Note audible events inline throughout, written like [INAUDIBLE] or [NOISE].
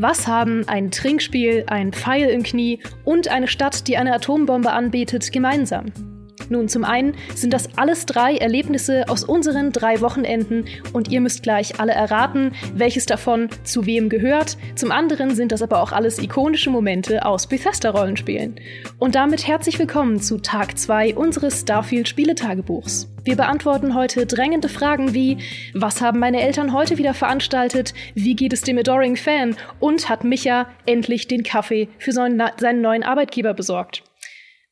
Was haben ein Trinkspiel, ein Pfeil im Knie und eine Stadt, die eine Atombombe anbietet, gemeinsam? Nun, zum einen sind das alles drei Erlebnisse aus unseren drei Wochenenden und ihr müsst gleich alle erraten, welches davon zu wem gehört. Zum anderen sind das aber auch alles ikonische Momente aus Bethesda-Rollenspielen. Und damit herzlich willkommen zu Tag 2 unseres Starfield-Spieletagebuchs. Wir beantworten heute drängende Fragen wie: Was haben meine Eltern heute wieder veranstaltet? Wie geht es dem Adoring Fan? Und hat Micha endlich den Kaffee für seinen, seinen neuen Arbeitgeber besorgt?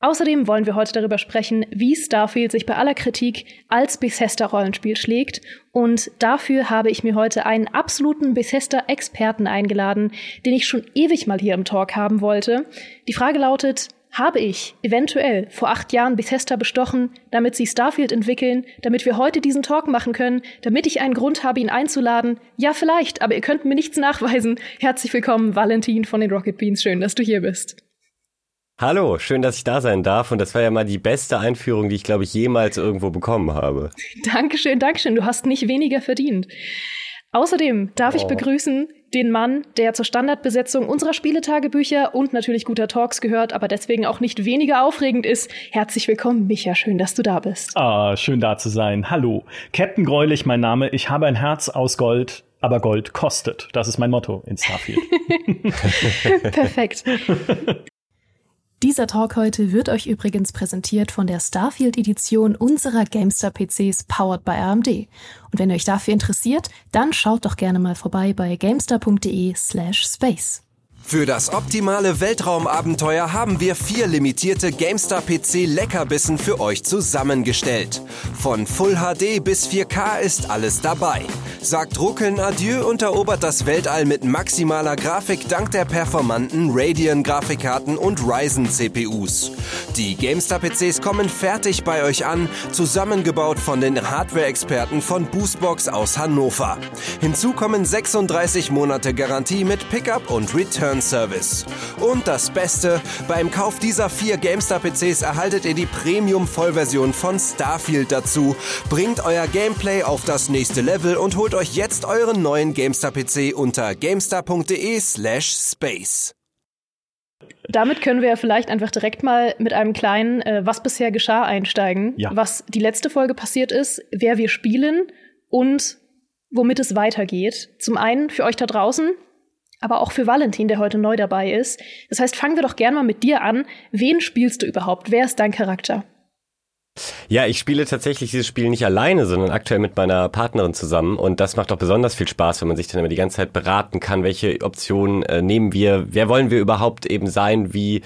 Außerdem wollen wir heute darüber sprechen, wie Starfield sich bei aller Kritik als Bethesda-Rollenspiel schlägt. Und dafür habe ich mir heute einen absoluten Bethesda-Experten eingeladen, den ich schon ewig mal hier im Talk haben wollte. Die Frage lautet, habe ich eventuell vor acht Jahren Bethesda bestochen, damit sie Starfield entwickeln, damit wir heute diesen Talk machen können, damit ich einen Grund habe, ihn einzuladen? Ja, vielleicht, aber ihr könnt mir nichts nachweisen. Herzlich willkommen, Valentin von den Rocket Beans. Schön, dass du hier bist. Hallo, schön, dass ich da sein darf. Und das war ja mal die beste Einführung, die ich, glaube ich, jemals irgendwo bekommen habe. Dankeschön, Dankeschön. Du hast nicht weniger verdient. Außerdem darf oh. ich begrüßen den Mann, der zur Standardbesetzung unserer Spieletagebücher und natürlich guter Talks gehört, aber deswegen auch nicht weniger aufregend ist. Herzlich willkommen, Micha. Schön, dass du da bist. Ah, schön da zu sein. Hallo. Captain Gräulich, mein Name. Ich habe ein Herz aus Gold, aber Gold kostet. Das ist mein Motto in Starfield. [LAUGHS] Perfekt. Dieser Talk heute wird euch übrigens präsentiert von der Starfield-Edition unserer GameStar-PCs powered by AMD. Und wenn ihr euch dafür interessiert, dann schaut doch gerne mal vorbei bei gamestar.de slash space. Für das optimale Weltraumabenteuer haben wir vier limitierte GameStar PC Leckerbissen für euch zusammengestellt. Von Full HD bis 4K ist alles dabei. Sagt Ruckeln Adieu und erobert das Weltall mit maximaler Grafik dank der performanten Radeon Grafikkarten und Ryzen CPUs. Die GameStar PCs kommen fertig bei euch an, zusammengebaut von den Hardware-Experten von Boostbox aus Hannover. Hinzu kommen 36 Monate Garantie mit Pickup und Return Return Service. Und das Beste, beim Kauf dieser vier GameStar-PCs erhaltet ihr die Premium-Vollversion von Starfield dazu. Bringt euer Gameplay auf das nächste Level und holt euch jetzt euren neuen GameStar-PC unter gamestar.de slash space. Damit können wir ja vielleicht einfach direkt mal mit einem kleinen äh, Was bisher geschah einsteigen. Ja. Was die letzte Folge passiert ist, wer wir spielen und womit es weitergeht. Zum einen für euch da draußen, aber auch für Valentin, der heute neu dabei ist. Das heißt, fangen wir doch gerne mal mit dir an. Wen spielst du überhaupt? Wer ist dein Charakter? Ja, ich spiele tatsächlich dieses Spiel nicht alleine, sondern aktuell mit meiner Partnerin zusammen. Und das macht auch besonders viel Spaß, wenn man sich dann immer die ganze Zeit beraten kann, welche Optionen äh, nehmen wir, wer wollen wir überhaupt eben sein, wie,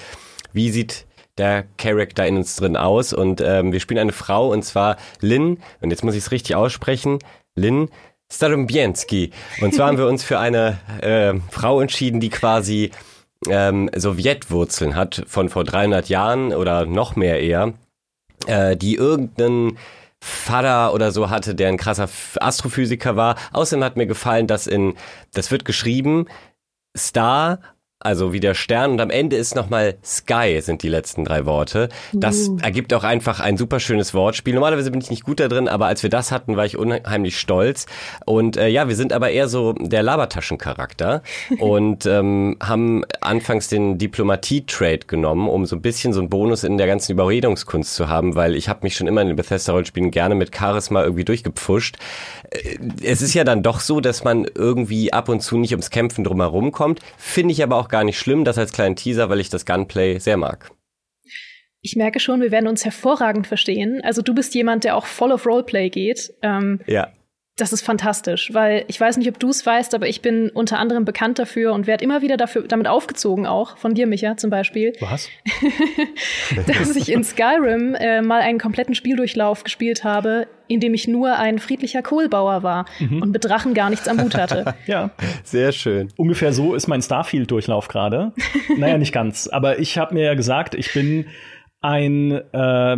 wie sieht der Charakter in uns drin aus. Und ähm, wir spielen eine Frau, und zwar Lynn, und jetzt muss ich es richtig aussprechen, Lynn Starumbienski. Und zwar haben wir uns für eine äh, Frau entschieden, die quasi ähm, Sowjetwurzeln hat von vor 300 Jahren oder noch mehr eher, äh, die irgendeinen Vater oder so hatte, der ein krasser Astrophysiker war. Außerdem hat mir gefallen, dass in, das wird geschrieben, Star also wie der Stern und am Ende ist nochmal Sky sind die letzten drei Worte. Das uh. ergibt auch einfach ein super schönes Wortspiel. Normalerweise bin ich nicht gut da drin, aber als wir das hatten, war ich unheimlich stolz. Und äh, ja, wir sind aber eher so der Labertaschencharakter [LAUGHS] und ähm, haben anfangs den Diplomatie-Trade genommen, um so ein bisschen so einen Bonus in der ganzen Überredungskunst zu haben, weil ich habe mich schon immer in den Bethesda-Rollenspielen gerne mit Charisma irgendwie durchgepfuscht. Äh, es ist ja dann doch so, dass man irgendwie ab und zu nicht ums Kämpfen drumherum kommt. Finde ich aber auch gar nicht schlimm, das als kleinen Teaser, weil ich das Gunplay sehr mag. Ich merke schon, wir werden uns hervorragend verstehen. Also du bist jemand, der auch voll of Roleplay geht. Ähm, ja das ist fantastisch, weil ich weiß nicht, ob du es weißt, aber ich bin unter anderem bekannt dafür und werde immer wieder dafür, damit aufgezogen, auch von dir, Micha, zum Beispiel. Was? [LAUGHS] dass ich in Skyrim äh, mal einen kompletten Spieldurchlauf gespielt habe, in dem ich nur ein friedlicher Kohlbauer war mhm. und mit Drachen gar nichts am Hut hatte. [LAUGHS] ja, sehr schön. Ungefähr so ist mein Starfield-Durchlauf gerade. naja, nicht ganz. Aber ich habe mir ja gesagt, ich bin ein äh,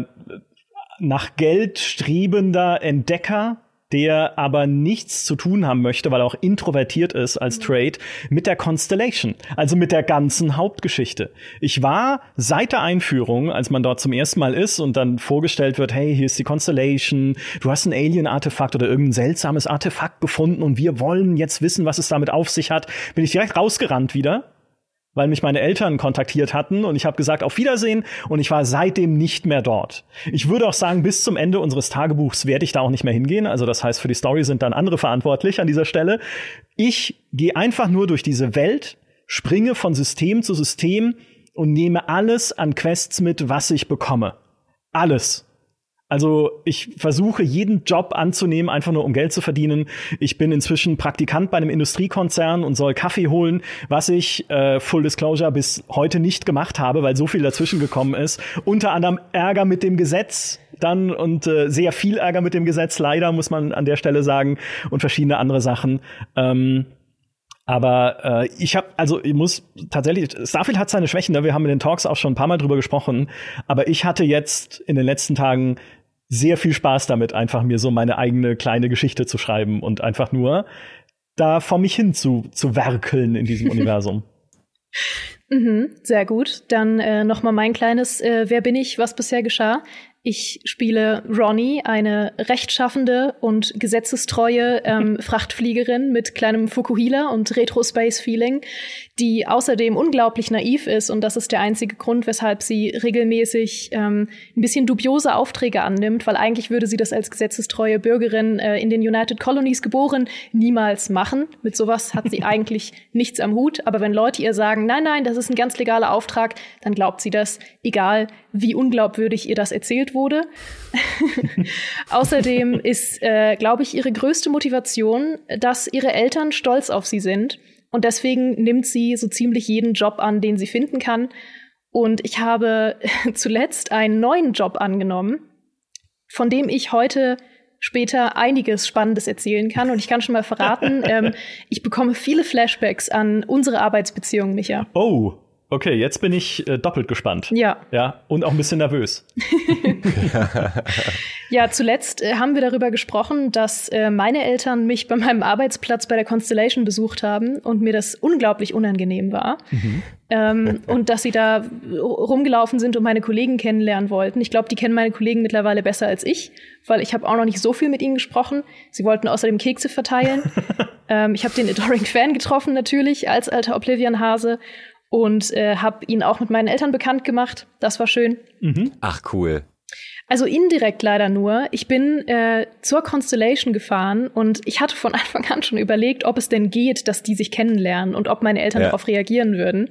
nach Geld strebender Entdecker der aber nichts zu tun haben möchte, weil er auch introvertiert ist als mhm. Trade, mit der Constellation, also mit der ganzen Hauptgeschichte. Ich war seit der Einführung, als man dort zum ersten Mal ist und dann vorgestellt wird, hey, hier ist die Constellation, du hast ein Alien-Artefakt oder irgendein seltsames Artefakt gefunden und wir wollen jetzt wissen, was es damit auf sich hat, bin ich direkt rausgerannt wieder weil mich meine Eltern kontaktiert hatten und ich habe gesagt, auf Wiedersehen und ich war seitdem nicht mehr dort. Ich würde auch sagen, bis zum Ende unseres Tagebuchs werde ich da auch nicht mehr hingehen. Also das heißt, für die Story sind dann andere verantwortlich an dieser Stelle. Ich gehe einfach nur durch diese Welt, springe von System zu System und nehme alles an Quests mit, was ich bekomme. Alles. Also ich versuche jeden Job anzunehmen, einfach nur um Geld zu verdienen. Ich bin inzwischen Praktikant bei einem Industriekonzern und soll Kaffee holen, was ich äh, Full Disclosure bis heute nicht gemacht habe, weil so viel dazwischen gekommen ist. Unter anderem Ärger mit dem Gesetz dann und äh, sehr viel Ärger mit dem Gesetz, leider muss man an der Stelle sagen und verschiedene andere Sachen. Ähm, aber äh, ich habe, also ich muss tatsächlich, Starfield hat seine Schwächen, ne? wir haben in den Talks auch schon ein paar Mal drüber gesprochen, aber ich hatte jetzt in den letzten Tagen sehr viel Spaß damit, einfach mir so meine eigene kleine Geschichte zu schreiben und einfach nur da vor mich hin zu, zu werkeln in diesem [LAUGHS] Universum. Mhm, sehr gut. Dann äh, noch mal mein kleines äh, Wer bin ich, was bisher geschah. Ich spiele Ronnie, eine rechtschaffende und gesetzestreue ähm, [LAUGHS] Frachtfliegerin mit kleinem Fukuhila und Retro-Space-Feeling, die außerdem unglaublich naiv ist und das ist der einzige Grund, weshalb sie regelmäßig ähm, ein bisschen dubiose Aufträge annimmt, weil eigentlich würde sie das als gesetzestreue Bürgerin äh, in den United Colonies geboren niemals machen. Mit sowas hat sie [LAUGHS] eigentlich nichts am Hut, aber wenn Leute ihr sagen, nein, nein, das ist ein ganz legaler Auftrag, dann glaubt sie das, egal wie unglaubwürdig ihr das erzählt wurde. [LAUGHS] Außerdem ist, äh, glaube ich, ihre größte Motivation, dass ihre Eltern stolz auf sie sind. Und deswegen nimmt sie so ziemlich jeden Job an, den sie finden kann. Und ich habe [LAUGHS] zuletzt einen neuen Job angenommen, von dem ich heute später einiges Spannendes erzählen kann. Und ich kann schon mal verraten, [LAUGHS] ähm, ich bekomme viele Flashbacks an unsere Arbeitsbeziehung, Micha. Oh, Okay, jetzt bin ich äh, doppelt gespannt. Ja. Ja, und auch ein bisschen nervös. [LAUGHS] [LAUGHS] ja, zuletzt äh, haben wir darüber gesprochen, dass äh, meine Eltern mich bei meinem Arbeitsplatz bei der Constellation besucht haben und mir das unglaublich unangenehm war. Mhm. Ähm, und dass sie da rumgelaufen sind und meine Kollegen kennenlernen wollten. Ich glaube, die kennen meine Kollegen mittlerweile besser als ich, weil ich habe auch noch nicht so viel mit ihnen gesprochen. Sie wollten außerdem Kekse verteilen. [LAUGHS] ähm, ich habe den Adoring Fan getroffen natürlich als alter Oblivion-Hase und äh, habe ihn auch mit meinen Eltern bekannt gemacht. Das war schön. Mhm. Ach cool. Also indirekt leider nur. Ich bin äh, zur Constellation gefahren und ich hatte von [LAUGHS] Anfang an schon überlegt, ob es denn geht, dass die sich kennenlernen und ob meine Eltern ja. darauf reagieren würden.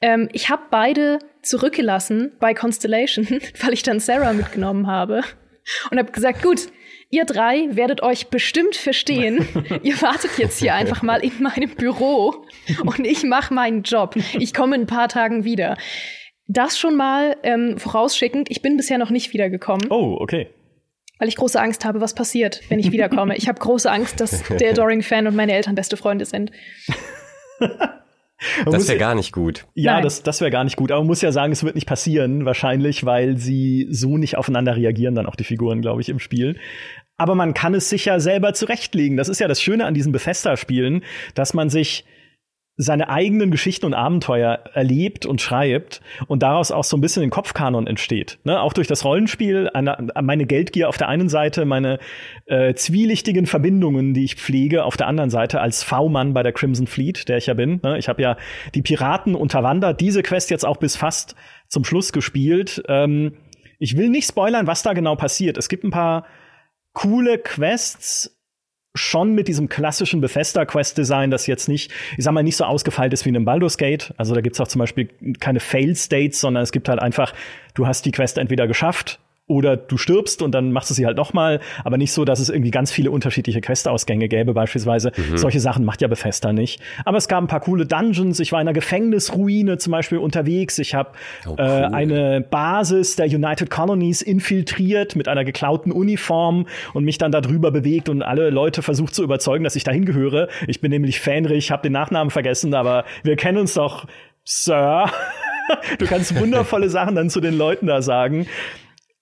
Ähm, ich habe beide zurückgelassen bei Constellation, [LAUGHS] weil ich dann Sarah mitgenommen habe und habe gesagt, gut, Ihr drei werdet euch bestimmt verstehen. [LAUGHS] Ihr wartet jetzt hier einfach mal in meinem Büro und ich mache meinen Job. Ich komme in ein paar Tagen wieder. Das schon mal ähm, vorausschickend. Ich bin bisher noch nicht wiedergekommen. Oh, okay. Weil ich große Angst habe, was passiert, wenn ich wiederkomme. ich habe große Angst, dass der [LAUGHS] Adoring-Fan und meine Eltern beste Freunde sind. [LAUGHS] das wäre gar nicht gut. Ja, Nein. das, das wäre gar nicht gut. Aber man muss ja sagen, es wird nicht passieren, wahrscheinlich, weil sie so nicht aufeinander reagieren, dann auch die Figuren, glaube ich, im Spiel. Aber man kann es sich ja selber zurechtlegen. Das ist ja das Schöne an diesen Bethesda-Spielen, dass man sich seine eigenen Geschichten und Abenteuer erlebt und schreibt und daraus auch so ein bisschen ein Kopfkanon entsteht. Ne? Auch durch das Rollenspiel, eine, meine Geldgier auf der einen Seite, meine äh, zwielichtigen Verbindungen, die ich pflege, auf der anderen Seite als V-Mann bei der Crimson Fleet, der ich ja bin. Ne? Ich habe ja die Piraten unterwandert, diese Quest jetzt auch bis fast zum Schluss gespielt. Ähm, ich will nicht spoilern, was da genau passiert. Es gibt ein paar coole Quests, schon mit diesem klassischen Bethesda-Quest-Design, das jetzt nicht, ich sag mal, nicht so ausgefeilt ist wie in einem Baldur's Gate. Also da gibt's auch zum Beispiel keine Fail-States, sondern es gibt halt einfach, du hast die Quest entweder geschafft oder du stirbst und dann machst du sie halt nochmal, aber nicht so, dass es irgendwie ganz viele unterschiedliche Questausgänge gäbe, beispielsweise. Mhm. Solche Sachen macht ja Bethesda nicht. Aber es gab ein paar coole Dungeons. Ich war in einer Gefängnisruine zum Beispiel unterwegs. Ich habe oh, äh, cool. äh, eine Basis der United Colonies infiltriert mit einer geklauten Uniform und mich dann darüber bewegt und alle Leute versucht zu überzeugen, dass ich dahin gehöre. Ich bin nämlich Fähnrich, habe den Nachnamen vergessen, aber wir kennen uns doch, Sir. [LAUGHS] du kannst wundervolle Sachen dann zu den Leuten da sagen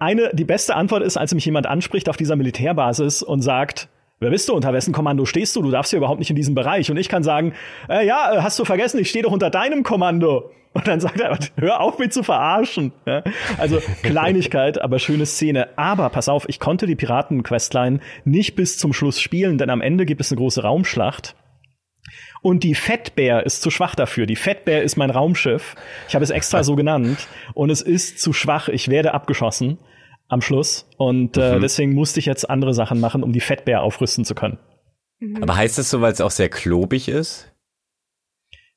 eine, die beste Antwort ist, als mich jemand anspricht auf dieser Militärbasis und sagt, Wer bist du? Unter wessen Kommando stehst du? Du darfst ja überhaupt nicht in diesem Bereich. Und ich kann sagen, äh, ja, äh, hast du vergessen, ich stehe doch unter deinem Kommando. Und dann sagt er, hör auf, mich zu verarschen. Ja? Also [LAUGHS] Kleinigkeit, aber schöne Szene. Aber pass auf, ich konnte die Piraten-Questline nicht bis zum Schluss spielen, denn am Ende gibt es eine große Raumschlacht. Und die Fettbär ist zu schwach dafür. Die Fettbär ist mein Raumschiff. Ich habe es extra [LAUGHS] so genannt. Und es ist zu schwach. Ich werde abgeschossen am Schluss. Und äh, mhm. deswegen musste ich jetzt andere Sachen machen, um die Fettbär aufrüsten zu können. Mhm. Aber heißt das so, weil es auch sehr klobig ist?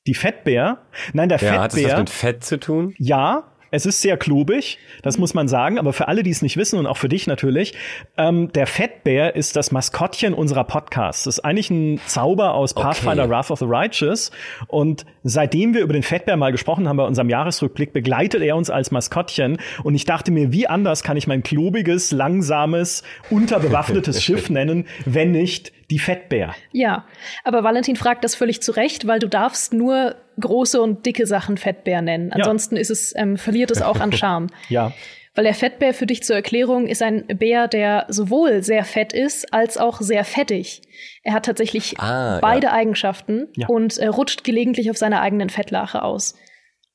Die Fettbär? Nein, der ja, Fettbär. Hat das was mit Fett zu tun? Ja, es ist sehr klobig, das muss man sagen, aber für alle, die es nicht wissen und auch für dich natürlich, ähm, der Fettbär ist das Maskottchen unserer Podcasts. Das ist eigentlich ein Zauber aus Pathfinder okay. Wrath of the Righteous. Und seitdem wir über den Fettbär mal gesprochen haben bei unserem Jahresrückblick, begleitet er uns als Maskottchen. Und ich dachte mir, wie anders kann ich mein klobiges, langsames, unterbewaffnetes [LAUGHS] Schiff nennen, wenn nicht die Fettbär. Ja, aber Valentin fragt das völlig zu Recht, weil du darfst nur große und dicke Sachen Fettbär nennen. Ansonsten ja. ist es, ähm, verliert es auch an [LAUGHS] Charme. ja. Weil der Fettbär für dich zur Erklärung ist ein Bär, der sowohl sehr fett ist, als auch sehr fettig. Er hat tatsächlich ah, beide ja. Eigenschaften ja. und äh, rutscht gelegentlich auf seiner eigenen Fettlache aus.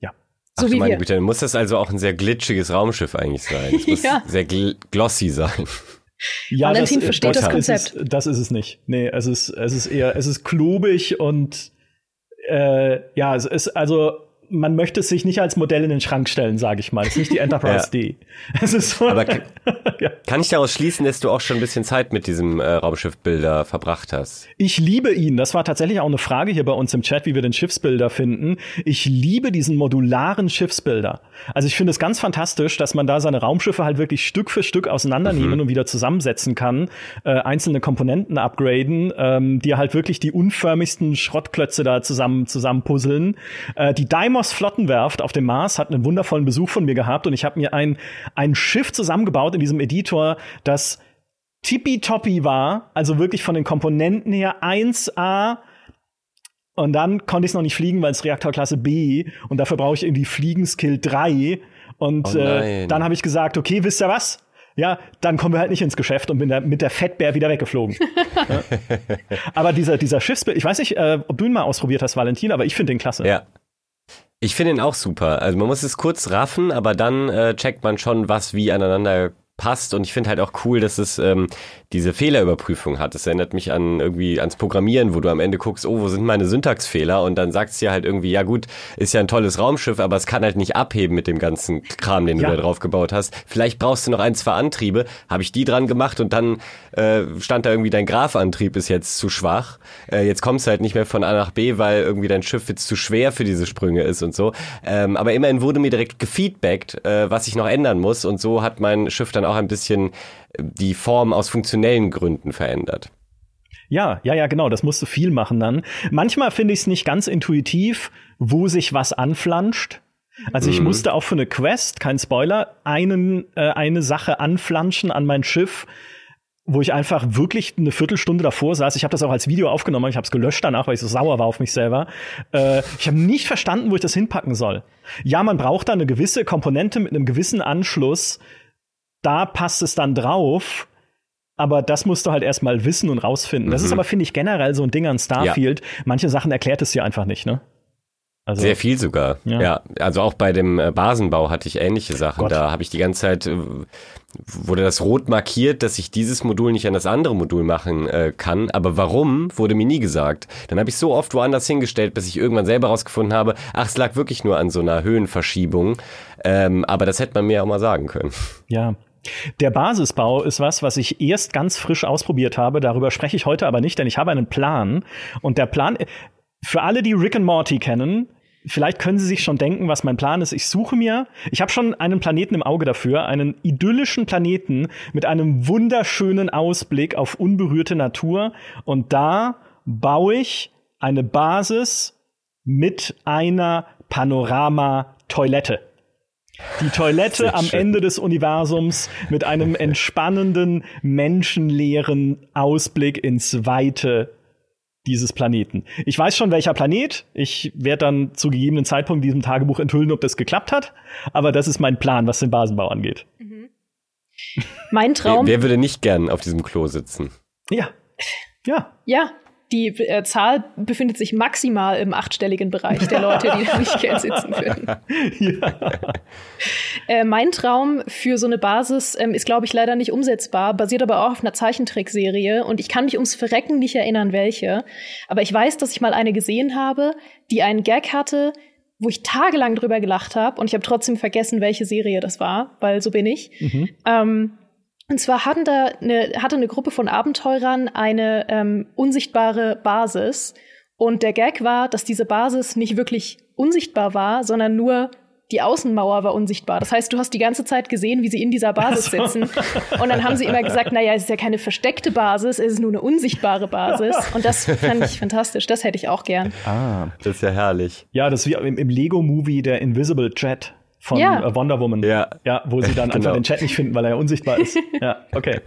Ja. So Ach, wie meine wir. Güte, dann muss das also auch ein sehr glitschiges Raumschiff eigentlich sein. Es [LAUGHS] muss ja. sehr gl glossy sein. Ja, [LAUGHS] Valentin das, versteht das, das Konzept. Ist es, das ist es nicht. Nee, es ist, es ist eher, es ist klobig und äh, ja, es ist also man möchte es sich nicht als Modell in den Schrank stellen, sage ich mal. Es ist nicht die [LAUGHS] Enterprise ja. D. Es ist so, Aber kann, [LAUGHS] ja. kann ich daraus schließen, dass du auch schon ein bisschen Zeit mit diesem äh, Raumschiffbilder verbracht hast? Ich liebe ihn. Das war tatsächlich auch eine Frage hier bei uns im Chat, wie wir den Schiffsbilder finden. Ich liebe diesen modularen Schiffsbilder. Also ich finde es ganz fantastisch, dass man da seine Raumschiffe halt wirklich Stück für Stück auseinandernehmen mhm. und wieder zusammensetzen kann, äh, einzelne Komponenten upgraden, ähm, die halt wirklich die unförmigsten Schrottklötze da zusammen zusammenpuzzeln. Äh, die Diamond Deimos Flottenwerft auf dem Mars hat einen wundervollen Besuch von mir gehabt und ich habe mir ein, ein Schiff zusammengebaut in diesem Editor, das tippitoppi war, also wirklich von den Komponenten her 1A. Und dann konnte ich es noch nicht fliegen, weil es Reaktorklasse B und dafür brauche ich irgendwie Fliegenskill 3. Und oh äh, dann habe ich gesagt, okay, wisst ihr was? ja, dann kommen wir halt nicht ins Geschäft und bin da mit der Fettbär wieder weggeflogen. [LAUGHS] ja. Aber dieser, dieser Schiffsbild, ich weiß nicht, äh, ob du ihn mal ausprobiert hast, Valentin, aber ich finde den klasse. Ja. Ich finde ihn auch super. Also man muss es kurz raffen, aber dann äh, checkt man schon, was wie aneinander passt. Und ich finde halt auch cool, dass es ähm, diese Fehlerüberprüfung hat. Das erinnert mich an irgendwie ans Programmieren, wo du am Ende guckst, oh, wo sind meine Syntaxfehler? Und dann sagst du ja halt irgendwie, ja gut, ist ja ein tolles Raumschiff, aber es kann halt nicht abheben mit dem ganzen Kram, den ja. du da drauf gebaut hast. Vielleicht brauchst du noch ein, zwei Antriebe. Habe ich die dran gemacht und dann äh, stand da irgendwie, dein Grafantrieb ist jetzt zu schwach. Äh, jetzt kommst du halt nicht mehr von A nach B, weil irgendwie dein Schiff jetzt zu schwer für diese Sprünge ist und so. Ähm, aber immerhin wurde mir direkt gefeedbackt, äh, was ich noch ändern muss. Und so hat mein Schiff dann auch ein bisschen die Form aus funktionellen Gründen verändert. Ja, ja, ja, genau. Das musst du viel machen dann. Manchmal finde ich es nicht ganz intuitiv, wo sich was anflanscht. Also ich mhm. musste auch für eine Quest, kein Spoiler, einen, äh, eine Sache anflanschen an mein Schiff, wo ich einfach wirklich eine Viertelstunde davor saß. Ich habe das auch als Video aufgenommen, ich habe es gelöscht danach, weil ich so sauer war auf mich selber. Äh, ich habe nicht verstanden, wo ich das hinpacken soll. Ja, man braucht da eine gewisse Komponente mit einem gewissen Anschluss. Da passt es dann drauf. Aber das musst du halt erstmal wissen und rausfinden. Mhm. Das ist mhm. aber, finde ich, generell so ein Ding an Starfield. Ja. Manche Sachen erklärt es dir einfach nicht, ne? Also, Sehr viel sogar. Ja. ja. also auch bei dem äh, Basenbau hatte ich ähnliche Sachen. Gott. Da habe ich die ganze Zeit, äh, wurde das rot markiert, dass ich dieses Modul nicht an das andere Modul machen äh, kann. Aber warum, wurde mir nie gesagt. Dann habe ich so oft woanders hingestellt, bis ich irgendwann selber rausgefunden habe, ach, es lag wirklich nur an so einer Höhenverschiebung. Ähm, aber das hätte man mir auch mal sagen können. Ja, der Basisbau ist was, was ich erst ganz frisch ausprobiert habe. Darüber spreche ich heute aber nicht, denn ich habe einen Plan. Und der Plan, für alle, die Rick and Morty kennen, Vielleicht können Sie sich schon denken, was mein Plan ist. Ich suche mir, ich habe schon einen Planeten im Auge dafür, einen idyllischen Planeten mit einem wunderschönen Ausblick auf unberührte Natur. Und da baue ich eine Basis mit einer Panorama-Toilette. Die Toilette am Ende des Universums mit einem [LAUGHS] entspannenden, menschenleeren Ausblick ins Weite dieses Planeten. Ich weiß schon, welcher Planet. Ich werde dann zu gegebenen Zeitpunkt in diesem Tagebuch enthüllen, ob das geklappt hat. Aber das ist mein Plan, was den Basenbau angeht. Mhm. Mein Traum. Wer, wer würde nicht gern auf diesem Klo sitzen? Ja. Ja. Ja, die äh, Zahl befindet sich maximal im achtstelligen Bereich der Leute, die da nicht gern sitzen würden. [LAUGHS] Ja. Äh, mein Traum für so eine Basis ähm, ist, glaube ich, leider nicht umsetzbar, basiert aber auch auf einer Zeichentrickserie und ich kann mich ums Verrecken nicht erinnern, welche. Aber ich weiß, dass ich mal eine gesehen habe, die einen Gag hatte, wo ich tagelang drüber gelacht habe und ich habe trotzdem vergessen, welche Serie das war, weil so bin ich. Mhm. Ähm, und zwar hatten da eine, hatte eine Gruppe von Abenteurern eine ähm, unsichtbare Basis. Und der Gag war, dass diese Basis nicht wirklich unsichtbar war, sondern nur die Außenmauer war unsichtbar. Das heißt, du hast die ganze Zeit gesehen, wie sie in dieser Basis sitzen. Und dann haben sie immer gesagt, naja, es ist ja keine versteckte Basis, es ist nur eine unsichtbare Basis. Und das fand ich fantastisch. Das hätte ich auch gern. Ah, das ist ja herrlich. Ja, das ist wie im, im Lego-Movie der Invisible Jet von ja. Äh, Wonder Woman. Ja. ja, wo sie dann [LAUGHS] genau. einfach den Chat nicht finden, weil er ja unsichtbar ist. [LAUGHS] ja, okay.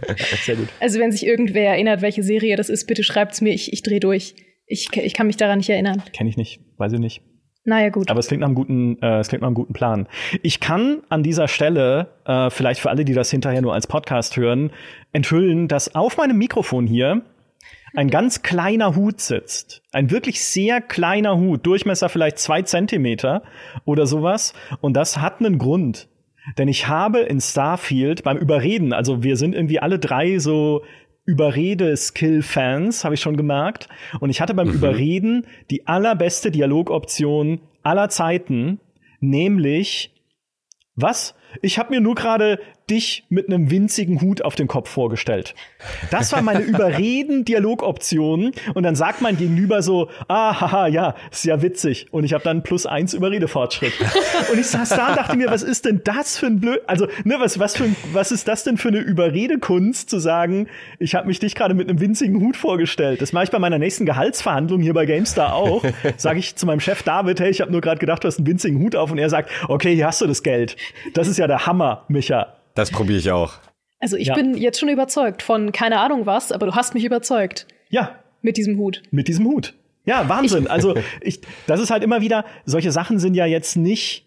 Sehr gut. Also wenn sich irgendwer erinnert, welche Serie das ist, bitte schreibt's mir, ich, ich drehe durch. Ich, ich kann mich daran nicht erinnern. Kenne ich nicht, weiß ich nicht. Naja, gut. Aber es klingt nach einem guten, äh, es klingt nach einem guten Plan. Ich kann an dieser Stelle, äh, vielleicht für alle, die das hinterher nur als Podcast hören, enthüllen, dass auf meinem Mikrofon hier ein ganz kleiner Hut sitzt. Ein wirklich sehr kleiner Hut, Durchmesser vielleicht zwei Zentimeter oder sowas. Und das hat einen Grund. Denn ich habe in Starfield beim Überreden, also wir sind irgendwie alle drei so Überrede-Skill-Fans, habe ich schon gemerkt. Und ich hatte beim mhm. Überreden die allerbeste Dialogoption aller Zeiten, nämlich was? Ich habe mir nur gerade dich mit einem winzigen Hut auf dem Kopf vorgestellt. Das war meine [LAUGHS] Überreden-Dialogoption. Und dann sagt mein Gegenüber so, ah, haha, ja, ist ja witzig. Und ich habe dann plus eins Überredefortschritt. Und ich saß da und dachte mir, was ist denn das für ein Blöd, also, ne, was, was für ein, was ist das denn für eine Überredekunst, zu sagen, ich habe mich dich gerade mit einem winzigen Hut vorgestellt. Das mache ich bei meiner nächsten Gehaltsverhandlung hier bei GameStar auch. Sage ich zu meinem Chef David, hey, ich habe nur gerade gedacht, du hast einen winzigen Hut auf. Und er sagt, okay, hier hast du das Geld. Das ist ja der Hammer, Micha. Das probiere ich auch. Also ich ja. bin jetzt schon überzeugt von keine Ahnung was, aber du hast mich überzeugt. Ja. Mit diesem Hut. Mit diesem Hut. Ja, Wahnsinn. Ich also [LAUGHS] ich, das ist halt immer wieder, solche Sachen sind ja jetzt nicht,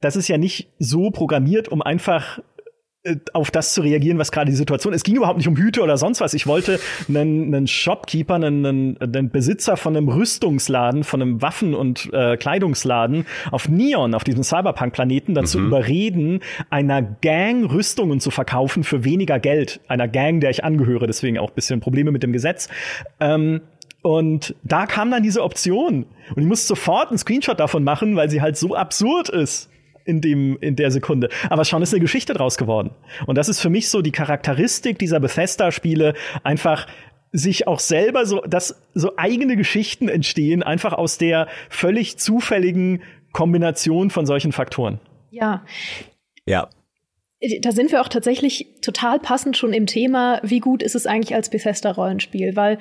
das ist ja nicht so programmiert, um einfach auf das zu reagieren, was gerade die Situation ist. Es ging überhaupt nicht um Hüte oder sonst was. Ich wollte einen, einen Shopkeeper, einen, einen, einen Besitzer von einem Rüstungsladen, von einem Waffen- und äh, Kleidungsladen auf Neon, auf diesem Cyberpunk-Planeten, dazu mhm. überreden, einer Gang Rüstungen zu verkaufen für weniger Geld. Einer Gang, der ich angehöre, deswegen auch bisschen Probleme mit dem Gesetz. Ähm, und da kam dann diese Option. Und ich musste sofort einen Screenshot davon machen, weil sie halt so absurd ist in dem in der Sekunde. Aber schon ist eine Geschichte draus geworden. Und das ist für mich so die Charakteristik dieser Bethesda-Spiele, einfach sich auch selber so, dass so eigene Geschichten entstehen, einfach aus der völlig zufälligen Kombination von solchen Faktoren. Ja. Ja. Da sind wir auch tatsächlich total passend schon im Thema, wie gut ist es eigentlich als Bethesda-Rollenspiel, weil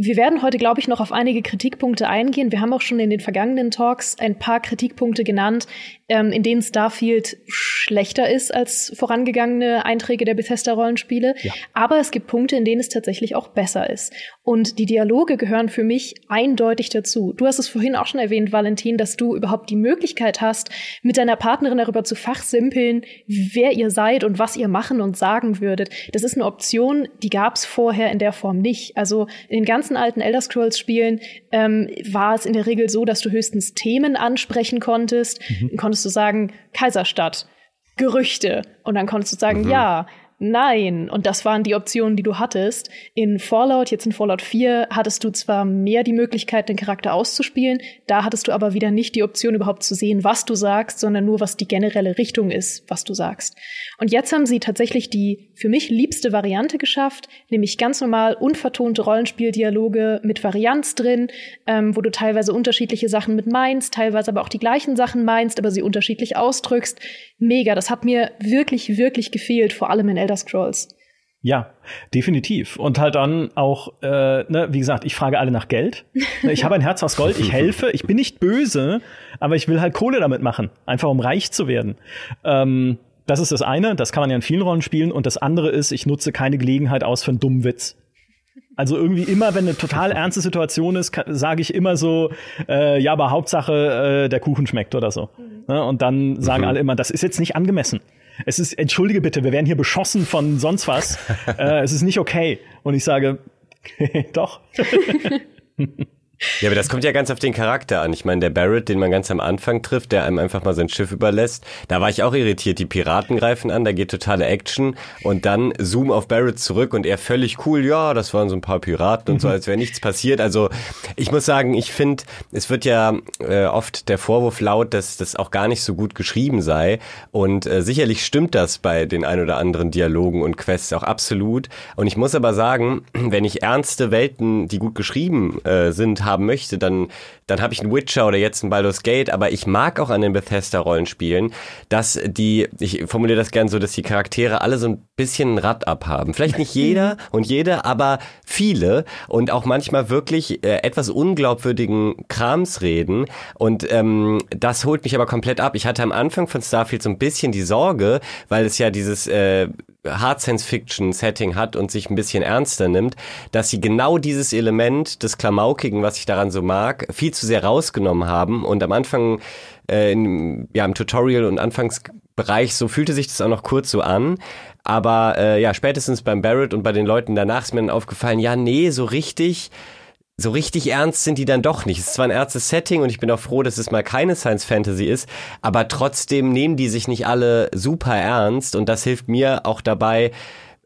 wir werden heute, glaube ich, noch auf einige Kritikpunkte eingehen. Wir haben auch schon in den vergangenen Talks ein paar Kritikpunkte genannt, ähm, in denen Starfield schlechter ist als vorangegangene Einträge der Bethesda-Rollenspiele. Ja. Aber es gibt Punkte, in denen es tatsächlich auch besser ist. Und die Dialoge gehören für mich eindeutig dazu. Du hast es vorhin auch schon erwähnt, Valentin, dass du überhaupt die Möglichkeit hast, mit deiner Partnerin darüber zu fachsimpeln, wer ihr seid und was ihr machen und sagen würdet. Das ist eine Option, die gab es vorher in der Form nicht. Also in den ganzen alten Elder Scrolls Spielen ähm, war es in der Regel so, dass du höchstens Themen ansprechen konntest. Mhm. Dann konntest du sagen, Kaiserstadt, Gerüchte. Und dann konntest du sagen, mhm. ja, Nein, und das waren die Optionen, die du hattest. In Fallout, jetzt in Fallout 4, hattest du zwar mehr die Möglichkeit, den Charakter auszuspielen, da hattest du aber wieder nicht die Option, überhaupt zu sehen, was du sagst, sondern nur, was die generelle Richtung ist, was du sagst. Und jetzt haben sie tatsächlich die für mich liebste Variante geschafft, nämlich ganz normal unvertonte Rollenspieldialoge mit Varianz drin, ähm, wo du teilweise unterschiedliche Sachen mit meinst, teilweise aber auch die gleichen Sachen meinst, aber sie unterschiedlich ausdrückst. Mega, das hat mir wirklich, wirklich gefehlt, vor allem in Elder Scrolls. Ja, definitiv. Und halt dann auch, äh, ne, wie gesagt, ich frage alle nach Geld. Ich habe ein Herz aus Gold, ich helfe, ich bin nicht böse, aber ich will halt Kohle damit machen, einfach um reich zu werden. Ähm, das ist das eine, das kann man ja in vielen Rollen spielen. Und das andere ist, ich nutze keine Gelegenheit aus für einen dummen Witz. Also irgendwie immer, wenn eine total ernste Situation ist, sage ich immer so, äh, ja, aber Hauptsache äh, der Kuchen schmeckt oder so. Mhm. Ne? Und dann sagen mhm. alle immer, das ist jetzt nicht angemessen es ist, entschuldige bitte, wir werden hier beschossen von sonst was. [LAUGHS] äh, es ist nicht okay. Und ich sage, [LAUGHS] doch. [LAUGHS] Ja, aber das kommt ja ganz auf den Charakter an. Ich meine, der Barrett, den man ganz am Anfang trifft, der einem einfach mal sein Schiff überlässt, da war ich auch irritiert. Die Piraten greifen an, da geht totale Action und dann zoom auf Barrett zurück und er völlig cool, ja, das waren so ein paar Piraten und so, mhm. als wäre nichts passiert. Also ich muss sagen, ich finde, es wird ja äh, oft der Vorwurf laut, dass das auch gar nicht so gut geschrieben sei und äh, sicherlich stimmt das bei den ein oder anderen Dialogen und Quests auch absolut. Und ich muss aber sagen, wenn ich ernste Welten, die gut geschrieben äh, sind, haben möchte, dann, dann habe ich einen Witcher oder jetzt einen Baldur's Gate, aber ich mag auch an den Bethesda-Rollenspielen, dass die, ich formuliere das gern so, dass die Charaktere alle so ein bisschen ein Rad abhaben. Vielleicht nicht [LAUGHS] jeder und jede, aber viele und auch manchmal wirklich äh, etwas unglaubwürdigen Krams reden und ähm, das holt mich aber komplett ab. Ich hatte am Anfang von Starfield so ein bisschen die Sorge, weil es ja dieses äh, Hard Science Fiction Setting hat und sich ein bisschen ernster nimmt, dass sie genau dieses Element des Klamaukigen, was ich daran so mag, viel zu sehr rausgenommen haben. Und am Anfang äh, in, ja im Tutorial und Anfangsbereich so fühlte sich das auch noch kurz so an, aber äh, ja spätestens beim Barrett und bei den Leuten danach ist mir dann aufgefallen, ja nee, so richtig so richtig ernst sind die dann doch nicht. Es ist zwar ein ernstes Setting und ich bin auch froh, dass es mal keine Science Fantasy ist, aber trotzdem nehmen die sich nicht alle super ernst und das hilft mir auch dabei,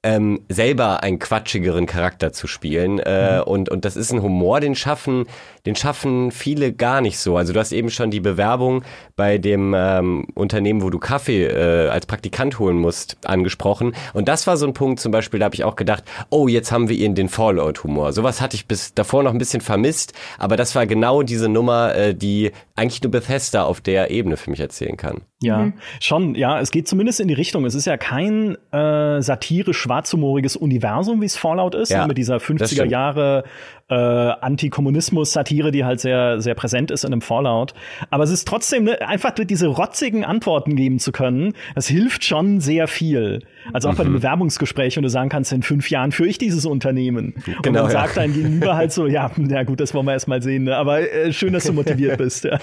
ähm, selber einen quatschigeren Charakter zu spielen. Äh, mhm. und, und das ist ein Humor, den schaffen, den schaffen viele gar nicht so. Also du hast eben schon die Bewerbung bei dem ähm, Unternehmen, wo du Kaffee äh, als Praktikant holen musst, angesprochen. Und das war so ein Punkt zum Beispiel, da habe ich auch gedacht, oh, jetzt haben wir ihn den Fallout-Humor. Sowas hatte ich bis davor noch ein bisschen vermisst, aber das war genau diese Nummer, äh, die eigentlich nur Bethesda auf der Ebene für mich erzählen kann. Ja, mhm. schon, ja, es geht zumindest in die Richtung. Es ist ja kein äh, satirisch schwarzhumoriges Universum, wie es Fallout ist, ja, mit dieser 50er Jahre äh, Antikommunismus-Satire, die halt sehr, sehr präsent ist in einem Fallout. Aber es ist trotzdem ne, einfach diese rotzigen Antworten geben zu können, das hilft schon sehr viel. Also auch mhm. bei einem mhm. Bewerbungsgespräch, wenn du sagen kannst, in fünf Jahren führe ich dieses Unternehmen. Genau, und dann ja. sagt dein Gegenüber halt so, ja, ja gut, das wollen wir erst mal sehen, ne? aber äh, schön, dass du motiviert bist. Ja.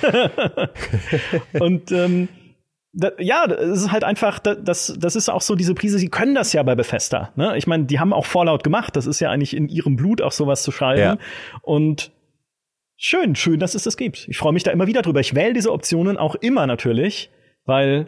[LAUGHS] und ähm, da, ja, es ist halt einfach, das, das ist auch so diese Prise, sie können das ja bei Bethesda. Ne? Ich meine, die haben auch Fallout gemacht, das ist ja eigentlich in ihrem Blut auch sowas zu schreiben. Ja. Und schön, schön, dass es das gibt. Ich freue mich da immer wieder drüber. Ich wähle diese Optionen auch immer natürlich, weil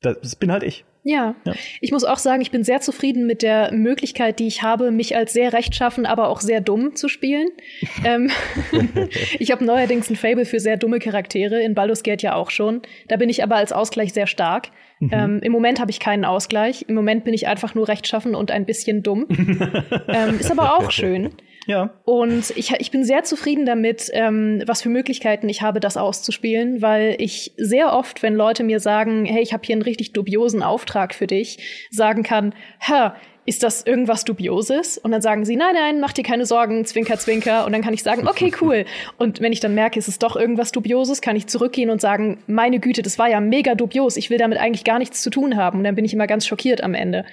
das bin halt ich. Ja. ja. ich muss auch sagen, ich bin sehr zufrieden mit der Möglichkeit, die ich habe, mich als sehr rechtschaffen, aber auch sehr dumm zu spielen. [LAUGHS] ähm, [LAUGHS] ich habe neuerdings ein Fable für sehr dumme Charaktere, in Baldur's Gate ja auch schon. Da bin ich aber als Ausgleich sehr stark. Mhm. Ähm, Im Moment habe ich keinen Ausgleich. Im Moment bin ich einfach nur rechtschaffen und ein bisschen dumm. [LAUGHS] ähm, ist aber auch schön. Ja. Und ich, ich bin sehr zufrieden damit, ähm, was für Möglichkeiten ich habe, das auszuspielen, weil ich sehr oft, wenn Leute mir sagen, hey, ich habe hier einen richtig dubiosen Auftrag für dich, sagen kann, ha, ist das irgendwas Dubioses? Und dann sagen sie, nein, nein, mach dir keine Sorgen, zwinker, zwinker. Und dann kann ich sagen, okay, [LAUGHS] cool. Und wenn ich dann merke, es ist doch irgendwas Dubioses, kann ich zurückgehen und sagen, meine Güte, das war ja mega dubios. Ich will damit eigentlich gar nichts zu tun haben. Und dann bin ich immer ganz schockiert am Ende.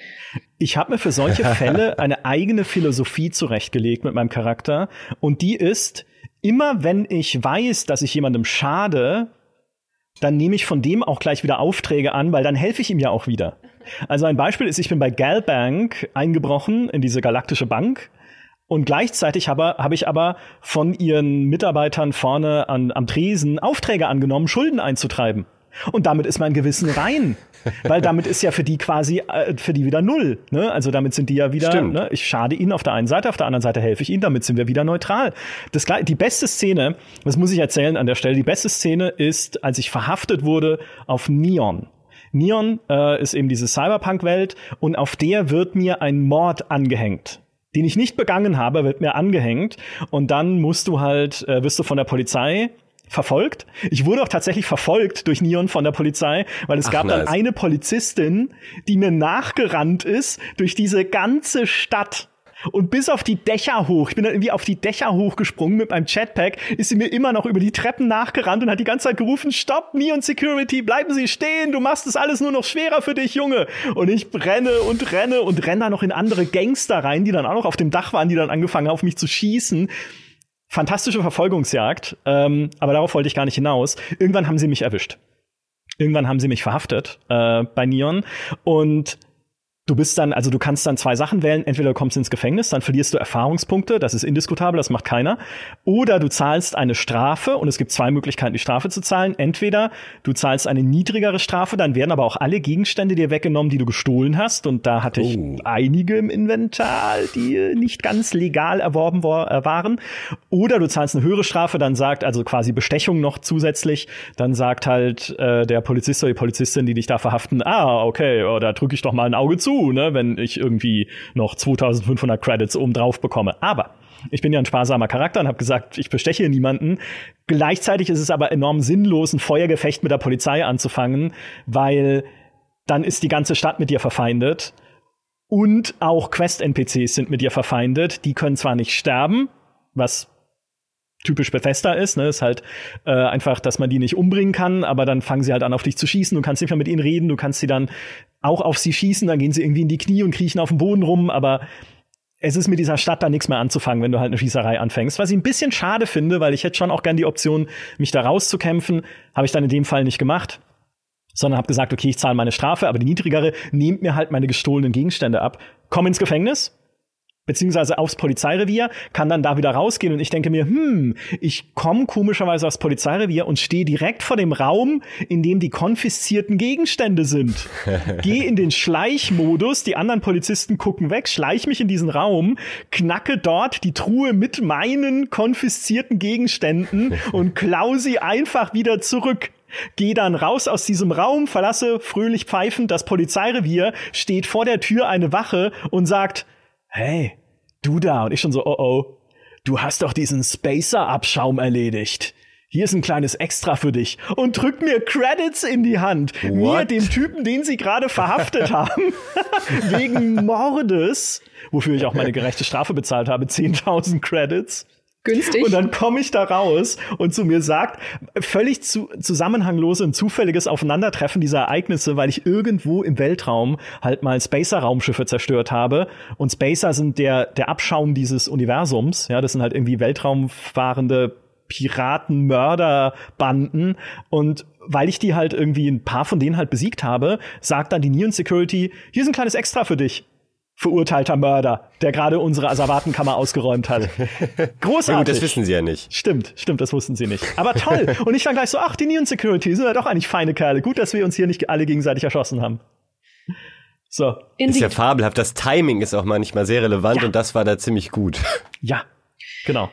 Ich habe mir für solche [LAUGHS] Fälle eine eigene Philosophie zurechtgelegt mit meinem Charakter. Und die ist, immer wenn ich weiß, dass ich jemandem schade, dann nehme ich von dem auch gleich wieder Aufträge an, weil dann helfe ich ihm ja auch wieder. Also ein Beispiel ist, ich bin bei Galbank eingebrochen in diese galaktische Bank und gleichzeitig habe, habe ich aber von ihren Mitarbeitern vorne an, am Tresen Aufträge angenommen, Schulden einzutreiben. Und damit ist mein Gewissen rein. Weil damit ist ja für die quasi, äh, für die wieder null. Ne? Also damit sind die ja wieder, ne? ich schade ihnen auf der einen Seite, auf der anderen Seite helfe ich ihnen, damit sind wir wieder neutral. Das, die beste Szene, das muss ich erzählen an der Stelle, die beste Szene ist, als ich verhaftet wurde auf Neon. Neon äh, ist eben diese Cyberpunk-Welt und auf der wird mir ein Mord angehängt den ich nicht begangen habe, wird mir angehängt und dann musst du halt, äh, wirst du von der Polizei verfolgt. Ich wurde auch tatsächlich verfolgt durch Neon von der Polizei, weil es Ach, gab nice. dann eine Polizistin, die mir nachgerannt ist durch diese ganze Stadt. Und bis auf die Dächer hoch, ich bin dann irgendwie auf die Dächer hochgesprungen mit meinem Chatpack, ist sie mir immer noch über die Treppen nachgerannt und hat die ganze Zeit gerufen, stopp, Neon Security, bleiben Sie stehen, du machst es alles nur noch schwerer für dich, Junge. Und ich renne und renne und renne da noch in andere Gangster rein, die dann auch noch auf dem Dach waren, die dann angefangen haben, auf mich zu schießen fantastische Verfolgungsjagd, ähm, aber darauf wollte ich gar nicht hinaus. Irgendwann haben sie mich erwischt. Irgendwann haben sie mich verhaftet äh, bei Neon und Du bist dann, also du kannst dann zwei Sachen wählen. Entweder du kommst ins Gefängnis, dann verlierst du Erfahrungspunkte, das ist indiskutabel, das macht keiner. Oder du zahlst eine Strafe und es gibt zwei Möglichkeiten, die Strafe zu zahlen. Entweder du zahlst eine niedrigere Strafe, dann werden aber auch alle Gegenstände dir weggenommen, die du gestohlen hast. Und da hatte ich oh. einige im Inventar, die nicht ganz legal erworben äh, waren. Oder du zahlst eine höhere Strafe, dann sagt, also quasi Bestechung noch zusätzlich, dann sagt halt äh, der Polizist oder die Polizistin, die dich da verhaften, ah, okay, oh, da drücke ich doch mal ein Auge zu ne, wenn ich irgendwie noch 2500 Credits oben drauf bekomme. Aber ich bin ja ein sparsamer Charakter und habe gesagt, ich besteche niemanden. Gleichzeitig ist es aber enorm sinnlos, ein Feuergefecht mit der Polizei anzufangen, weil dann ist die ganze Stadt mit dir verfeindet. Und auch Quest-NPCs sind mit dir verfeindet. Die können zwar nicht sterben, was typisch Bethesda ist, ne, ist halt äh, einfach, dass man die nicht umbringen kann, aber dann fangen sie halt an, auf dich zu schießen. Du kannst nicht mehr mit ihnen reden, du kannst sie dann auch auf sie schießen, dann gehen sie irgendwie in die Knie und kriechen auf dem Boden rum, aber es ist mit dieser Stadt da nichts mehr anzufangen, wenn du halt eine Schießerei anfängst. Was ich ein bisschen schade finde, weil ich hätte schon auch gern die Option, mich da rauszukämpfen, habe ich dann in dem Fall nicht gemacht sondern habe gesagt, okay, ich zahle meine Strafe, aber die niedrigere nehmt mir halt meine gestohlenen Gegenstände ab. Komm ins Gefängnis, beziehungsweise aufs Polizeirevier, kann dann da wieder rausgehen und ich denke mir, hm, ich komme komischerweise aufs Polizeirevier und stehe direkt vor dem Raum, in dem die konfiszierten Gegenstände sind. [LAUGHS] Geh in den Schleichmodus, die anderen Polizisten gucken weg, schleich mich in diesen Raum, knacke dort die Truhe mit meinen konfiszierten Gegenständen [LAUGHS] und klau sie einfach wieder zurück. Geh dann raus aus diesem Raum, verlasse fröhlich pfeifend das Polizeirevier, steht vor der Tür eine Wache und sagt, hey, du da. Und ich schon so, oh oh, du hast doch diesen Spacer-Abschaum erledigt. Hier ist ein kleines Extra für dich. Und drückt mir Credits in die Hand. What? Mir, dem Typen, den sie gerade verhaftet [LAUGHS] haben, wegen Mordes, wofür ich auch meine gerechte Strafe bezahlt habe, 10.000 Credits. Günstig. Und dann komme ich da raus und zu mir sagt, völlig zu, zusammenhanglos und zufälliges Aufeinandertreffen dieser Ereignisse, weil ich irgendwo im Weltraum halt mal Spacer-Raumschiffe zerstört habe. Und Spacer sind der, der Abschaum dieses Universums. Ja, das sind halt irgendwie weltraumfahrende Piraten, Mörderbanden. Und weil ich die halt irgendwie ein paar von denen halt besiegt habe, sagt dann die Neon Security, hier ist ein kleines Extra für dich verurteilter Mörder, der gerade unsere Asservatenkammer ausgeräumt hat. [LAUGHS] Großartig. Ja, gut, das wissen sie ja nicht. Stimmt, stimmt, das wussten sie nicht. Aber toll. Und ich dann gleich so, ach, die Neon Security sind ja doch eigentlich feine Kerle. Gut, dass wir uns hier nicht alle gegenseitig erschossen haben. So. Ist ja fabelhaft. Das Timing ist auch manchmal sehr relevant ja. und das war da ziemlich gut. [LAUGHS] Ja, genau.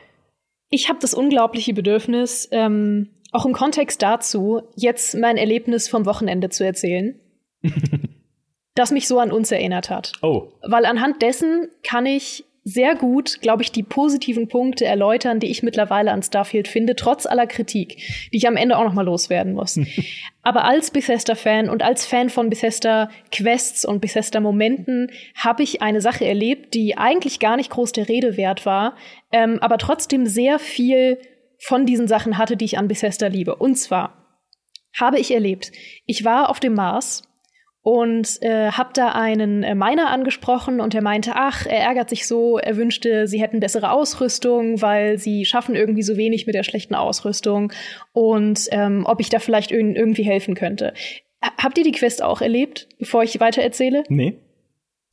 Ich habe das unglaubliche Bedürfnis, ähm, auch im Kontext dazu, jetzt mein Erlebnis vom Wochenende zu erzählen. [LAUGHS] das mich so an uns erinnert hat. Oh. Weil anhand dessen kann ich sehr gut, glaube ich, die positiven Punkte erläutern, die ich mittlerweile an Starfield finde, trotz aller Kritik, die ich am Ende auch noch mal loswerden muss. [LAUGHS] Aber als Bethesda-Fan und als Fan von Bethesda-Quests und Bethesda-Momenten habe ich eine Sache erlebt, die eigentlich gar nicht groß der Rede wert war, ähm, aber trotzdem sehr viel von diesen Sachen hatte, die ich an Bethesda liebe. Und zwar habe ich erlebt, ich war auf dem Mars und äh, habe da einen äh, Miner angesprochen und er meinte, ach, er ärgert sich so, er wünschte, sie hätten bessere Ausrüstung, weil sie schaffen irgendwie so wenig mit der schlechten Ausrüstung und ähm, ob ich da vielleicht irg irgendwie helfen könnte. H habt ihr die Quest auch erlebt, bevor ich weiter erzähle? Nee.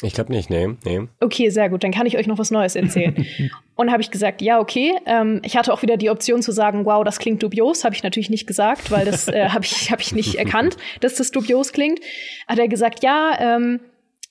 Ich glaube nicht, nee, nee. Okay, sehr gut, dann kann ich euch noch was Neues erzählen. [LAUGHS] und habe ich gesagt, ja, okay. Ähm, ich hatte auch wieder die Option zu sagen, wow, das klingt dubios. Habe ich natürlich nicht gesagt, weil das äh, [LAUGHS] habe ich, hab ich nicht erkannt, dass das dubios klingt. Hat er gesagt, ja, ähm,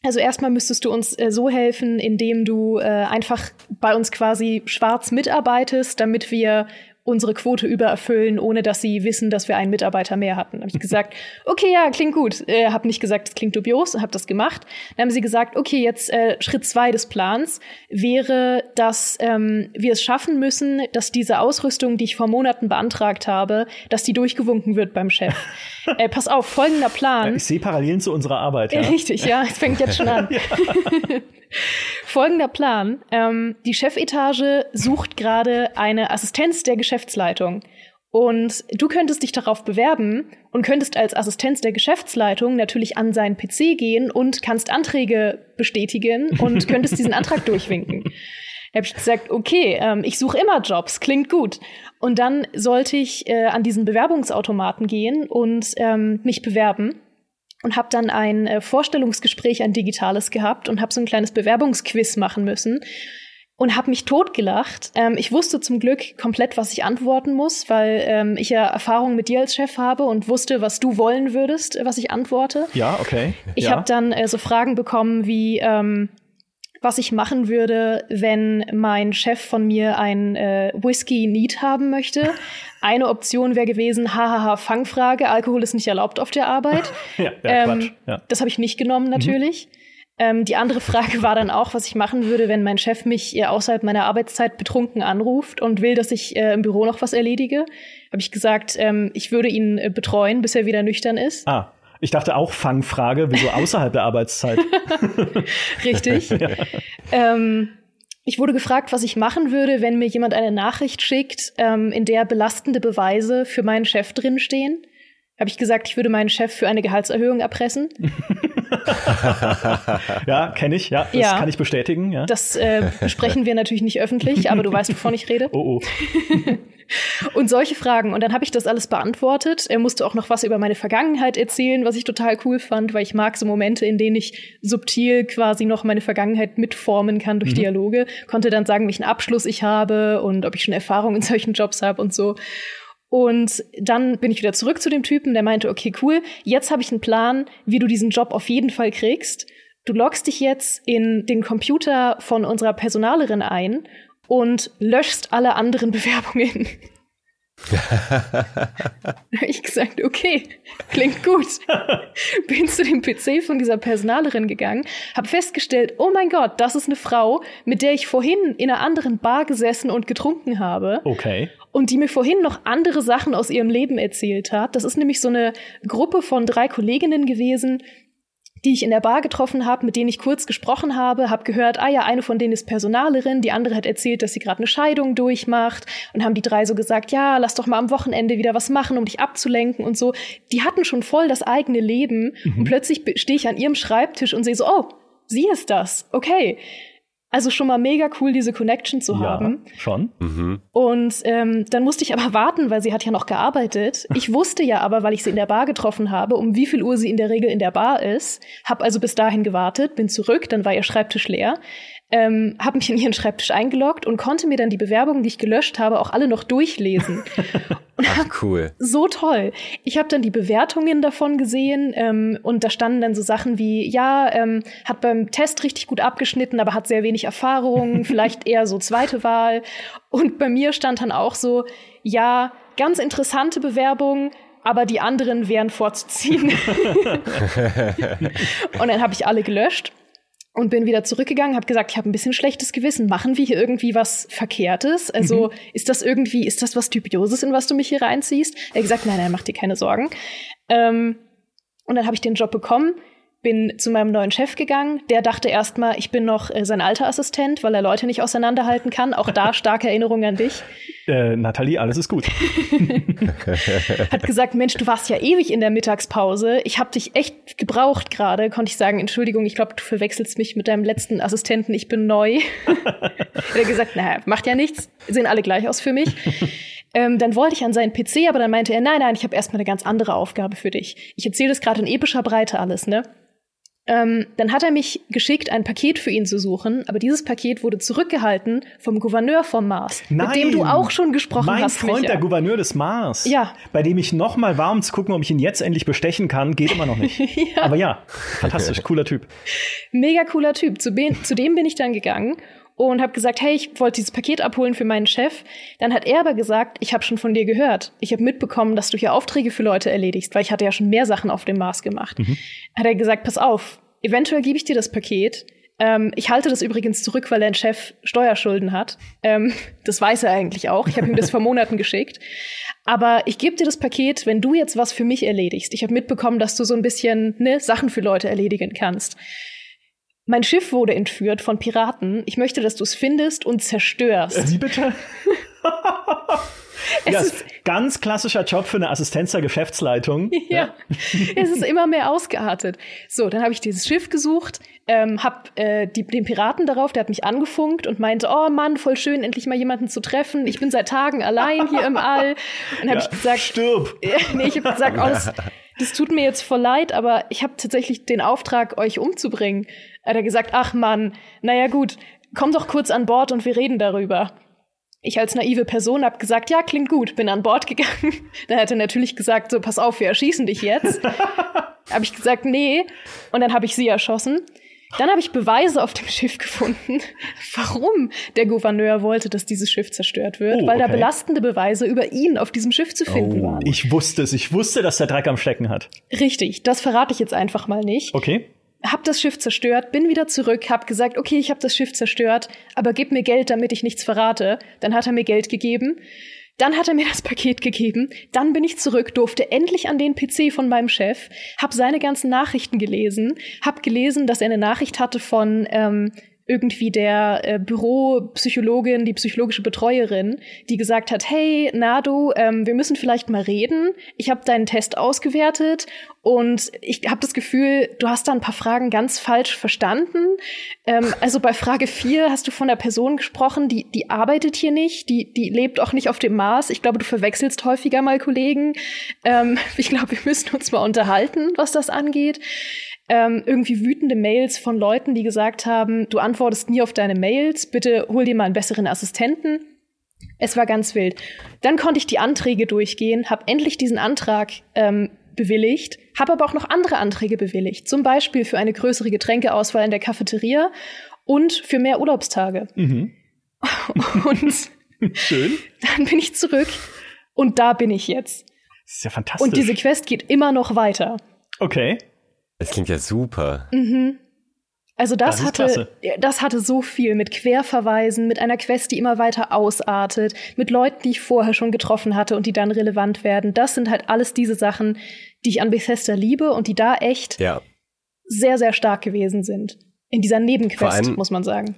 also erstmal müsstest du uns äh, so helfen, indem du äh, einfach bei uns quasi schwarz mitarbeitest, damit wir unsere Quote übererfüllen, ohne dass sie wissen, dass wir einen Mitarbeiter mehr hatten. Dann habe ich gesagt, [LAUGHS] okay, ja, klingt gut. Äh, habe nicht gesagt, es klingt dubios, habe das gemacht. Dann haben sie gesagt, okay, jetzt äh, Schritt zwei des Plans wäre, dass ähm, wir es schaffen müssen, dass diese Ausrüstung, die ich vor Monaten beantragt habe, dass die durchgewunken wird beim Chef. [LAUGHS] äh, pass auf, folgender Plan. Ich sehe Parallelen zu unserer Arbeit. Ja. Richtig, ja, es fängt jetzt schon an. [LAUGHS] Folgender Plan. Ähm, die Chefetage sucht gerade eine Assistenz der Geschäftsleitung. Und du könntest dich darauf bewerben und könntest als Assistenz der Geschäftsleitung natürlich an seinen PC gehen und kannst Anträge bestätigen und könntest diesen Antrag [LAUGHS] durchwinken. Da habe ich gesagt, okay, ähm, ich suche immer Jobs, klingt gut. Und dann sollte ich äh, an diesen Bewerbungsautomaten gehen und ähm, mich bewerben und habe dann ein äh, Vorstellungsgespräch, ein digitales gehabt und habe so ein kleines Bewerbungsquiz machen müssen und habe mich totgelacht. Ähm, ich wusste zum Glück komplett, was ich antworten muss, weil ähm, ich ja Erfahrung mit dir als Chef habe und wusste, was du wollen würdest, was ich antworte. Ja, okay. Ich ja. habe dann äh, so Fragen bekommen wie ähm, was ich machen würde, wenn mein Chef von mir ein äh, Whisky Need haben möchte. [LAUGHS] Eine Option wäre gewesen, hahaha, Fangfrage, Alkohol ist nicht erlaubt auf der Arbeit. [LAUGHS] ja, ja, ähm, ja. Das habe ich nicht genommen natürlich. Mhm. Ähm, die andere Frage war dann auch, was ich machen würde, wenn mein Chef mich äh, außerhalb meiner Arbeitszeit betrunken anruft und will, dass ich äh, im Büro noch was erledige. Habe ich gesagt, ähm, ich würde ihn äh, betreuen, bis er wieder nüchtern ist. Ah. Ich dachte auch Fangfrage, wieso außerhalb der Arbeitszeit? [LAUGHS] Richtig. [LAUGHS] ja. ähm, ich wurde gefragt, was ich machen würde, wenn mir jemand eine Nachricht schickt, ähm, in der belastende Beweise für meinen Chef drinstehen. Habe ich gesagt, ich würde meinen Chef für eine Gehaltserhöhung erpressen. [LAUGHS] ja, kenne ich, ja, das ja, kann ich bestätigen. Ja. Das äh, besprechen wir natürlich nicht öffentlich, aber du weißt, wovon ich rede. Oh, oh. [LAUGHS] und solche Fragen. Und dann habe ich das alles beantwortet. Er musste auch noch was über meine Vergangenheit erzählen, was ich total cool fand, weil ich mag so Momente, in denen ich subtil quasi noch meine Vergangenheit mitformen kann durch mhm. Dialoge. Konnte dann sagen, welchen Abschluss ich habe und ob ich schon Erfahrung in solchen Jobs habe und so. Und dann bin ich wieder zurück zu dem Typen, der meinte, okay, cool, jetzt habe ich einen Plan, wie du diesen Job auf jeden Fall kriegst. Du loggst dich jetzt in den Computer von unserer Personalerin ein und löschst alle anderen [LAUGHS] Bewerbungen. [LAUGHS] ich gesagt, okay, klingt gut. [LAUGHS] Bin zu dem PC von dieser Personalerin gegangen, habe festgestellt, oh mein Gott, das ist eine Frau, mit der ich vorhin in einer anderen Bar gesessen und getrunken habe. Okay. Und die mir vorhin noch andere Sachen aus ihrem Leben erzählt hat. Das ist nämlich so eine Gruppe von drei Kolleginnen gewesen, die ich in der Bar getroffen habe, mit denen ich kurz gesprochen habe, habe gehört, ah ja, eine von denen ist Personalerin, die andere hat erzählt, dass sie gerade eine Scheidung durchmacht und haben die drei so gesagt, ja, lass doch mal am Wochenende wieder was machen, um dich abzulenken und so. Die hatten schon voll das eigene Leben mhm. und plötzlich stehe ich an ihrem Schreibtisch und sehe so, oh, sie ist das, okay. Also schon mal mega cool, diese Connection zu ja, haben. Schon. Mhm. Und ähm, dann musste ich aber warten, weil sie hat ja noch gearbeitet. Ich [LAUGHS] wusste ja aber, weil ich sie in der Bar getroffen habe, um wie viel Uhr sie in der Regel in der Bar ist. Hab also bis dahin gewartet, bin zurück, dann war ihr Schreibtisch leer ähm, habe mich in ihren Schreibtisch eingeloggt und konnte mir dann die Bewerbungen, die ich gelöscht habe, auch alle noch durchlesen. [LAUGHS] Ach, cool. So toll. Ich habe dann die Bewertungen davon gesehen ähm, und da standen dann so Sachen wie, ja, ähm, hat beim Test richtig gut abgeschnitten, aber hat sehr wenig Erfahrung, [LAUGHS] vielleicht eher so zweite Wahl. Und bei mir stand dann auch so, ja, ganz interessante Bewerbung, aber die anderen wären vorzuziehen. [LAUGHS] und dann habe ich alle gelöscht und bin wieder zurückgegangen, habe gesagt, ich habe ein bisschen schlechtes Gewissen. Machen wir hier irgendwie was Verkehrtes? Also mhm. ist das irgendwie, ist das was Typioses, in was du mich hier reinziehst? Er hat gesagt, nein, nein, mach dir keine Sorgen. Ähm, und dann habe ich den Job bekommen bin zu meinem neuen Chef gegangen. Der dachte erstmal, ich bin noch äh, sein alter Assistent, weil er Leute nicht auseinanderhalten kann. Auch da starke Erinnerung an dich. Äh, Nathalie, alles ist gut. [LAUGHS] Hat gesagt, Mensch, du warst ja ewig in der Mittagspause. Ich habe dich echt gebraucht gerade. Konnte ich sagen, Entschuldigung, ich glaube, du verwechselst mich mit deinem letzten Assistenten. Ich bin neu. [LAUGHS] Hat er gesagt, naja, macht ja nichts. Sehen alle gleich aus für mich. Ähm, dann wollte ich an seinen PC, aber dann meinte er, nein, nein, ich habe erstmal eine ganz andere Aufgabe für dich. Ich erzähle das gerade in epischer Breite alles, ne? Ähm, dann hat er mich geschickt, ein Paket für ihn zu suchen, aber dieses Paket wurde zurückgehalten vom Gouverneur vom Mars, Nein, mit dem du auch schon gesprochen mein hast. Mein Freund, Micha. der Gouverneur des Mars. Ja. Bei dem ich noch mal war, um zu gucken, ob ich ihn jetzt endlich bestechen kann, geht immer noch nicht. [LAUGHS] ja. Aber ja, fantastisch, cooler Typ. Mega cooler Typ. Zu, zu dem bin ich dann gegangen und habe gesagt, hey, ich wollte dieses Paket abholen für meinen Chef. Dann hat er aber gesagt, ich habe schon von dir gehört. Ich habe mitbekommen, dass du hier Aufträge für Leute erledigst, weil ich hatte ja schon mehr Sachen auf dem Mars gemacht. Mhm. Hat er gesagt, pass auf, eventuell gebe ich dir das Paket. Ähm, ich halte das übrigens zurück, weil dein Chef Steuerschulden hat. Ähm, [LAUGHS] das weiß er eigentlich auch. Ich habe ihm das vor Monaten geschickt. Aber ich gebe dir das Paket, wenn du jetzt was für mich erledigst. Ich habe mitbekommen, dass du so ein bisschen ne, Sachen für Leute erledigen kannst. Mein Schiff wurde entführt von Piraten. Ich möchte, dass du es findest und zerstörst. Wie bitte? [LAUGHS] Es ja, ist ganz klassischer Job für eine Assistenz der Geschäftsleitung. [LAUGHS] Ja, ja. es ist immer mehr ausgeartet. So, dann habe ich dieses Schiff gesucht, ähm, hab äh, die, den Piraten darauf, der hat mich angefunkt und meinte, oh Mann, voll schön, endlich mal jemanden zu treffen. Ich bin seit Tagen allein hier im All. Und [LAUGHS] dann habe ja, ich gesagt, stirb. Äh, nee, ich habe gesagt, oh, das, tut mir jetzt voll leid, aber ich habe tatsächlich den Auftrag, euch umzubringen. Hat er gesagt, ach Mann, naja gut, komm doch kurz an Bord und wir reden darüber. Ich als naive Person habe gesagt, ja, klingt gut, bin an Bord gegangen. [LAUGHS] Dann hat er natürlich gesagt, so, pass auf, wir erschießen dich jetzt. [LAUGHS] habe ich gesagt, nee. Und dann habe ich sie erschossen. Dann habe ich Beweise auf dem Schiff gefunden, [LAUGHS] warum der Gouverneur wollte, dass dieses Schiff zerstört wird, oh, weil da belastende Beweise über ihn auf diesem Schiff zu finden oh. waren. Ich wusste es, ich wusste, dass der Dreck am Stecken hat. Richtig, das verrate ich jetzt einfach mal nicht. Okay hab das Schiff zerstört, bin wieder zurück, hab gesagt, okay, ich habe das Schiff zerstört, aber gib mir Geld, damit ich nichts verrate. Dann hat er mir Geld gegeben. Dann hat er mir das Paket gegeben. Dann bin ich zurück, durfte endlich an den PC von meinem Chef, hab seine ganzen Nachrichten gelesen, hab gelesen, dass er eine Nachricht hatte von ähm, irgendwie der äh, Büropsychologin, die psychologische Betreuerin, die gesagt hat, hey, Nado, ähm, wir müssen vielleicht mal reden. Ich habe deinen Test ausgewertet und ich habe das Gefühl, du hast da ein paar Fragen ganz falsch verstanden. Ähm, also bei Frage 4 hast du von der Person gesprochen, die, die arbeitet hier nicht, die, die lebt auch nicht auf dem Mars. Ich glaube, du verwechselst häufiger mal Kollegen. Ähm, [LAUGHS] ich glaube, wir müssen uns mal unterhalten, was das angeht ähm, irgendwie wütende Mails von Leuten, die gesagt haben, du antwortest nie auf deine Mails, bitte hol dir mal einen besseren Assistenten. Es war ganz wild. Dann konnte ich die Anträge durchgehen, habe endlich diesen Antrag ähm, bewilligt, habe aber auch noch andere Anträge bewilligt, zum Beispiel für eine größere Getränkeauswahl in der Cafeteria und für mehr Urlaubstage. Mhm. [LAUGHS] Und Schön. dann bin ich zurück und da bin ich jetzt. Das ist ja fantastisch. Und diese Quest geht immer noch weiter. Okay. Das klingt ja super. Mhm. Also das, das hatte, das hatte so viel mit Querverweisen, mit einer Quest, die immer weiter ausartet, mit Leuten, die ich vorher schon getroffen hatte und die dann relevant werden. Das sind halt alles diese Sachen, die ich an Bethesda liebe und die da echt ja. sehr, sehr stark gewesen sind. In dieser Nebenquest, muss man sagen.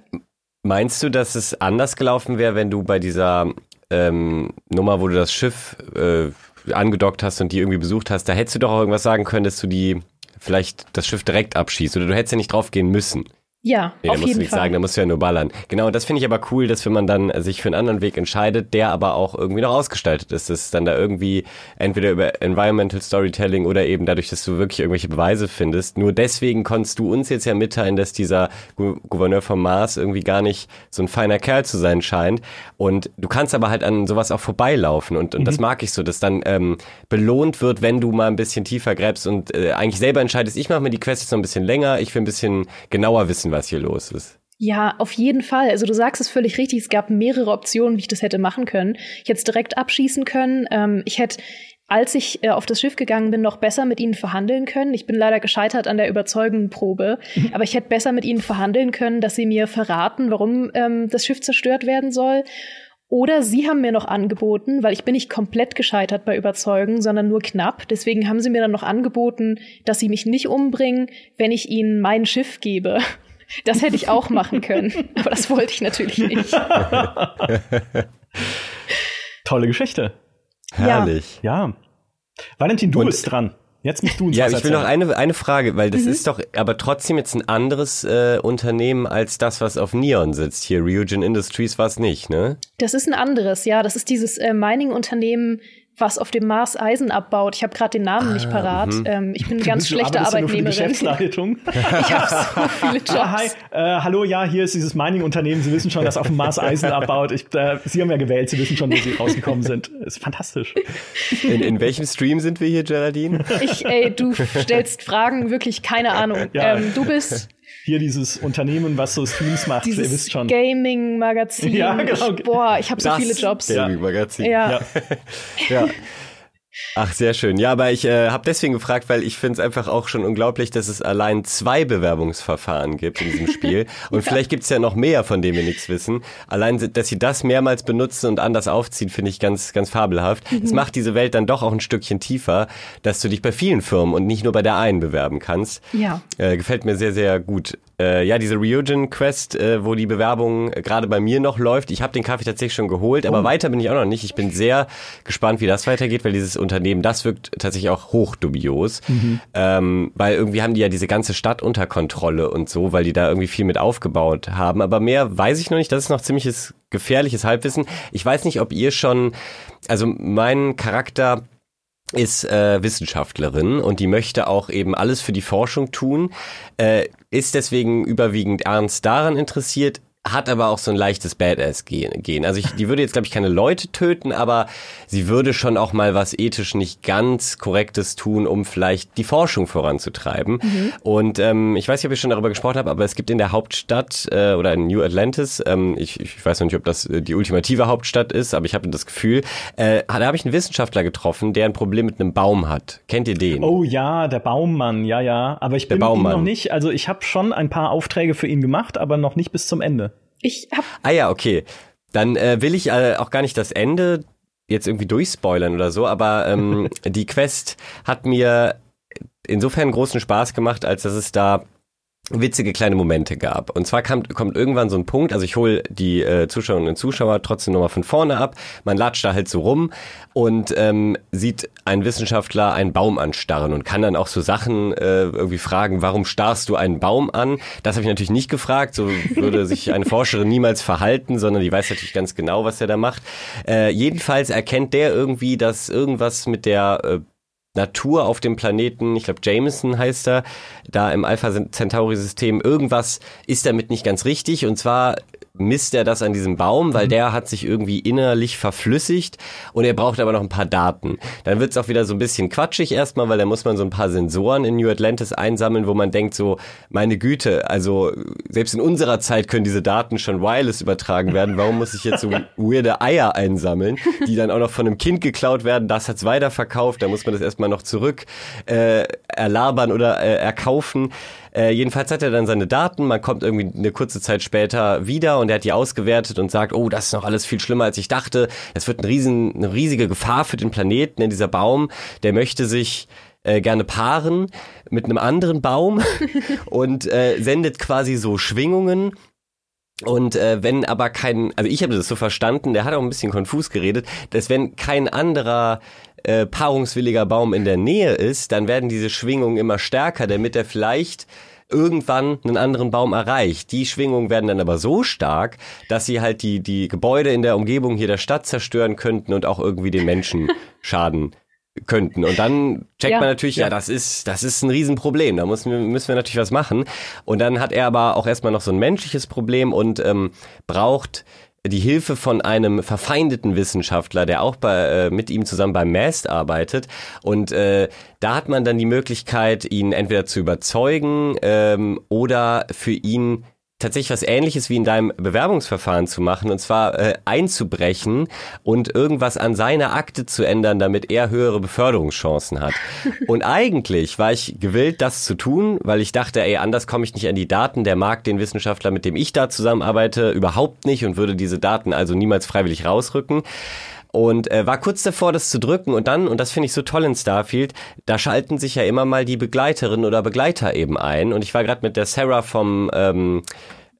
Meinst du, dass es anders gelaufen wäre, wenn du bei dieser ähm, Nummer, wo du das Schiff äh, angedockt hast und die irgendwie besucht hast, da hättest du doch auch irgendwas sagen können, dass du die vielleicht das Schiff direkt abschießt oder du hättest ja nicht drauf gehen müssen. Ja, nee, auf da musst jeden du nichts Fall. sagen, da musst du ja nur ballern. Genau, das finde ich aber cool, dass wenn man dann sich für einen anderen Weg entscheidet, der aber auch irgendwie noch ausgestaltet ist, dass dann da irgendwie entweder über Environmental Storytelling oder eben dadurch, dass du wirklich irgendwelche Beweise findest. Nur deswegen konntest du uns jetzt ja mitteilen, dass dieser Gouverneur vom Mars irgendwie gar nicht so ein feiner Kerl zu sein scheint. Und du kannst aber halt an sowas auch vorbeilaufen und, und mhm. das mag ich so, dass dann ähm, belohnt wird, wenn du mal ein bisschen tiefer gräbst und äh, eigentlich selber entscheidest, ich mache mir die Quest jetzt noch ein bisschen länger, ich will ein bisschen genauer wissen, was hier los ist. Ja, auf jeden Fall. Also du sagst es völlig richtig. Es gab mehrere Optionen, wie ich das hätte machen können. Ich hätte es direkt abschießen können. Ähm, ich hätte als ich äh, auf das Schiff gegangen bin, noch besser mit ihnen verhandeln können. Ich bin leider gescheitert an der Überzeugendenprobe, mhm. [LAUGHS] aber ich hätte besser mit ihnen verhandeln können, dass sie mir verraten, warum ähm, das Schiff zerstört werden soll. Oder sie haben mir noch angeboten, weil ich bin nicht komplett gescheitert bei Überzeugen, sondern nur knapp. Deswegen haben sie mir dann noch angeboten, dass sie mich nicht umbringen, wenn ich ihnen mein Schiff gebe. Das hätte ich auch machen können, [LAUGHS] aber das wollte ich natürlich nicht. [LAUGHS] Tolle Geschichte. Herrlich. Ja. Valentin, du Und bist dran. Jetzt musst du uns Ja, ich will noch eine, eine Frage, weil das mhm. ist doch aber trotzdem jetzt ein anderes äh, Unternehmen als das, was auf Neon sitzt. Hier, Ryujin Industries war es nicht, ne? Das ist ein anderes, ja. Das ist dieses äh, Mining-Unternehmen, was auf dem Mars Eisen abbaut. Ich habe gerade den Namen ah, nicht parat. Mhm. Ähm, ich bin eine ganz schlechte Arbeitnehmerin. Geschäftsleitung. [LAUGHS] ich habe so viele Jobs. [LAUGHS] Ah, hi, äh, hallo, ja, hier ist dieses Mining-Unternehmen. Sie wissen schon, dass auf dem Mars Eisen [LAUGHS] abbaut. Ich, äh, Sie haben ja gewählt. Sie wissen schon, wo Sie rausgekommen sind. Ist fantastisch. In, in welchem Stream sind wir hier, Geraldine? Ich, ey, du stellst Fragen, wirklich keine Ahnung. Ja. Ähm, du bist hier dieses Unternehmen, was so Streams macht, dieses ihr wisst schon. Gaming-Magazin. Ja, genau. Boah, ich habe so viele Jobs. Gaming-Magazin. Ja. ja. ja. [LAUGHS] Ach, sehr schön. Ja, aber ich äh, habe deswegen gefragt, weil ich finde es einfach auch schon unglaublich, dass es allein zwei Bewerbungsverfahren gibt in diesem Spiel. [LAUGHS] Und ja. vielleicht gibt es ja noch mehr, von denen wir nichts wissen. Allein, dass sie das mehrmals benutzen und anders aufziehen, finde ich ganz, ganz fabelhaft. Es mhm. macht diese Welt dann doch auch ein Stückchen tiefer, dass du dich bei vielen Firmen und nicht nur bei der einen bewerben kannst. Ja. Äh, gefällt mir sehr, sehr gut. Äh, ja, diese Ryujin Quest, äh, wo die Bewerbung äh, gerade bei mir noch läuft. Ich habe den Kaffee tatsächlich schon geholt, aber oh. weiter bin ich auch noch nicht. Ich bin sehr gespannt, wie das weitergeht, weil dieses Unternehmen, das wirkt tatsächlich auch hoch dubios. Mhm. Ähm, weil irgendwie haben die ja diese ganze Stadt unter Kontrolle und so, weil die da irgendwie viel mit aufgebaut haben. Aber mehr weiß ich noch nicht. Das ist noch ziemliches gefährliches Halbwissen. Ich weiß nicht, ob ihr schon, also mein Charakter ist äh, Wissenschaftlerin und die möchte auch eben alles für die Forschung tun, äh, ist deswegen überwiegend ernst daran interessiert, hat aber auch so ein leichtes Badass-Gehen. Also ich, die würde jetzt, glaube ich, keine Leute töten, aber sie würde schon auch mal was ethisch nicht ganz Korrektes tun, um vielleicht die Forschung voranzutreiben. Mhm. Und ähm, ich weiß nicht, ob ich schon darüber gesprochen habe, aber es gibt in der Hauptstadt äh, oder in New Atlantis, ähm, ich, ich weiß noch nicht, ob das äh, die ultimative Hauptstadt ist, aber ich habe das Gefühl, äh, da habe ich einen Wissenschaftler getroffen, der ein Problem mit einem Baum hat. Kennt ihr den? Oh ja, der Baummann, ja, ja. Aber ich bin ihm noch nicht, also ich habe schon ein paar Aufträge für ihn gemacht, aber noch nicht bis zum Ende. Ich hab. Ah ja, okay. Dann äh, will ich äh, auch gar nicht das Ende jetzt irgendwie durchspoilern oder so, aber ähm, [LAUGHS] die Quest hat mir insofern großen Spaß gemacht, als dass es da witzige kleine Momente gab. Und zwar kam, kommt irgendwann so ein Punkt, also ich hole die äh, Zuschauerinnen und Zuschauer trotzdem nochmal von vorne ab, man latscht da halt so rum und ähm, sieht einen Wissenschaftler einen Baum anstarren und kann dann auch so Sachen äh, irgendwie fragen, warum starrst du einen Baum an? Das habe ich natürlich nicht gefragt, so würde sich eine Forscherin niemals verhalten, sondern die weiß natürlich ganz genau, was er da macht. Äh, jedenfalls erkennt der irgendwie, dass irgendwas mit der äh, Natur auf dem Planeten, ich glaube Jameson heißt er, da im Alpha Centauri-System, irgendwas ist damit nicht ganz richtig. Und zwar misst er das an diesem Baum, weil mhm. der hat sich irgendwie innerlich verflüssigt und er braucht aber noch ein paar Daten. Dann wird es auch wieder so ein bisschen quatschig erstmal, weil da muss man so ein paar Sensoren in New Atlantis einsammeln, wo man denkt so, meine Güte, also selbst in unserer Zeit können diese Daten schon wireless übertragen werden. Warum muss ich jetzt so [LAUGHS] weirde Eier einsammeln, die dann auch noch von einem Kind geklaut werden? Das hat's weiterverkauft, da muss man das erstmal noch zurück äh, erlabern oder äh, erkaufen. Äh, jedenfalls hat er dann seine Daten, man kommt irgendwie eine kurze Zeit später wieder und er hat die ausgewertet und sagt, oh, das ist noch alles viel schlimmer, als ich dachte. Es wird ein riesen, eine riesige Gefahr für den Planeten, denn dieser Baum, der möchte sich äh, gerne paaren mit einem anderen Baum [LAUGHS] und äh, sendet quasi so Schwingungen und äh, wenn aber kein, also ich habe das so verstanden, der hat auch ein bisschen konfus geredet, dass wenn kein anderer äh, paarungswilliger Baum in der Nähe ist, dann werden diese Schwingungen immer stärker, damit er vielleicht irgendwann einen anderen Baum erreicht. Die Schwingungen werden dann aber so stark, dass sie halt die, die Gebäude in der Umgebung hier der Stadt zerstören könnten und auch irgendwie den Menschen [LAUGHS] schaden könnten. Und dann checkt ja, man natürlich, ja. ja, das ist, das ist ein Riesenproblem. Da müssen wir, müssen wir natürlich was machen. Und dann hat er aber auch erstmal noch so ein menschliches Problem und ähm, braucht die Hilfe von einem verfeindeten Wissenschaftler, der auch bei, äh, mit ihm zusammen beim MAST arbeitet. Und äh, da hat man dann die Möglichkeit, ihn entweder zu überzeugen ähm, oder für ihn tatsächlich was ähnliches wie in deinem Bewerbungsverfahren zu machen und zwar äh, einzubrechen und irgendwas an seiner Akte zu ändern, damit er höhere Beförderungschancen hat. [LAUGHS] Und eigentlich war ich gewillt, das zu tun, weil ich dachte, ey, anders komme ich nicht an die Daten. Der mag den Wissenschaftler, mit dem ich da zusammenarbeite, überhaupt nicht und würde diese Daten also niemals freiwillig rausrücken und äh, war kurz davor, das zu drücken und dann, und das finde ich so toll in Starfield, da schalten sich ja immer mal die Begleiterinnen oder Begleiter eben ein und ich war gerade mit der Sarah vom ähm,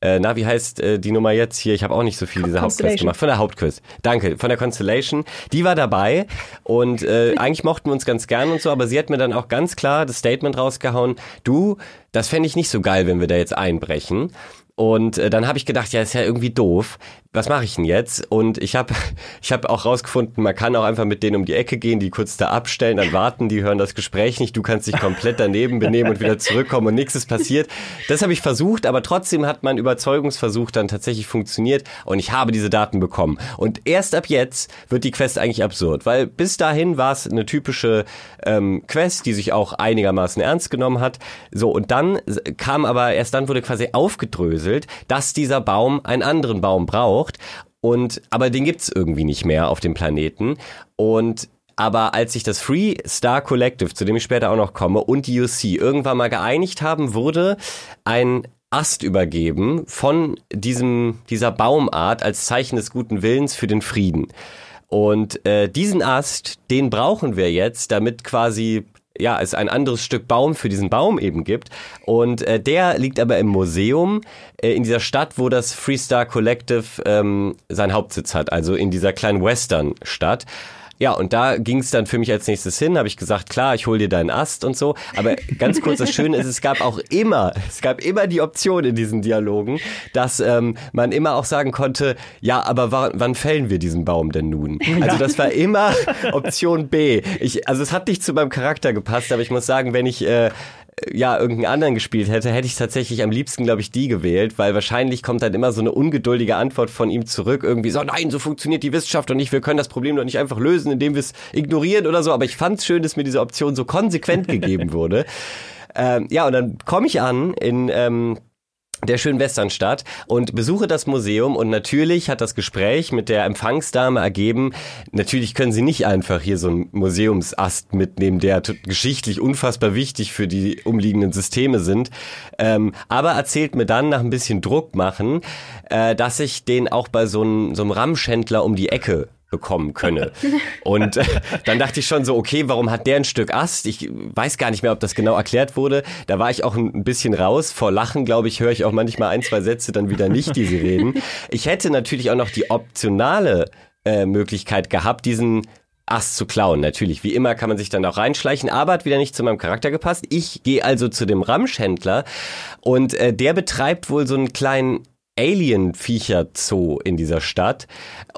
äh, na, wie heißt äh, die Nummer jetzt hier? Ich habe auch nicht so viel dieser Hauptquest gemacht. Von der Hauptquest. Danke, von der Constellation. Die war dabei und äh, [LAUGHS] eigentlich mochten wir uns ganz gern und so, aber sie hat mir dann auch ganz klar das Statement rausgehauen, du, das fände ich nicht so geil, wenn wir da jetzt einbrechen. Und äh, dann habe ich gedacht, ja, ist ja irgendwie doof was mache ich denn jetzt? Und ich habe [LAUGHS] ich hab auch rausgefunden, man kann auch einfach mit denen um die Ecke gehen, die kurz da abstellen, dann warten, die hören das Gespräch nicht, du kannst dich komplett daneben benehmen und wieder zurückkommen und nichts ist passiert. Das habe ich versucht, aber trotzdem hat mein Überzeugungsversuch dann tatsächlich funktioniert und ich habe diese Daten bekommen. Und erst ab jetzt wird die Quest eigentlich absurd, weil bis dahin war es eine typische ähm, Quest, die sich auch einigermaßen ernst genommen hat. So, und dann kam aber, erst dann wurde quasi aufgedröselt, dass dieser Baum einen anderen Baum braucht gebraucht. Und, aber den gibt's irgendwie nicht mehr auf dem Planeten. Und aber als sich das Free Star Collective, zu dem ich später auch noch komme, und die UC irgendwann mal geeinigt haben, wurde ein Ast übergeben von diesem, dieser Baumart als Zeichen des guten Willens für den Frieden. Und äh, diesen Ast, den brauchen wir jetzt, damit quasi ja, es ein anderes Stück Baum für diesen Baum eben gibt. Und äh, der liegt aber im Museum äh, in dieser Stadt, wo das Freestar Collective ähm, seinen Hauptsitz hat, also in dieser kleinen Western-Stadt. Ja, und da ging es dann für mich als nächstes hin, habe ich gesagt, klar, ich hol dir deinen Ast und so. Aber ganz kurz, das Schöne ist, es gab auch immer, [LAUGHS] es gab immer die Option in diesen Dialogen, dass ähm, man immer auch sagen konnte, ja, aber wann, wann fällen wir diesen Baum denn nun? Also das war immer [LAUGHS] Option B. Ich, also es hat nicht zu meinem Charakter gepasst, aber ich muss sagen, wenn ich äh, ja irgendeinen anderen gespielt hätte, hätte ich tatsächlich am liebsten, glaube ich, die gewählt, weil wahrscheinlich kommt dann immer so eine ungeduldige Antwort von ihm zurück, irgendwie so, nein, so funktioniert die Wissenschaft und nicht, wir können das Problem doch nicht einfach lösen, indem wir es ignorieren oder so. Aber ich fand es schön, dass mir diese Option so konsequent gegeben [LAUGHS] wurde. Ähm, ja, und dann komme ich an in ähm, der schönen Westernstadt und besuche das Museum. Und natürlich hat das Gespräch mit der Empfangsdame ergeben, natürlich können sie nicht einfach hier so einen Museumsast mitnehmen, der geschichtlich unfassbar wichtig für die umliegenden Systeme sind, ähm, aber erzählt mir dann nach ein bisschen Druck machen, äh, dass ich den auch bei so einem, so einem Ramschhändler um die Ecke bekommen könne. [LAUGHS] Und äh, dann dachte ich schon so, okay, warum hat der ein Stück Ast? Ich weiß gar nicht mehr, ob das genau erklärt wurde. Da war ich auch ein bisschen raus. Vor Lachen, glaube ich, höre ich auch manchmal ein, zwei Sätze dann wieder nicht, die sie reden. Ich hätte natürlich auch noch die optionale äh, Möglichkeit gehabt, diesen Ast zu klauen. Natürlich, wie immer kann man sich dann auch reinschleichen, aber hat wieder nicht zu meinem Charakter gepasst. Ich gehe also zu dem Ramschhändler und äh, der betreibt wohl so einen kleinen Alien-Viecher-Zoo in dieser Stadt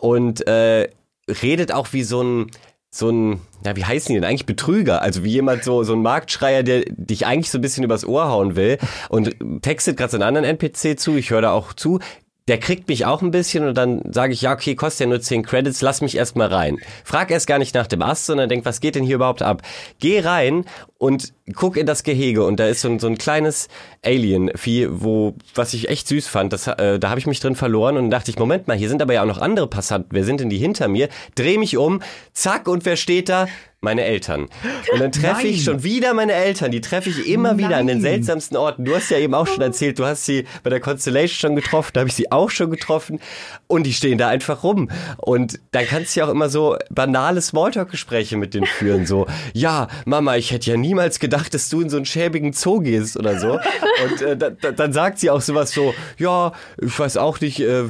und äh, redet auch wie so ein so ein, ja, wie heißen die denn eigentlich? Betrüger. Also wie jemand so, so ein Marktschreier, der dich eigentlich so ein bisschen übers Ohr hauen will und textet gerade so einen anderen NPC zu. Ich höre da auch zu der kriegt mich auch ein bisschen und dann sage ich, ja, okay, kostet ja nur 10 Credits, lass mich erstmal rein. Frag erst gar nicht nach dem Ast, sondern denk, was geht denn hier überhaupt ab? Geh rein und guck in das Gehege und da ist so ein, so ein kleines Alien-Vieh, wo, was ich echt süß fand, das, äh, da habe ich mich drin verloren und dachte ich, Moment mal, hier sind aber ja auch noch andere Passanten, wer sind denn die hinter mir? Dreh mich um, zack, und wer steht da? meine Eltern. Und dann treffe ich schon wieder meine Eltern. Die treffe ich immer Nein. wieder an den seltsamsten Orten. Du hast ja eben auch schon erzählt, du hast sie bei der Constellation schon getroffen, da habe ich sie auch schon getroffen. Und die stehen da einfach rum. Und dann kannst du ja auch immer so banale Smalltalk-Gespräche mit denen führen. So, ja, Mama, ich hätte ja niemals gedacht, dass du in so einen schäbigen Zoo gehst oder so. Und äh, da, dann sagt sie auch sowas so, ja, ich weiß auch nicht, äh,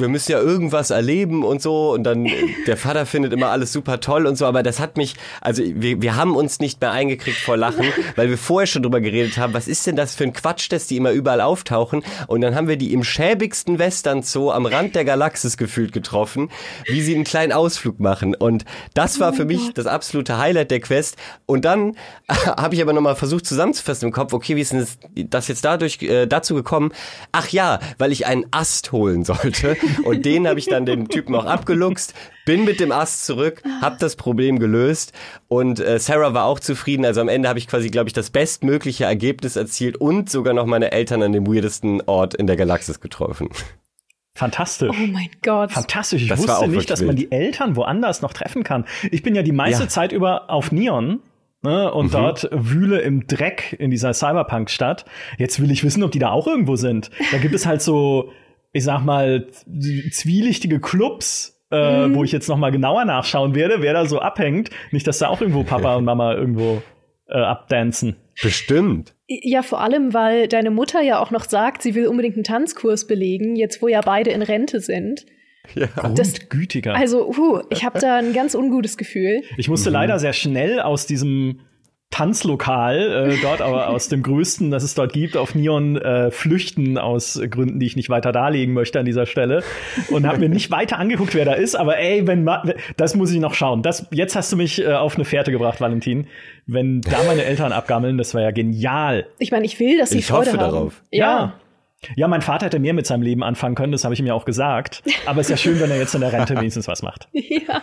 wir müssen ja irgendwas erleben und so. Und dann der Vater findet immer alles super toll und so, aber das hat mich, also wir, wir haben uns nicht mehr eingekriegt vor Lachen, weil wir vorher schon drüber geredet haben, was ist denn das für ein Quatsch, dass die immer überall auftauchen? Und dann haben wir die im schäbigsten Western Zoo am Rand der Galaxis gefühlt getroffen, wie sie einen kleinen Ausflug machen. Und das war oh für mich das absolute Highlight der Quest. Und dann [LAUGHS] habe ich aber nochmal versucht zusammenzufassen im Kopf, okay, wie ist denn das, das jetzt dadurch äh, dazu gekommen? Ach ja, weil ich einen Ast holen sollte Und den habe ich dann den Typen auch abgeluchst, bin mit dem Ast zurück, habe das Problem gelöst und äh, Sarah war auch zufrieden. Also am Ende habe ich quasi, glaube ich, das bestmögliche Ergebnis erzielt und sogar noch meine Eltern an dem weirdesten Ort in der Galaxis getroffen. Fantastisch. Oh mein Gott. Fantastisch. Ich Das wusste nicht, dass man die Eltern woanders noch treffen kann. Ich bin ja die meiste Ja. Zeit über auf Neon. Ne, und dort wühle im Dreck in dieser Cyberpunk-Stadt. Jetzt will ich wissen, ob die da auch irgendwo sind. Da gibt es halt so, ich sag mal, zwielichtige Clubs, äh, wo ich jetzt noch mal genauer nachschauen werde, wer da so abhängt. Nicht, dass da auch irgendwo Papa und Mama irgendwo äh, abdancen. Bestimmt. Ja, vor allem, weil deine Mutter ja auch noch sagt, sie will unbedingt einen Tanzkurs belegen, jetzt wo ja beide in Rente sind. Das- Grundgütiger. Also, uh, ich habe da ein ganz ungutes Gefühl. Ich musste leider sehr schnell aus diesem Tanzlokal, äh, dort aber aus dem größten, das es dort gibt, auf Neon äh, flüchten aus Gründen, die ich nicht weiter darlegen möchte an dieser Stelle und habe mir [LAUGHS] nicht weiter angeguckt, wer da ist. Aber ey, wenn ma- das muss ich noch schauen. Das jetzt hast du mich äh, auf eine Fährte gebracht, Valentin. Wenn da meine Eltern abgammeln, das war ja genial. Ich meine, ich will, dass sie Ich Freude hoffe haben. darauf. Ja. Ja, mein Vater hätte mehr mit seinem Leben anfangen können, das habe ich ihm ja auch gesagt. Aber es ist ja schön, wenn er jetzt in der Rente [LAUGHS] wenigstens was macht. Ja,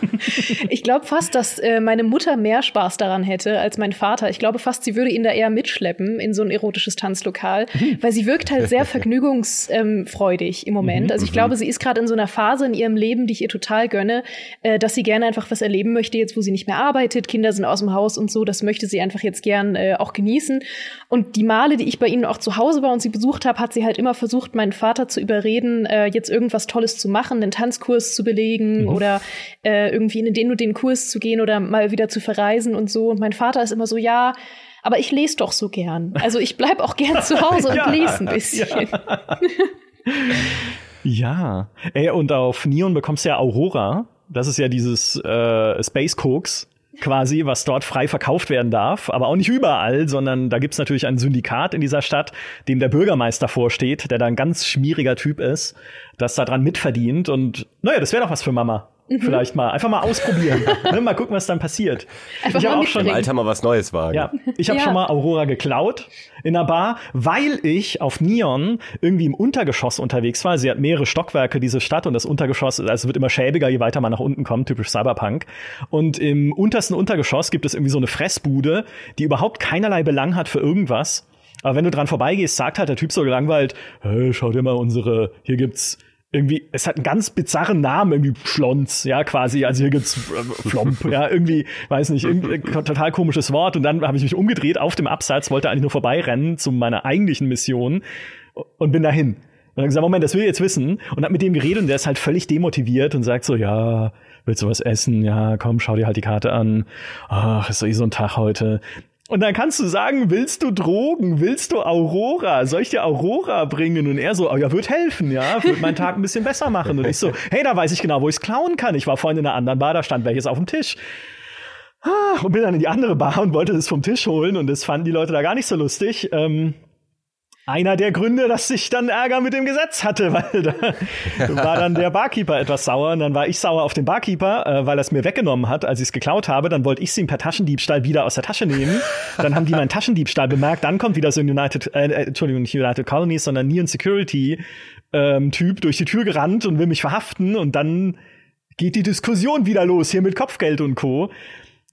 ich glaube fast, dass äh, meine Mutter mehr Spaß daran hätte als mein Vater. Ich glaube fast, sie würde ihn da eher mitschleppen in so ein erotisches Tanzlokal, weil sie wirkt halt sehr [LAUGHS] vergnügungsfreudig im Moment. Also ich glaube, sie ist gerade in so einer Phase in ihrem Leben, die ich ihr total gönne, äh, dass sie gerne einfach was erleben möchte, jetzt wo sie nicht mehr arbeitet, Kinder sind aus dem Haus und so. Das möchte sie einfach jetzt gern äh, auch genießen. Und die Male, die ich bei ihnen auch zu Hause war und sie besucht habe, hat sie halt immer versucht, meinen Vater zu überreden, äh, jetzt irgendwas Tolles zu machen, einen Tanzkurs zu belegen oder äh, irgendwie in den und den Kurs zu gehen oder mal wieder zu verreisen und so. Und mein Vater ist immer so, ja, aber ich lese doch so gern. Also ich bleib auch gern zu Hause [LAUGHS] und Ja, lese ein bisschen. Ja. Ey, und auf Neon bekommst du ja Aurora. Das ist ja dieses äh, Space Koks quasi, was dort frei verkauft werden darf, aber auch nicht überall, sondern da gibt's natürlich ein Syndikat in dieser Stadt, dem der Bürgermeister vorsteht, der da ein ganz schmieriger Typ ist, das da dran mitverdient und naja, das wäre doch was für Mama. Mhm. Vielleicht mal einfach mal ausprobieren, [LAUGHS] ne? mal gucken, was dann passiert. Einfach ich habe auch schon Im. Alter mal was Neues wagen. ja, ich habe Ja. schon mal Aurora geklaut in einer Bar, weil ich auf Neon irgendwie im Untergeschoss unterwegs war. Sie hat mehrere Stockwerke, diese Stadt, und das Untergeschoss, also es wird immer schäbiger, je weiter man nach unten kommt, typisch Cyberpunk. Und im untersten Untergeschoss gibt es irgendwie so eine Fressbude, die überhaupt keinerlei Belang hat für irgendwas. Aber wenn du dran vorbeigehst, sagt halt der Typ so gelangweilt, hey, schau dir mal unsere, hier gibt's irgendwie, es hat einen ganz bizarren Namen, irgendwie Schlons, ja, quasi. Also hier gibt's äh, Flomp, ja, irgendwie, weiß nicht, irgendwie ein total komisches Wort. Und dann habe ich mich umgedreht auf dem Absatz, wollte eigentlich nur vorbeirennen zu meiner eigentlichen Mission und bin dahin. Und dann gesagt, Moment, das will ich jetzt wissen. Und hab mit dem geredet und der ist halt völlig demotiviert und sagt so, ja, willst du was essen? Ja, komm, schau dir halt die Karte an. Ach, ist doch eh so ein Tag heute. Und dann kannst du sagen, willst du Drogen? Willst du Aurora? Soll ich dir Aurora bringen? Und er so, oh ja, wird helfen, ja, wird meinen Tag ein bisschen besser machen. Und ich so, hey, da weiß ich genau, wo ich's klauen kann. Ich war vorhin in einer anderen Bar, da stand welches auf dem Tisch. Ah, Und bin dann in die andere Bar und wollte das vom Tisch holen und das fanden die Leute da gar nicht so lustig. Ähm, einer der Gründe, dass ich dann Ärger mit dem Gesetz hatte, [LAUGHS] weil da war dann der Barkeeper etwas sauer und dann war ich sauer auf den Barkeeper, äh, weil er es mir weggenommen hat, als ich es geklaut habe. Dann wollte ich es ihm per Taschendiebstahl wieder aus der Tasche nehmen. Dann haben die meinen Taschendiebstahl bemerkt. Dann kommt wieder so ein United, äh, äh, Entschuldigung, nicht United Colonies, sondern Neon Security ähm, Typ durch die Tür gerannt und will mich verhaften und dann geht die Diskussion wieder los hier mit Kopfgeld und Co.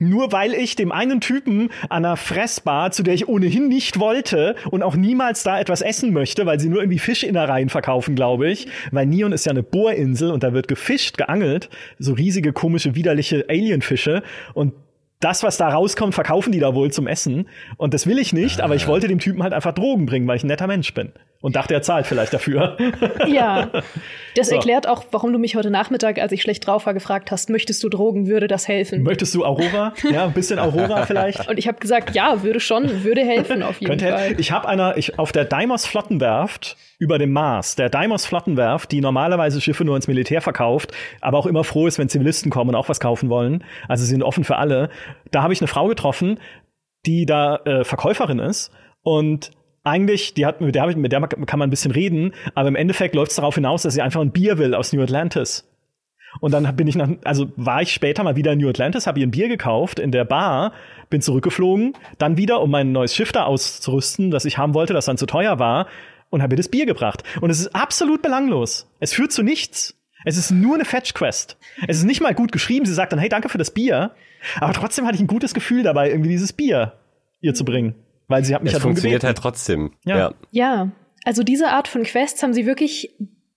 Nur weil ich dem einen Typen an einer Fressbar, zu der ich ohnehin nicht wollte und auch niemals da etwas essen möchte, weil sie nur irgendwie Fischinnereien verkaufen, glaube ich. Weil Neon ist ja eine Bohrinsel und da wird gefischt, geangelt. So riesige, komische, widerliche Alienfische. Und das, was da rauskommt, verkaufen die da wohl zum Essen. Und das will ich nicht, aber ich wollte dem Typen halt einfach Drogen bringen, weil ich ein netter Mensch bin. Und dachte, er zahlt vielleicht dafür. [LAUGHS] Ja, das So. erklärt auch, warum du mich heute Nachmittag, als ich schlecht drauf war, gefragt hast, möchtest du Drogen, würde das helfen? Möchtest du Aurora? Ja, ein bisschen Aurora [LAUGHS] vielleicht? Und ich habe gesagt, ja, würde schon, würde helfen auf jeden Könnte, Fall. ich habe einer, ich, auf der Deimos Flottenwerft über dem Mars, der Deimos Flottenwerft, die normalerweise Schiffe nur ins Militär verkauft, aber auch immer froh ist, wenn Zivilisten kommen und auch was kaufen wollen. Also sie sind offen für alle. Da habe ich eine Frau getroffen, die da äh, Verkäuferin ist und eigentlich, die hat, mit der, mit der kann man ein bisschen reden, aber im Endeffekt läuft es darauf hinaus, dass sie einfach ein Bier will aus New Atlantis. Und dann bin ich nach, also war ich später mal wieder in New Atlantis, habe ihr ein Bier gekauft in der Bar, bin zurückgeflogen, dann wieder, um mein neues Schiff da auszurüsten, das ich haben wollte, das dann zu teuer war, und habe ihr das Bier gebracht. Und es ist absolut belanglos. Es führt zu nichts. Es ist nur eine Fetch-Quest. Es ist nicht mal gut geschrieben. Sie sagt dann, hey, danke für das Bier. Aber trotzdem hatte ich ein gutes Gefühl dabei, irgendwie dieses Bier ihr zu bringen. Weil sie hat mich Es halt funktioniert gebeten. halt trotzdem. Ja. Ja. Ja, also diese Art von Quests haben sie wirklich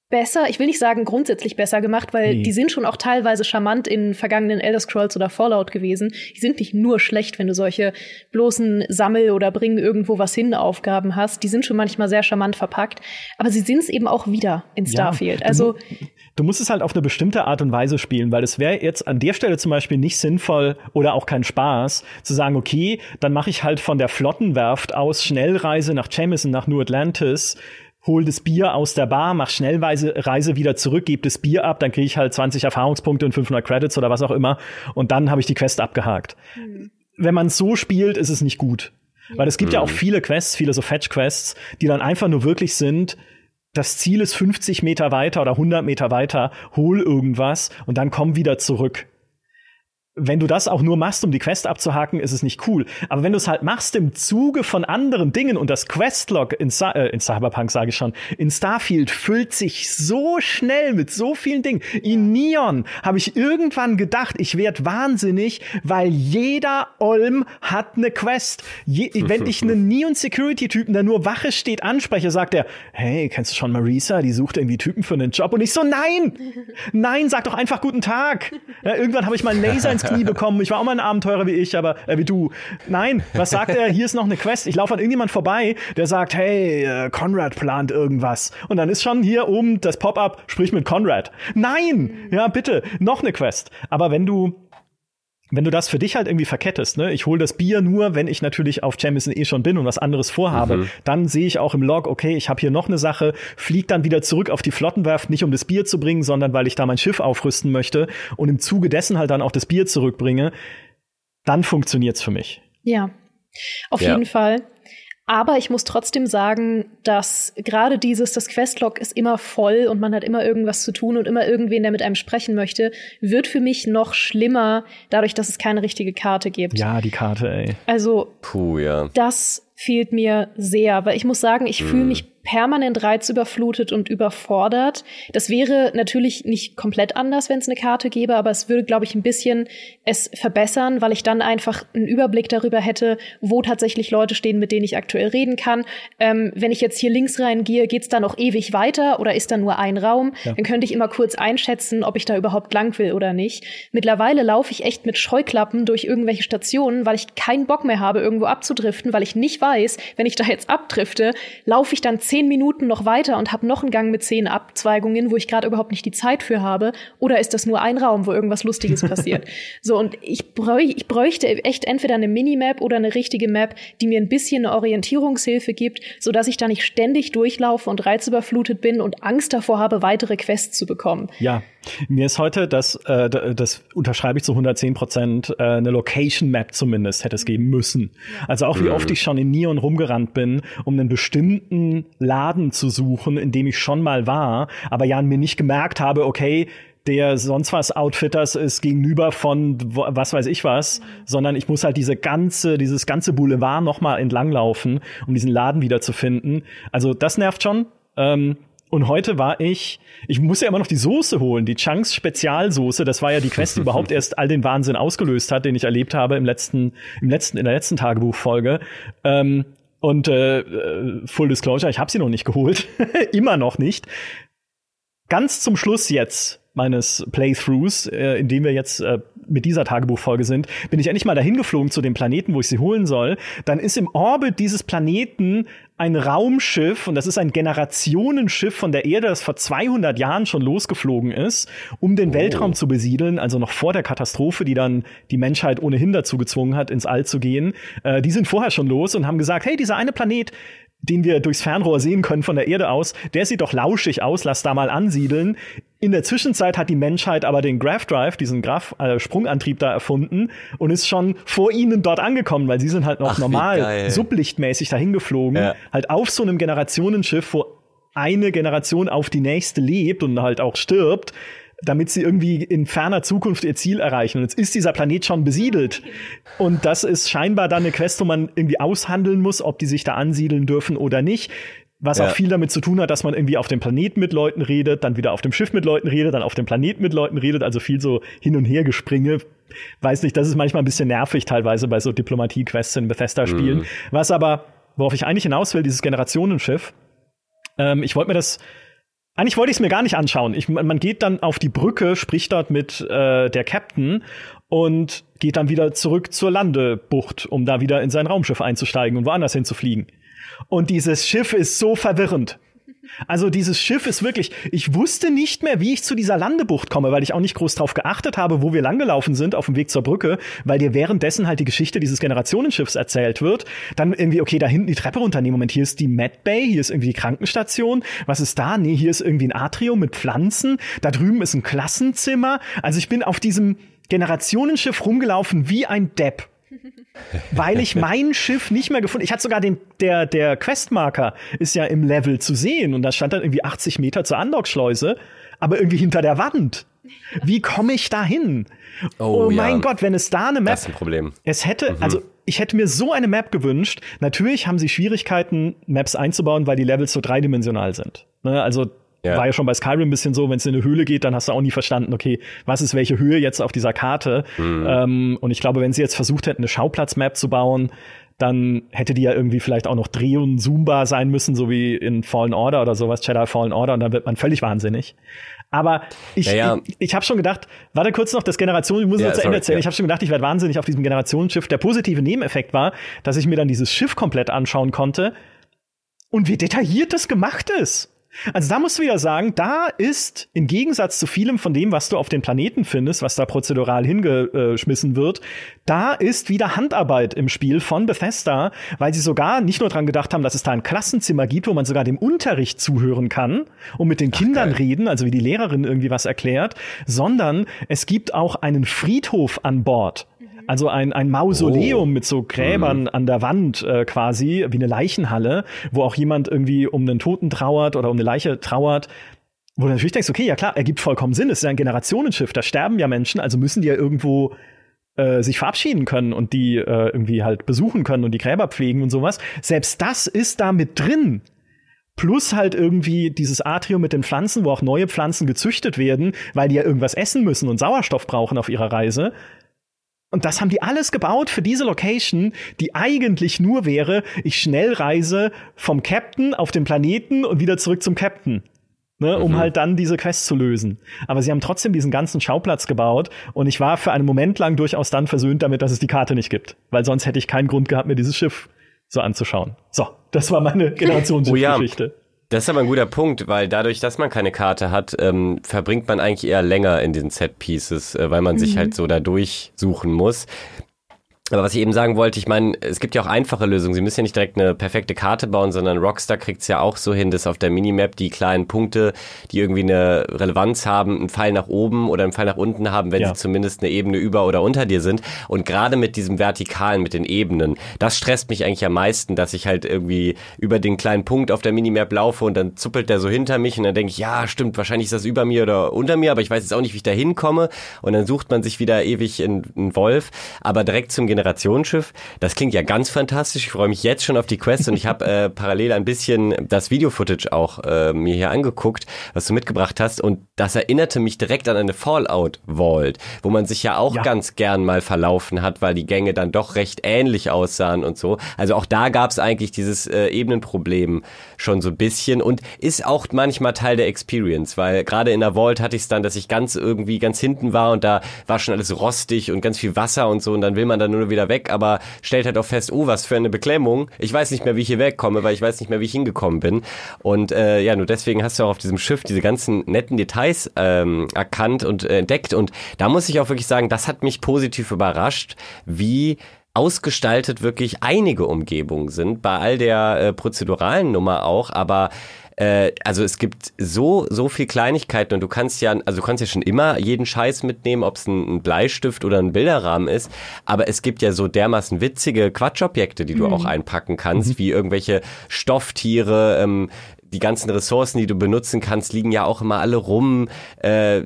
besser, ich will nicht sagen grundsätzlich besser gemacht, weil Nee. die sind schon auch teilweise charmant in vergangenen Elder Scrolls oder Fallout gewesen. Die sind nicht nur schlecht, wenn du solche bloßen Sammel- oder bring irgendwo was hin Aufgaben hast. Die sind schon manchmal sehr charmant verpackt, aber sie sind es eben auch wieder in Ja, Starfield. du also Du musst es halt auf eine bestimmte Art und Weise spielen, weil es wäre jetzt an der Stelle zum Beispiel nicht sinnvoll oder auch kein Spaß zu sagen, okay, dann mache ich halt von der Flottenwerft aus Schnellreise nach Jamison, nach New Atlantis, hol das Bier aus der Bar, mach Schnellreise Reise wieder zurück, gebe das Bier ab, dann kriege ich halt 20 Erfahrungspunkte und 500 Credits oder was auch immer und dann habe ich die Quest abgehakt. Wenn man so spielt, ist es nicht gut. Weil es gibt ja auch viele Quests, viele so Fetch-Quests, die dann einfach nur wirklich sind, das Ziel ist 50 Meter weiter oder 100 Meter weiter, hol irgendwas und dann komm wieder zurück. Wenn du das auch nur machst, um die Quest abzuhaken, ist es nicht cool. Aber wenn du es halt machst im Zuge von anderen Dingen und das Questlog in, Cy- äh, in Cyberpunk, sage ich schon, in Starfield füllt sich so schnell mit so vielen Dingen. In Neon habe ich irgendwann gedacht, ich werd wahnsinnig, weil jeder Olm hat eine Quest. Je, wenn ich einen [LAUGHS] Neon Security Typen, der nur Wache steht, anspreche, sagt er, hey, kennst du schon Marisa? Die sucht irgendwie Typen für einen Job. Und ich so, nein, nein, sag doch einfach guten Tag. Ja, irgendwann habe ich mal einen Laser ins Knie bekommen. Ich war auch mal ein Abenteurer wie ich, aber äh, wie du. Nein, was sagt er? Hier ist noch eine Quest. Ich laufe an irgendjemand vorbei, der sagt, hey, äh, Conrad plant irgendwas. Und dann ist schon hier oben das Pop-up, sprich mit Conrad. Nein, ja bitte, noch eine Quest. Aber wenn du wenn du das für dich halt irgendwie verkettest, ne, ich hole das Bier nur, wenn ich natürlich auf Jamison eh schon bin und was anderes vorhabe, dann sehe ich auch im Log, okay, ich habe hier noch eine Sache, flieg dann wieder zurück auf die Flottenwerft, nicht um das Bier zu bringen, sondern weil ich da mein Schiff aufrüsten möchte und im Zuge dessen halt dann auch das Bier zurückbringe, dann funktioniert's für mich. Ja, auf Ja. jeden Fall. Aber ich muss trotzdem sagen, dass gerade dieses, das Questlog ist immer voll und man hat immer irgendwas zu tun und immer irgendwen, der mit einem sprechen möchte, wird für mich noch schlimmer, dadurch, dass es keine richtige Karte gibt. Ja, die Karte, ey. Also Puh, ja. das fehlt mir sehr, weil ich muss sagen, ich fühle mich permanent reizüberflutet und überfordert. Das wäre natürlich nicht komplett anders, wenn es eine Karte gäbe, aber es würde, glaube ich, ein bisschen es verbessern, weil ich dann einfach einen Überblick darüber hätte, wo tatsächlich Leute stehen, mit denen ich aktuell reden kann. Ähm, wenn ich jetzt hier links reingehe, geht's da noch ewig weiter oder ist da nur ein Raum? Dann könnte ich immer kurz einschätzen, ob ich da überhaupt lang will oder nicht. Mittlerweile laufe ich echt mit Scheuklappen durch irgendwelche Stationen, weil ich keinen Bock mehr habe, irgendwo abzudriften, weil ich nicht weiß, wenn ich da jetzt abdrifte, laufe ich dann zehn Minuten noch weiter und habe noch einen Gang mit zehn Abzweigungen, wo ich gerade überhaupt nicht die Zeit für habe, oder ist das nur ein Raum, wo irgendwas Lustiges passiert? [LAUGHS] So, und ich, bräuch, ich bräuchte echt entweder eine Minimap oder eine richtige Map, die mir ein bisschen eine Orientierungshilfe gibt, so dass ich da nicht ständig durchlaufe und reizüberflutet bin und Angst davor habe, weitere Quests zu bekommen. Ja, mir ist heute, das, äh, das unterschreibe ich zu 110 Prozent, äh, eine Location Map zumindest hätte es geben müssen. Also auch wie oft ich schon in Neon rumgerannt bin, um einen bestimmten Laden zu suchen, in dem ich schon mal war, aber ja mir nicht gemerkt habe, okay, der sonst was Outfitters ist gegenüber von was weiß ich was, sondern ich muss halt diese ganze, dieses ganze Boulevard noch mal entlanglaufen, um diesen Laden wieder zu finden. Also das nervt schon. Ähm, und heute war ich, ich muss ja immer noch die Soße holen, die Chunks Spezialsoße. Das war ja die Quest, die [LAUGHS] überhaupt erst all den Wahnsinn ausgelöst hat, den ich erlebt habe im letzten, im letzten, in der letzten Tagebuchfolge. Ähm, und äh, äh, Full Disclosure, ich habe sie noch nicht geholt, [LAUGHS] immer noch nicht. Ganz zum Schluss jetzt meines Playthroughs, äh, in dem wir jetzt äh, mit dieser Tagebuchfolge sind, bin ich endlich mal dahin geflogen zu dem Planeten, wo ich sie holen soll. Dann ist im Orbit dieses Planeten ein Raumschiff und das ist ein Generationenschiff von der Erde, das vor 200 Jahren schon losgeflogen ist, um den Weltraum zu besiedeln, also noch vor der Katastrophe, die dann die Menschheit ohnehin dazu gezwungen hat, ins All zu gehen. Äh, die sind vorher schon los und haben gesagt, hey, dieser eine Planet, den wir durchs Fernrohr sehen können von der Erde aus, der sieht doch lauschig aus, lass da mal ansiedeln. In der Zwischenzeit hat die Menschheit aber den Graph Drive, diesen Graph äh, Sprungantrieb da erfunden und ist schon vor ihnen dort angekommen, weil sie sind halt noch Ach, normal sublichtmäßig dahin geflogen, Ja. halt auf so einem Generationenschiff, wo eine Generation auf die nächste lebt und halt auch stirbt, damit sie irgendwie in ferner Zukunft ihr Ziel erreichen. Und jetzt ist dieser Planet schon besiedelt. Und das ist scheinbar dann eine Quest, wo man irgendwie aushandeln muss, ob die sich da ansiedeln dürfen oder nicht. was ja. auch viel damit zu tun hat, dass man irgendwie auf dem Planeten mit Leuten redet, dann wieder auf dem Schiff mit Leuten redet, dann auf dem Planeten mit Leuten redet, also viel so hin und her gespringe. Weiß nicht, das ist manchmal ein bisschen nervig teilweise bei so Diplomatie-Quests in Bethesda-Spielen. Mhm. Was aber, worauf ich eigentlich hinaus will, dieses Generationenschiff, ähm, ich wollte mir das eigentlich wollte ich es mir gar nicht anschauen. Ich, man geht dann auf die Brücke, spricht dort mit äh, der Captain und geht dann wieder zurück zur Landebucht, um da wieder in sein Raumschiff einzusteigen und woanders hinzufliegen. Und dieses Schiff ist so verwirrend. Also dieses Schiff ist wirklich, ich wusste nicht mehr, wie ich zu dieser Landebucht komme, weil ich auch nicht groß drauf geachtet habe, wo wir langgelaufen sind auf dem Weg zur Brücke, weil dir währenddessen halt die Geschichte dieses Generationenschiffs erzählt wird. Dann irgendwie, okay, da hinten die Treppe runternehmen. Moment, hier ist die Med Bay, hier ist irgendwie die Krankenstation. Was ist da? Nee, hier ist irgendwie ein Atrium mit Pflanzen. Da drüben ist ein Klassenzimmer. Also ich bin auf diesem Generationenschiff rumgelaufen wie ein Depp [LAUGHS] weil ich mein Schiff nicht mehr gefunden. Ich hatte sogar den der der Questmarker ist ja im Level zu sehen und da stand dann irgendwie 80 Meter zur Andockschleuse, aber irgendwie hinter der Wand. Wie komme ich da hin? Oh, oh mein ja. Gott, wenn es da eine Map. Das ist ein Problem. Es hätte, mhm. also ich hätte mir so eine Map gewünscht. Natürlich haben sie Schwierigkeiten, Maps einzubauen, weil die Levels so dreidimensional sind. Ne? Also ja. War ja schon bei Skyrim ein bisschen so, wenn es in eine Höhle geht, dann hast du auch nie verstanden, okay, was ist welche Höhe jetzt auf dieser Karte. Mhm. Ähm, und ich glaube, wenn sie jetzt versucht hätten, eine Schauplatzmap zu bauen, dann hätte die ja irgendwie vielleicht auch noch dreh- und zoombar sein müssen, so wie in Fallen Order oder sowas, Jedi Fallen Order, und dann wird man völlig wahnsinnig. Aber ich, ja, ja. ich, ich habe schon gedacht, warte kurz noch, das Generation, ich muss ja, noch zu Ende erzählen. Ja. Ich habe schon gedacht, ich werde wahnsinnig auf diesem Generationsschiff. Der positive Nebeneffekt war, dass ich mir dann dieses Schiff komplett anschauen konnte und wie detailliert das gemacht ist. Also da musst du wieder sagen, da ist im Gegensatz zu vielem von dem, was du auf den Planeten findest, was da prozedural hingeschmissen wird, da ist wieder Handarbeit im Spiel von Bethesda, weil sie sogar nicht nur dran gedacht haben, dass es da ein Klassenzimmer gibt, wo man sogar dem Unterricht zuhören kann und mit den Ach, Kindern geil. reden, also wie die Lehrerin irgendwie was erklärt, sondern es gibt auch einen Friedhof an Bord. Also ein, ein Mausoleum oh. mit so Gräbern mhm. an der Wand äh, quasi, wie eine Leichenhalle, wo auch jemand irgendwie um einen Toten trauert oder um eine Leiche trauert. Wo du natürlich denkst, okay, ja klar, ergibt vollkommen Sinn, es ist ja ein Generationenschiff, da sterben ja Menschen, also müssen die ja irgendwo äh, sich verabschieden können und die äh, irgendwie halt besuchen können und die Gräber pflegen und sowas. Selbst das ist da mit drin. Plus halt irgendwie dieses Atrium mit den Pflanzen, wo auch neue Pflanzen gezüchtet werden, weil die ja irgendwas essen müssen und Sauerstoff brauchen auf ihrer Reise. Und das haben die alles gebaut für diese Location, die eigentlich nur wäre, ich schnell reise vom Captain auf den Planeten und wieder zurück zum Captain. Ne, um mhm. halt dann diese Quest zu lösen. Aber sie haben trotzdem diesen ganzen Schauplatz gebaut und ich war für einen Moment lang durchaus dann versöhnt damit, dass es die Karte nicht gibt. Weil sonst hätte ich keinen Grund gehabt, mir dieses Schiff so anzuschauen. So, das war meine [LAUGHS] Generationsgeschichte. Oh ja. Das ist aber ein guter Punkt, weil dadurch, dass man keine Karte hat, ähm, verbringt man eigentlich eher länger in diesen Set-Pieces, äh, weil man mhm. sich halt so da durchsuchen muss. Aber was ich eben sagen wollte, ich meine, es gibt ja auch einfache Lösungen. Sie müssen ja nicht direkt eine perfekte Karte bauen, sondern Rockstar kriegt es ja auch so hin, dass auf der Minimap die kleinen Punkte, die irgendwie eine Relevanz haben, einen Pfeil nach oben oder einen Pfeil nach unten haben, wenn ja. sie zumindest eine Ebene über oder unter dir sind. Und gerade mit diesem Vertikalen, mit den Ebenen, das stresst mich eigentlich am meisten, dass ich halt irgendwie über den kleinen Punkt auf der Minimap laufe und dann zuppelt der so hinter mich und dann denke ich, ja, stimmt, wahrscheinlich ist das über mir oder unter mir, aber ich weiß jetzt auch nicht, wie ich da hinkomme. Und dann sucht man sich wieder ewig in, in Wolf. Aber direkt zum Generationsschiff. Das klingt ja ganz fantastisch. Ich freue mich jetzt schon auf die Quest und ich habe äh, [LAUGHS] parallel ein bisschen das Video-Footage auch äh, mir hier angeguckt, was du mitgebracht hast und das erinnerte mich direkt an eine Fallout Vault, wo man sich ja auch ja. ganz gern mal verlaufen hat, weil die Gänge dann doch recht ähnlich aussahen und so. Also auch da gab es eigentlich dieses äh, Ebenenproblem schon so ein bisschen und ist auch manchmal Teil der Experience, weil gerade in der Vault hatte ich es dann, dass ich ganz irgendwie ganz hinten war und da war schon alles rostig und ganz viel Wasser und so und dann will man dann nur wieder weg, aber stellt halt auch fest, oh, was für eine Beklemmung. Ich weiß nicht mehr, wie ich hier wegkomme, weil ich weiß nicht mehr, wie ich hingekommen bin. Und äh, ja, nur deswegen hast du auch auf diesem Schiff diese ganzen netten Details ähm, erkannt und äh, entdeckt. Und da muss ich auch wirklich sagen, das hat mich positiv überrascht, wie ausgestaltet wirklich einige Umgebungen sind, bei all der äh, prozeduralen Nummer auch, aber äh, also es gibt so, so viel Kleinigkeiten und du kannst ja, also du kannst ja schon immer jeden Scheiß mitnehmen, ob es ein, ein, Bleistift oder ein Bilderrahmen ist, aber es gibt ja so dermaßen witzige Quatschobjekte, die du mhm. auch einpacken kannst, mhm. wie irgendwelche Stofftiere, ähm, die ganzen Ressourcen, die du benutzen kannst, liegen ja auch immer alle rum. Äh,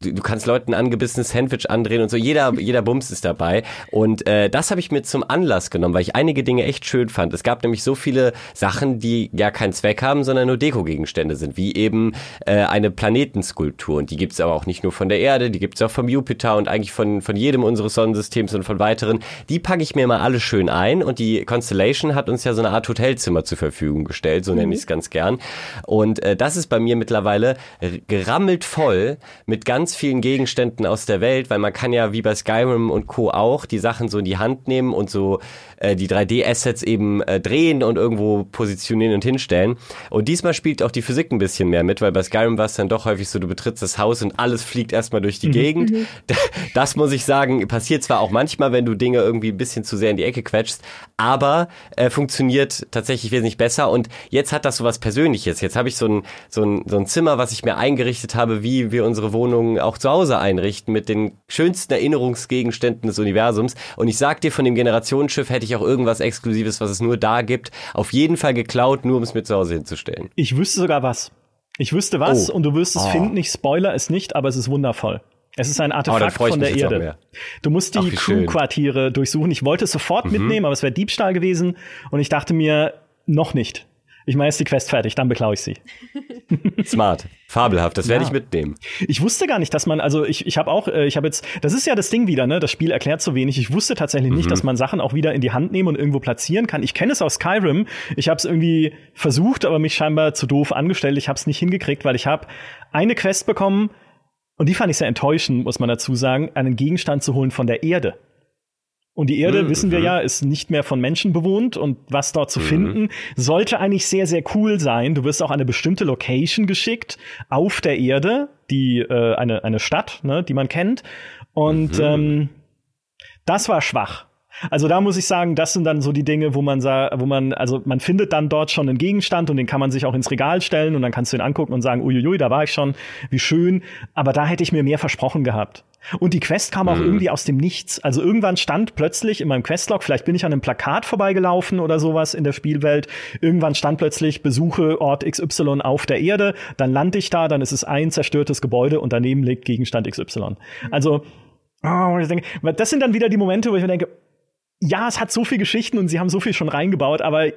du, du kannst Leuten ein angebissenes Sandwich andrehen und so. Jeder, jeder Bums ist dabei. Und äh, das habe ich mir zum Anlass genommen, weil ich einige Dinge echt schön fand. Es gab nämlich so viele Sachen, die ja keinen Zweck haben, sondern nur Dekogegenstände sind, wie eben äh, eine Planetenskulptur. Und die gibt's aber auch nicht nur von der Erde, die gibt's auch vom Jupiter und eigentlich von, von jedem unseres Sonnensystems und von weiteren. Die packe ich mir mal alle schön ein. Und die Constellation hat uns ja so eine Art Hotelzimmer zur Verfügung gestellt, so mhm. nenne ich es ganz gern. Und äh, das ist bei mir mittlerweile gerammelt voll mit ganz ganz vielen Gegenständen aus der Welt, weil man kann ja wie bei Skyrim und Co. auch die Sachen so in die Hand nehmen und so äh, die 3D-Assets eben äh, drehen und irgendwo positionieren und hinstellen. Und diesmal spielt auch die Physik ein bisschen mehr mit, weil bei Skyrim war es dann doch häufig so, du betrittst das Haus und alles fliegt erstmal durch die mhm. Gegend. Mhm. [LAUGHS] Das muss ich sagen, passiert zwar auch manchmal, wenn du Dinge irgendwie ein bisschen zu sehr in die Ecke quetschst, aber äh, funktioniert tatsächlich wesentlich besser. Und jetzt hat das so was Persönliches. Jetzt habe ich so ein, so, ein, so ein Zimmer, was ich mir eingerichtet habe, wie wir unsere Wohnung auch zu Hause einrichten mit den schönsten Erinnerungsgegenständen des Universums. Und ich sag dir, von dem Generationsschiff hätte ich auch irgendwas Exklusives, was es nur da gibt, auf jeden Fall geklaut, nur um es mir zu Hause hinzustellen. Ich wüsste sogar was. Ich wüsste was oh. und du wirst es oh. finden. Ich spoiler es nicht, aber es ist wundervoll. Es ist ein oh, Artefakt oh, von der Erde. Du musst die Crew-Quartiere durchsuchen. Ich wollte es sofort mhm. mitnehmen, aber es wäre Diebstahl gewesen. Und ich dachte mir, noch nicht ich meine, ist die Quest fertig, dann beklaue ich sie. Smart, fabelhaft, das werde ja. ich mitnehmen. Ich wusste gar nicht, dass man, also ich, ich habe auch, äh, ich habe jetzt, das ist ja das Ding wieder, ne? Das Spiel erklärt so wenig. Ich wusste tatsächlich nicht, mhm. dass man Sachen auch wieder in die Hand nehmen und irgendwo platzieren kann. Ich kenne es aus Skyrim. Ich habe es irgendwie versucht, aber mich scheinbar zu doof angestellt. Ich habe es nicht hingekriegt, weil ich habe eine Quest bekommen und die fand ich sehr enttäuschend, muss man dazu sagen, einen Gegenstand zu holen von der Erde. Und die Erde, mhm. wissen wir mhm. ja, ist nicht mehr von Menschen bewohnt und was dort zu mhm. finden, sollte eigentlich sehr, sehr cool sein. Du wirst auch eine bestimmte Location geschickt auf der Erde, die äh, eine, eine Stadt, ne, die man kennt. Und mhm. ähm, das war schwach. Also da muss ich sagen, das sind dann so die Dinge, wo man sagt, wo man, also man findet dann dort schon einen Gegenstand und den kann man sich auch ins Regal stellen und dann kannst du ihn angucken und sagen, uiuiui, da war ich schon, wie schön. Aber da hätte ich mir mehr versprochen gehabt. Und die Quest kam auch mhm. irgendwie aus dem Nichts. Also irgendwann stand plötzlich in meinem Questlog, vielleicht bin ich an einem Plakat vorbeigelaufen oder sowas in der Spielwelt. Irgendwann stand plötzlich Besuche Ort XY auf der Erde. Dann lande ich da, dann ist es ein zerstörtes Gebäude und daneben liegt Gegenstand XY. Also, oh, ich denke, das sind dann wieder die Momente, wo ich mir denke, ja, es hat so viel Geschichten und sie haben so viel schon reingebaut, aber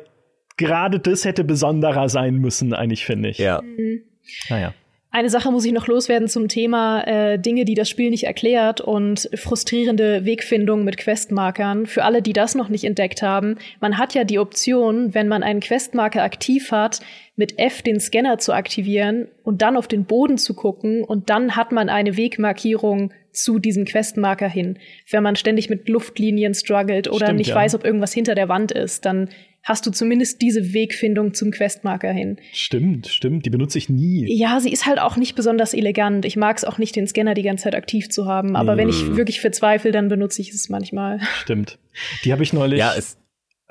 gerade das hätte besonderer sein müssen, eigentlich, finde ich. Ja. Mhm. Naja. Eine Sache muss ich noch loswerden zum Thema äh, Dinge, die das Spiel nicht erklärt und frustrierende Wegfindung mit Questmarkern. Für alle, die das noch nicht entdeckt haben, man hat ja die Option, wenn man einen Questmarker aktiv hat, mit F den Scanner zu aktivieren und dann auf den Boden zu gucken und dann hat man eine Wegmarkierung zu diesem Questmarker hin. Wenn man ständig mit Luftlinien struggelt oder Stimmt, nicht ja. weiß, ob irgendwas hinter der Wand ist, dann hast du zumindest diese Wegfindung zum Questmarker hin. Stimmt, stimmt, die benutze ich nie. Ja, sie ist halt auch nicht besonders elegant. Ich mag es auch nicht, den Scanner die ganze Zeit aktiv zu haben, aber nee. wenn ich wirklich verzweifle, dann benutze ich es manchmal. Stimmt. Die habe ich neulich. Ja, es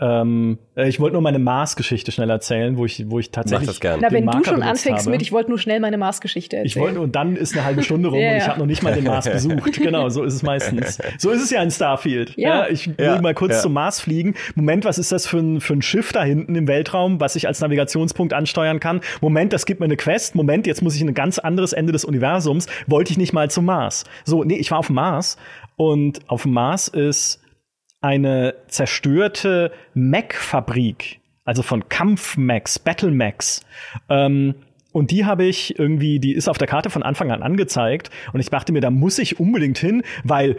ähm, äh, ich wollte nur meine Mars-Geschichte schnell erzählen, wo ich, wo ich tatsächlich. Mach das gern. Na, wenn du schon anfängst habe. mit, ich wollte nur schnell meine Mars-Geschichte erzählen. Ich wollte, und dann ist eine halbe Stunde rum ja, und ich habe noch nicht mal den Mars [LAUGHS] besucht. Genau, so ist es meistens. So ist es ja in Starfield. Ja. ja ich will ja, mal kurz zum Mars fliegen. Moment, was ist das für ein, für ein Schiff da hinten im Weltraum, was ich als Navigationspunkt ansteuern kann? Moment, das gibt mir eine Quest. Moment, jetzt muss ich in ein ganz anderes Ende des Universums. Wollte ich nicht mal zum Mars. So, nee, ich war auf dem Mars und auf dem Mars ist eine zerstörte Mac-Fabrik, also von Kampf-Macs, Battle-Macs. Ähm, und die habe ich irgendwie, die ist auf der Karte von Anfang an angezeigt. Und ich dachte mir, da muss ich unbedingt hin, weil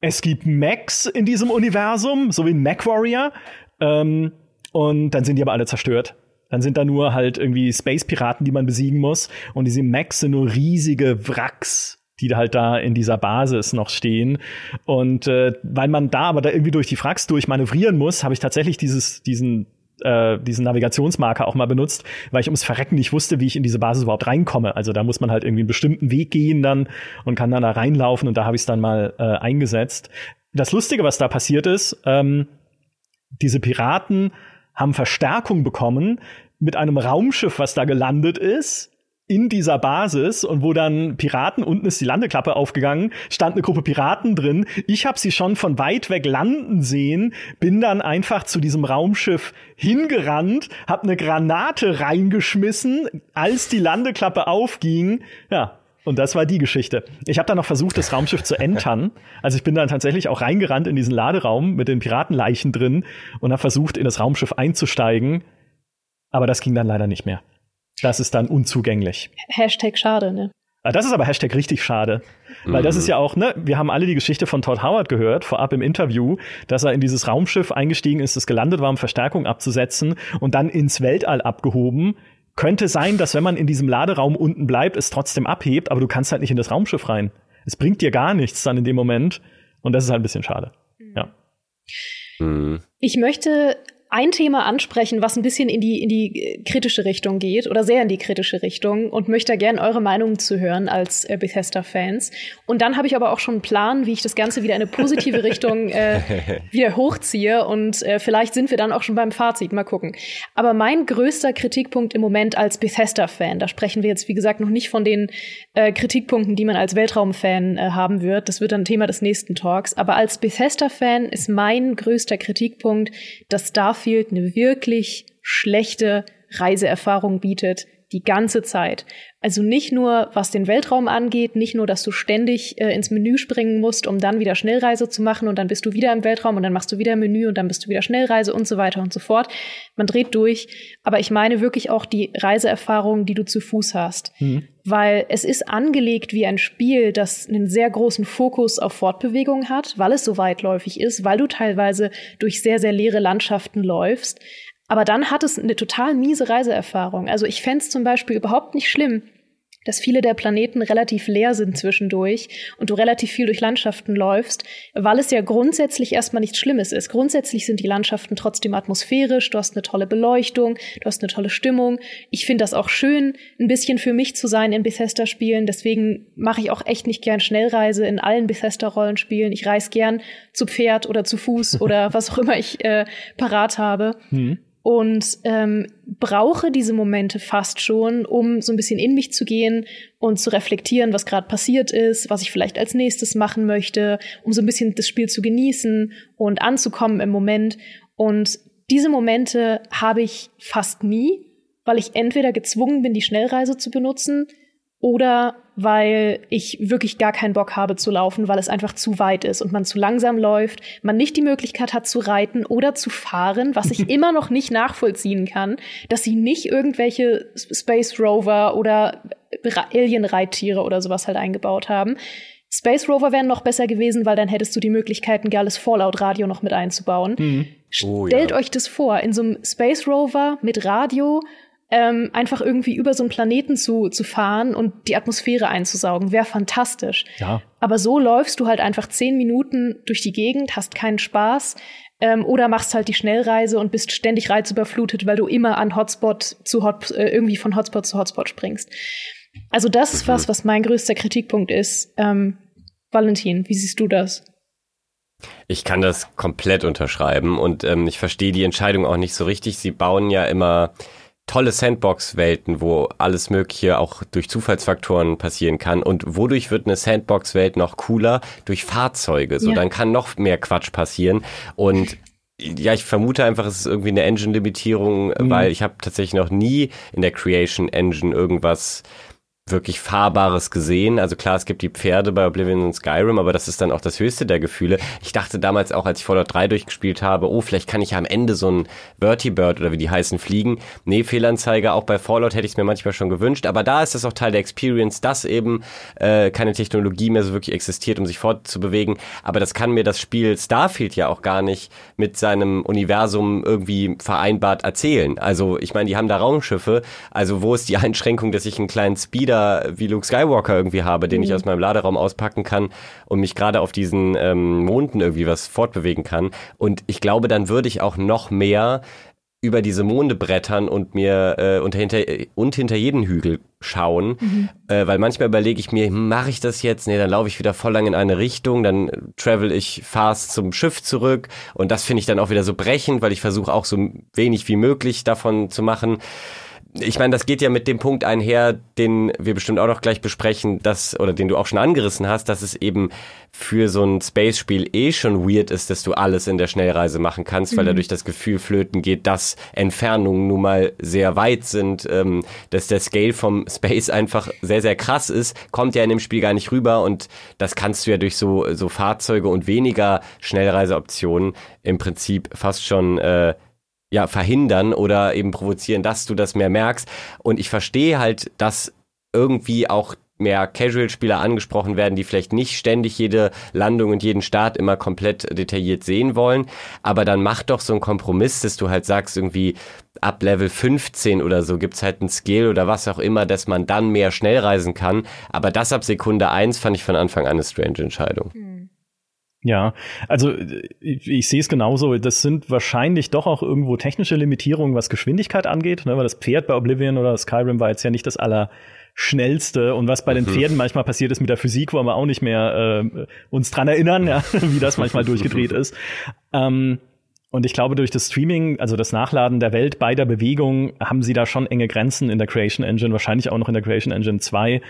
es gibt Macs in diesem Universum, so wie ein Mac Warrior. Ähm, und dann sind die aber alle zerstört. Dann sind da nur halt irgendwie Space-Piraten, die man besiegen muss. Und diese Macs sind nur riesige Wracks die halt da in dieser Basis noch stehen. Und äh, weil man da aber da irgendwie durch die Fracks durchmanövrieren muss, habe ich tatsächlich dieses, diesen äh, diesen Navigationsmarker auch mal benutzt, weil ich ums Verrecken nicht wusste, wie ich in diese Basis überhaupt reinkomme. Also da muss man halt irgendwie einen bestimmten Weg gehen dann und kann dann da reinlaufen und da habe ich es dann mal äh, eingesetzt. Das Lustige, was da passiert ist, ähm, diese Piraten haben Verstärkung bekommen mit einem Raumschiff, was da gelandet ist in dieser Basis und wo dann Piraten, unten ist die Landeklappe aufgegangen, stand eine Gruppe Piraten drin. Ich habe sie schon von weit weg landen sehen, bin dann einfach zu diesem Raumschiff hingerannt, hab eine Granate reingeschmissen, als die Landeklappe aufging. Ja, Und das war die Geschichte. Ich habe dann noch versucht, das Raumschiff zu entern. Also ich bin dann tatsächlich auch reingerannt in diesen Laderaum mit den Piratenleichen drin und habe versucht, in das Raumschiff einzusteigen. Aber das ging dann leider nicht mehr. Das ist dann unzugänglich. Hashtag schade, ne? Ah, das ist aber Hashtag richtig schade. Weil das ist ja auch, ne, wir haben alle die Geschichte von Todd Howard gehört, vorab im Interview, dass er in dieses Raumschiff eingestiegen ist, das gelandet war, um Verstärkung abzusetzen und dann ins Weltall abgehoben. Könnte sein, dass wenn man in diesem Laderaum unten bleibt, es trotzdem abhebt, aber du kannst halt nicht in das Raumschiff rein. Es bringt dir gar nichts dann in dem Moment. Und das ist halt ein bisschen schade. Ja. Ich möchte ein Thema ansprechen, was ein bisschen in die, in die äh, kritische Richtung geht oder sehr in die kritische Richtung und möchte da gerne eure Meinung zu hören als äh, Bethesda-Fans. Und dann habe ich aber auch schon einen Plan, wie ich das Ganze wieder in eine positive Richtung äh, [LAUGHS] wieder hochziehe und äh, vielleicht sind wir dann auch schon beim Fazit, mal gucken. Aber mein größter Kritikpunkt im Moment als Bethesda-Fan, da sprechen wir jetzt wie gesagt noch nicht von den äh, Kritikpunkten, die man als Weltraum-Fan äh, haben wird, das wird dann Thema des nächsten Talks, aber als Bethesda-Fan ist mein größter Kritikpunkt, dass Starfield eine wirklich schlechte Reiseerfahrung bietet, die ganze Zeit. Also nicht nur, was den Weltraum angeht, nicht nur, dass du ständig äh, ins Menü springen musst, um dann wieder Schnellreise zu machen und dann bist du wieder im Weltraum und dann machst du wieder Menü und dann bist du wieder Schnellreise und so weiter und so fort. Man dreht durch. Aber ich meine wirklich auch die Reiseerfahrung, die du zu Fuß hast. Weil es ist angelegt wie ein Spiel, das einen sehr großen Fokus auf Fortbewegung hat, weil es so weitläufig ist, weil du teilweise durch sehr, sehr leere Landschaften läufst. Aber dann hat es eine total miese Reiseerfahrung. Also ich fände es zum Beispiel überhaupt nicht schlimm, dass viele der Planeten relativ leer sind zwischendurch und du relativ viel durch Landschaften läufst, weil es ja grundsätzlich erstmal nichts Schlimmes ist. Grundsätzlich sind die Landschaften trotzdem atmosphärisch, du hast eine tolle Beleuchtung, du hast eine tolle Stimmung. Ich finde das auch schön, ein bisschen für mich zu sein in Bethesda-Spielen. Deswegen mache ich auch echt nicht gern Schnellreise in allen Bethesda-Rollenspielen. Ich reise gern zu Pferd oder zu Fuß [LAUGHS] oder was auch immer ich äh, parat habe und ähm, brauche diese Momente fast schon, um so ein bisschen in mich zu gehen und zu reflektieren, was gerade passiert ist, was ich vielleicht als nächstes machen möchte, um so ein bisschen das Spiel zu genießen und anzukommen im Moment. Und diese Momente habe ich fast nie, weil ich entweder gezwungen bin, die Schnellreise zu benutzen oder weil ich wirklich gar keinen Bock habe zu laufen, weil es einfach zu weit ist und man zu langsam läuft, man nicht die Möglichkeit hat zu reiten oder zu fahren, was ich [LAUGHS] immer noch nicht nachvollziehen kann, dass sie nicht irgendwelche Space Rover oder Alien-Reittiere oder sowas halt eingebaut haben. Space Rover wären noch besser gewesen, weil dann hättest du die Möglichkeit, ein geiles Fallout-Radio noch mit einzubauen. Oh, Stellt ja. euch das vor, in so einem Space Rover mit Radio ähm, einfach irgendwie über so einen Planeten zu, zu fahren und die Atmosphäre einzusaugen, wäre fantastisch. Ja. Aber so läufst du halt einfach zehn Minuten durch die Gegend, hast keinen Spaß ähm, oder machst halt die Schnellreise und bist ständig reizüberflutet, weil du immer an Hotspot zu Hot, äh, irgendwie von Hotspot zu Hotspot springst. Also das ist was, was mein größter Kritikpunkt ist. Ähm, Valentin, wie siehst du das? Ich kann das komplett unterschreiben und ähm, ich verstehe die Entscheidung auch nicht so richtig. Sie bauen ja immer tolle Sandbox-Welten, wo alles Mögliche auch durch Zufallsfaktoren passieren kann. Und wodurch wird eine Sandbox-Welt noch cooler? Durch Fahrzeuge. So, Ja. dann kann noch mehr Quatsch passieren. Und ja, ich vermute einfach, es ist irgendwie eine Engine-Limitierung, weil ich habe tatsächlich noch nie in der Creation Engine irgendwas wirklich Fahrbares gesehen. Also klar, es gibt die Pferde bei Oblivion und Skyrim, aber das ist dann auch das höchste der Gefühle. Ich dachte damals auch, als ich Fallout 3 durchgespielt habe, oh, vielleicht kann ich ja am Ende so ein Vertibird oder wie die heißen fliegen. Nee, Fehlanzeige, auch bei Fallout hätte ich es mir manchmal schon gewünscht, aber da ist es auch Teil der Experience, dass eben äh, keine Technologie mehr so wirklich existiert, um sich fortzubewegen. Aber das kann mir das Spiel Starfield ja auch gar nicht mit seinem Universum irgendwie vereinbart erzählen. Also ich meine, die haben da Raumschiffe, also wo ist die Einschränkung, dass ich einen kleinen Speeder wie Luke Skywalker irgendwie habe, den ich aus meinem Laderaum auspacken kann und mich gerade auf diesen ähm, Monden irgendwie was fortbewegen kann. Und ich glaube, dann würde ich auch noch mehr über diese Monde brettern und mir äh, und, hinter, und hinter jeden Hügel schauen, äh, weil manchmal überlege ich mir, mache ich das jetzt? Nee, dann laufe ich wieder voll lang in eine Richtung, dann travel ich fast zum Schiff zurück. Und das finde ich dann auch wieder so brechend, weil ich versuche auch so wenig wie möglich davon zu machen ich meine, das geht ja mit dem Punkt einher, den wir bestimmt auch noch gleich besprechen, dass, oder den du auch schon angerissen hast, dass es eben für so ein Space-Spiel eh schon weird ist, dass du alles in der Schnellreise machen kannst, mhm. weil dadurch das Gefühl flöten geht, dass Entfernungen nun mal sehr weit sind, ähm, dass der Scale vom Space einfach sehr, sehr krass ist, kommt ja in dem Spiel gar nicht rüber und das kannst du ja durch so, so Fahrzeuge und weniger Schnellreiseoptionen im Prinzip fast schon äh, ja, verhindern oder eben provozieren, dass du das mehr merkst. Und ich verstehe halt, dass irgendwie auch mehr Casual-Spieler angesprochen werden, die vielleicht nicht ständig jede Landung und jeden Start immer komplett detailliert sehen wollen. Aber dann mach doch so einen Kompromiss, dass du halt sagst, irgendwie ab Level 15 oder so gibt's halt ein Skill oder was auch immer, dass man dann mehr schnell reisen kann. Aber das ab Sekunde 1 fand ich von Anfang an eine strange Entscheidung. Mhm. Ja, also ich, ich sehe es genauso. Das sind wahrscheinlich doch auch irgendwo technische Limitierungen, was Geschwindigkeit angeht, ne? weil das Pferd bei Oblivion oder Skyrim war jetzt ja nicht das allerschnellste. Und was bei den mhm. Pferden manchmal passiert ist mit der Physik, wollen wir auch nicht mehr äh, uns dran erinnern, ja, [LAUGHS] wie das manchmal [LAUGHS] durchgedreht ist. Ähm, und ich glaube, durch das Streaming, also das Nachladen der Welt bei der Bewegung, haben sie da schon enge Grenzen in der Creation Engine, wahrscheinlich auch noch in der Creation Engine 2.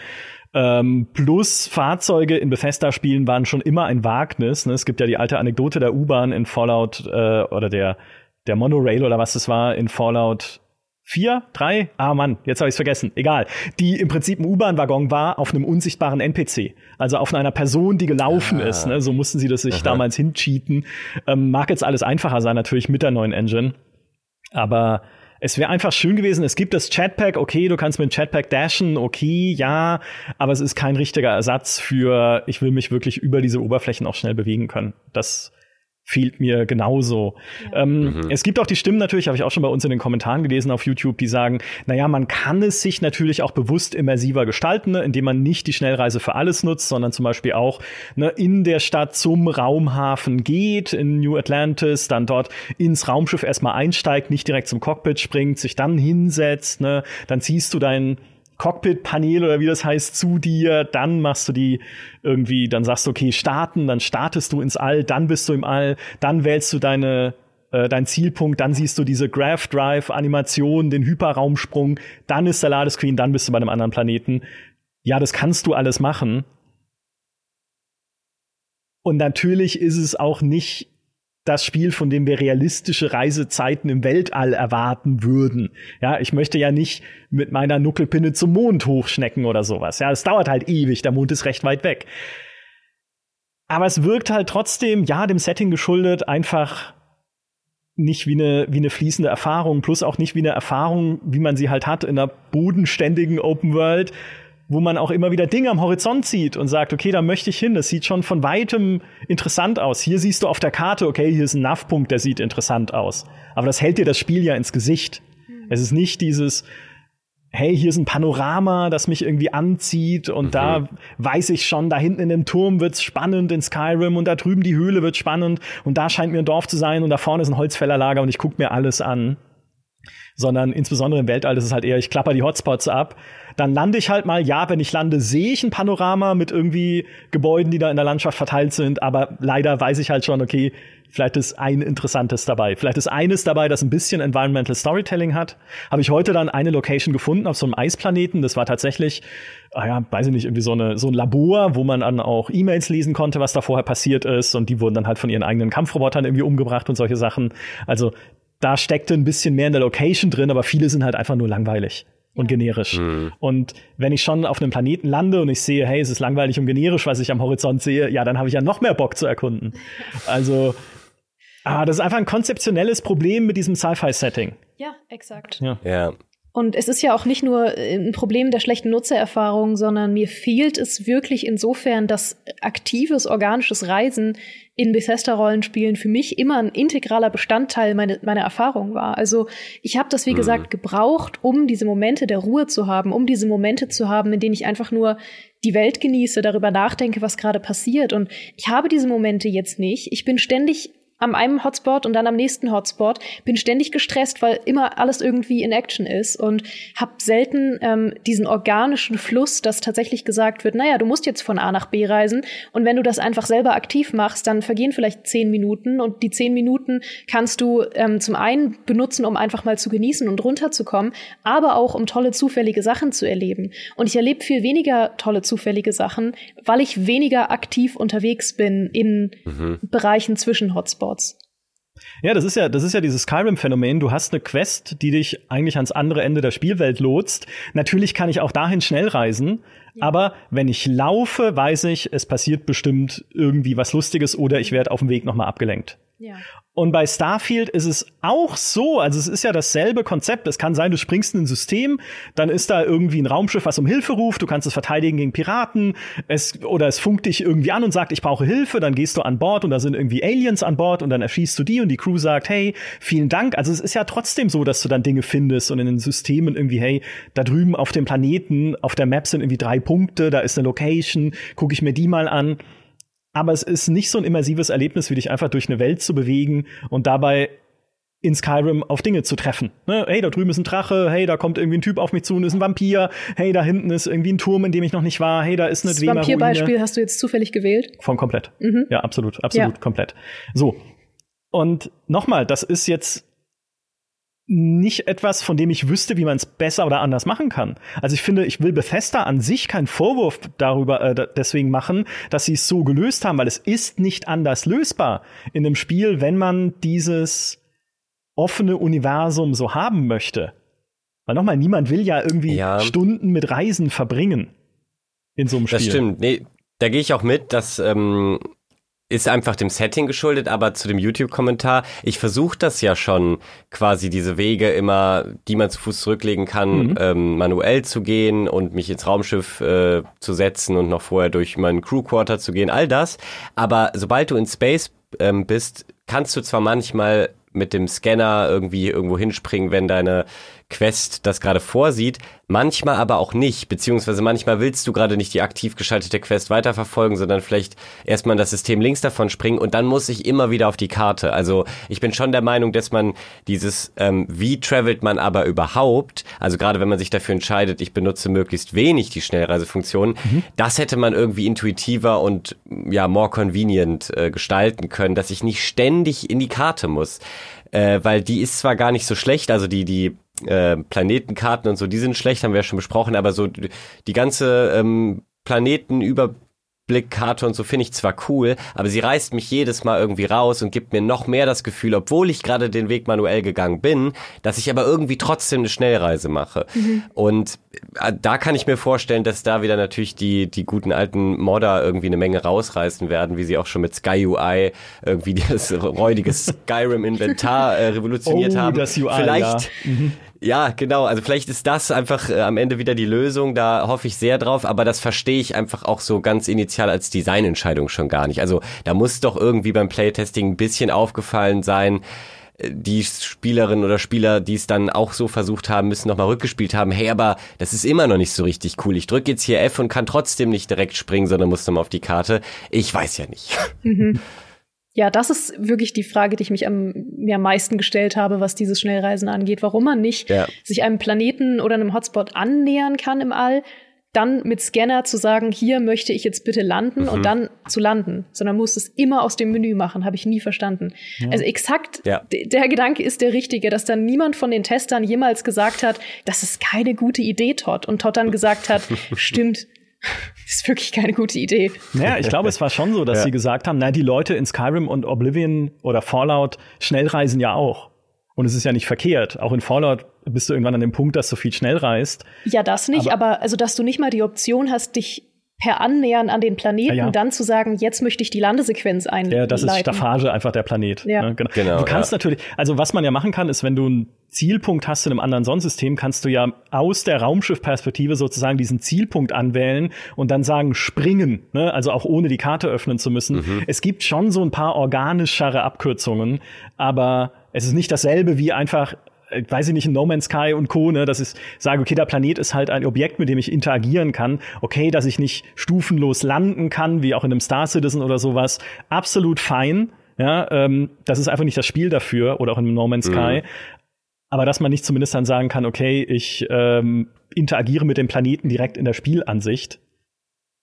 Ähm, plus Fahrzeuge in Bethesda-Spielen waren schon immer ein Wagnis. Ne? Es gibt ja die alte Anekdote der U-Bahn in Fallout äh, oder der, der Monorail oder was das war in Fallout vier, drei, ah Mann, jetzt habe ich es vergessen, egal, die im Prinzip ein U-Bahn-Waggon war auf einem unsichtbaren NPC, also auf einer Person, die gelaufen ah. ist. Ne? So mussten sie das sich Aha. damals hincheaten. Ähm, mag jetzt alles einfacher sein, natürlich mit der neuen Engine, aber es wäre einfach schön gewesen, es gibt das Chatpack, okay, du kannst mit dem Chatpack dashen, okay, ja, aber es ist kein richtiger Ersatz für, ich will mich wirklich über diese Oberflächen auch schnell bewegen können. Das fehlt mir genauso. Ja. Ähm, mhm. Es gibt auch die Stimmen natürlich, habe ich auch schon bei uns in den Kommentaren gelesen auf YouTube, die sagen, naja, man kann es sich natürlich auch bewusst immersiver gestalten, ne, indem man nicht die Schnellreise für alles nutzt, sondern zum Beispiel auch ne, in der Stadt zum Raumhafen geht, in New Atlantis, dann dort ins Raumschiff erstmal einsteigt, nicht direkt zum Cockpit springt, sich dann hinsetzt, ne, dann ziehst du deinen Cockpit-Panel oder wie das heißt zu dir, dann machst du die irgendwie, dann sagst du, okay, starten, dann startest du ins All, dann bist du im All, dann wählst du deine äh, dein Zielpunkt, dann siehst du diese Graph Drive Animation, den Hyperraumsprung, dann ist der Ladescreen, dann bist du bei einem anderen Planeten. Ja, das kannst du alles machen. Und natürlich ist es auch nicht das Spiel, von dem wir realistische Reisezeiten im Weltall erwarten würden. Ja, ich möchte ja nicht mit meiner Nuckelpinne zum Mond hochschnecken oder sowas. Ja, es dauert halt ewig, der Mond ist recht weit weg. Aber es wirkt halt trotzdem, ja, dem Setting geschuldet, einfach nicht wie eine, wie eine fließende Erfahrung, plus auch nicht wie eine Erfahrung, wie man sie halt hat in einer bodenständigen Open World, wo man auch immer wieder Dinge am Horizont sieht und sagt, okay, da möchte ich hin. Das sieht schon von weitem interessant aus. Hier siehst du auf der Karte, okay, hier ist ein NAV-Punkt, der sieht interessant aus. Aber das hält dir das Spiel ja ins Gesicht. Mhm. Es ist nicht dieses, hey, hier ist ein Panorama, das mich irgendwie anzieht und mhm. da weiß ich schon, da hinten in dem Turm wird's spannend in Skyrim und da drüben die Höhle wird spannend und da scheint mir ein Dorf zu sein und da vorne ist ein Holzfällerlager und ich guck mir alles an. Sondern insbesondere im Weltall ist es halt eher, ich klapper die Hotspots ab dann lande ich halt mal, ja, wenn ich lande, sehe ich ein Panorama mit irgendwie Gebäuden, die da in der Landschaft verteilt sind, aber leider weiß ich halt schon, okay, vielleicht ist ein interessantes dabei. Vielleicht ist eines dabei, das ein bisschen Environmental Storytelling hat. Habe ich heute dann eine Location gefunden auf so einem Eisplaneten. Das war tatsächlich, ah ja, weiß ich nicht, irgendwie so, eine, so ein Labor, wo man dann auch E-Mails lesen konnte, was da vorher passiert ist. Und die wurden dann halt von ihren eigenen Kampfrobotern irgendwie umgebracht und solche Sachen. Also da steckte ein bisschen mehr in der Location drin, aber viele sind halt einfach nur langweilig und generisch. Mhm. Und wenn ich schon auf einem Planeten lande und ich sehe, hey, es ist langweilig und generisch, was ich am Horizont sehe, ja, dann habe ich ja noch mehr Bock zu erkunden. [LAUGHS] Also, ah, das ist einfach ein konzeptionelles Problem mit diesem Sci-Fi-Setting. Ja, exakt. Ja. ja. Und es ist ja auch nicht nur äh, ein Problem der schlechten Nutzererfahrung, sondern mir fehlt es wirklich insofern, dass aktives organisches Reisen in Bethesda-Rollenspielen für mich immer ein integraler Bestandteil meine, meiner Erfahrung war. Also ich habe das, wie mhm. gesagt, gebraucht, um diese Momente der Ruhe zu haben, um diese Momente zu haben, in denen ich einfach nur die Welt genieße, darüber nachdenke, was gerade passiert. Und ich habe diese Momente jetzt nicht. Ich bin ständig am einem Hotspot und dann am nächsten Hotspot, bin ständig gestresst, weil immer alles irgendwie in Action ist und habe selten ähm, diesen organischen Fluss, dass tatsächlich gesagt wird, naja, du musst jetzt von A nach B reisen und wenn du das einfach selber aktiv machst, dann vergehen vielleicht zehn Minuten und die zehn Minuten kannst du ähm, zum einen benutzen, um einfach mal zu genießen und runterzukommen, aber auch um tolle zufällige Sachen zu erleben. Und ich erlebe viel weniger tolle zufällige Sachen, weil ich weniger aktiv unterwegs bin in mhm. Bereichen zwischen Hotspots. Hotspots. Ja, das ist ja, das ist ja dieses Skyrim-Phänomen. Du hast eine Quest, die dich eigentlich ans andere Ende der Spielwelt lotst. Natürlich kann ich auch dahin schnell reisen, ja. aber wenn ich laufe, weiß ich, es passiert bestimmt irgendwie was Lustiges oder ich werde auf dem Weg nochmal abgelenkt. Und bei Starfield ist es auch so, also es ist ja dasselbe Konzept. Es kann sein, du springst in ein System, dann ist da irgendwie ein Raumschiff, was um Hilfe ruft, du kannst es verteidigen gegen Piraten, es, oder es funkt dich irgendwie an und sagt, ich brauche Hilfe, dann gehst du an Bord und da sind irgendwie Aliens an Bord und dann erschießt du die und die Crew sagt, hey, vielen Dank. Also es ist ja trotzdem so, dass du dann Dinge findest und in den Systemen irgendwie, hey, da drüben auf dem Planeten, auf der Map sind irgendwie drei Punkte, da ist eine Location, gucke ich mir die mal an aber es ist nicht so ein immersives Erlebnis, wie dich einfach durch eine Welt zu bewegen und dabei in Skyrim auf Dinge zu treffen. Ne? Hey, da drüben ist ein Drache, hey, da kommt irgendwie ein Typ auf mich zu und ist ein Vampir, hey, da hinten ist irgendwie ein Turm, in dem ich noch nicht war, hey, da ist eine Das Vampirbeispiel hast du jetzt zufällig gewählt? Von komplett. Mhm. Ja, absolut, absolut, ja. komplett. So. Und nochmal, das ist jetzt nicht etwas, von dem ich wüsste, wie man es besser oder anders machen kann. Also ich finde, ich will Bethesda an sich keinen Vorwurf darüber äh, deswegen machen, dass sie es so gelöst haben, weil es ist nicht anders lösbar in einem Spiel, wenn man dieses offene Universum so haben möchte. Weil nochmal, niemand will ja irgendwie ja. Stunden mit Reisen verbringen in so einem Spiel. Das stimmt. Nee, da gehe ich auch mit, dass ähm, ist einfach dem Setting geschuldet, aber zu dem YouTube-Kommentar, ich versuche das ja schon, quasi diese Wege immer, die man zu Fuß zurücklegen kann, mhm. ähm, manuell zu gehen und mich ins Raumschiff äh, zu setzen und noch vorher durch meinen Crew-Quarter zu gehen, all das. Aber sobald du in Space ähm, bist, kannst du zwar manchmal mit dem Scanner irgendwie irgendwo hinspringen, wenn deine Quest das gerade vorsieht, manchmal aber auch nicht, beziehungsweise manchmal willst du gerade nicht die aktiv geschaltete Quest weiterverfolgen, sondern vielleicht erstmal in das System links davon springen und dann muss ich immer wieder auf die Karte. Also ich bin schon der Meinung, dass man dieses, ähm, wie travelt man aber überhaupt, also gerade wenn man sich dafür entscheidet, ich benutze möglichst wenig die Schnellreisefunktion, mhm. das hätte man irgendwie intuitiver und ja, more convenient äh, gestalten können, dass ich nicht ständig in die Karte muss. Äh, weil die ist zwar gar nicht so schlecht, also die, die äh, Planetenkarten und so, die sind schlecht, haben wir ja schon besprochen, aber so die ganze ähm, Planeten Blickkarte und so finde ich zwar cool, aber sie reißt mich jedes Mal irgendwie raus und gibt mir noch mehr das Gefühl, obwohl ich gerade den Weg manuell gegangen bin, dass ich aber irgendwie trotzdem eine Schnellreise mache. Mhm. Und äh, da kann ich mir vorstellen, dass da wieder natürlich die, die guten alten Modder irgendwie eine Menge rausreißen werden, wie sie auch schon mit Sky UI irgendwie [LAUGHS] das räudige Skyrim-Inventar äh, revolutioniert oh, haben. Das UI, Vielleicht, ja. Mhm. Ja, genau. Also vielleicht ist das einfach äh, am Ende wieder die Lösung. Da hoffe ich sehr drauf. Aber das verstehe ich einfach auch so ganz initial als Designentscheidung schon gar nicht. Also da muss doch irgendwie beim Playtesting ein bisschen aufgefallen sein. Äh, die Spielerinnen oder Spieler, die es dann auch so versucht haben, müssen nochmal rückgespielt haben. Hey, aber das ist immer noch nicht so richtig cool. Ich drücke jetzt hier F und kann trotzdem nicht direkt springen, sondern muss nochmal auf die Karte. Ich weiß ja nicht. Mhm. [LAUGHS] Ja, das ist wirklich die Frage, die ich mich am, mir am meisten gestellt habe, was dieses Schnellreisen angeht. Warum man nicht ja. sich einem Planeten oder einem Hotspot annähern kann im All, dann mit Scanner zu sagen, hier möchte ich jetzt bitte landen mhm. und dann zu landen, sondern muss es immer aus dem Menü machen, habe ich nie verstanden. Ja. Also exakt ja. der Gedanke ist der richtige, dass dann niemand von den Testern jemals gesagt hat, das ist keine gute Idee, Todd. Und Todd dann gesagt hat, [LAUGHS] stimmt, das ist wirklich keine gute Idee. Naja, ich glaube, es war schon so, dass ja. sie gesagt haben, na, die Leute in Skyrim und Oblivion oder Fallout Schnellreisen ja auch. Und es ist ja nicht verkehrt. Auch in Fallout bist du irgendwann an dem Punkt, dass du viel schnell reist. Ja, das nicht, aber, aber also, dass du nicht mal die Option hast, dich per Annähern an den Planeten ja, ja. dann zu sagen, jetzt möchte ich die Landesequenz einleiten. Ja, das ist Staffage einfach der Planet. Ja. Ne? Genau. genau. Du kannst ja. natürlich, also was man ja machen kann, ist, wenn du einen Zielpunkt hast in einem anderen Sonnensystem, kannst du ja aus der Raumschiffperspektive sozusagen diesen Zielpunkt anwählen und dann sagen, springen, ne? also auch ohne die Karte öffnen zu müssen. Mhm. Es gibt schon so ein paar organischere Abkürzungen, aber es ist nicht dasselbe wie einfach weiß ich nicht, in No Man's Sky und Co., ne, dass ich sage, okay, der Planet ist halt ein Objekt, mit dem ich interagieren kann. Okay, dass ich nicht stufenlos landen kann, wie auch in einem Star Citizen oder sowas. Absolut fein. Ja, ähm, das ist einfach nicht das Spiel dafür oder auch in No Man's Sky. Mhm. Aber dass man nicht zumindest dann sagen kann, okay, ich ähm, interagiere mit dem Planeten direkt in der Spielansicht,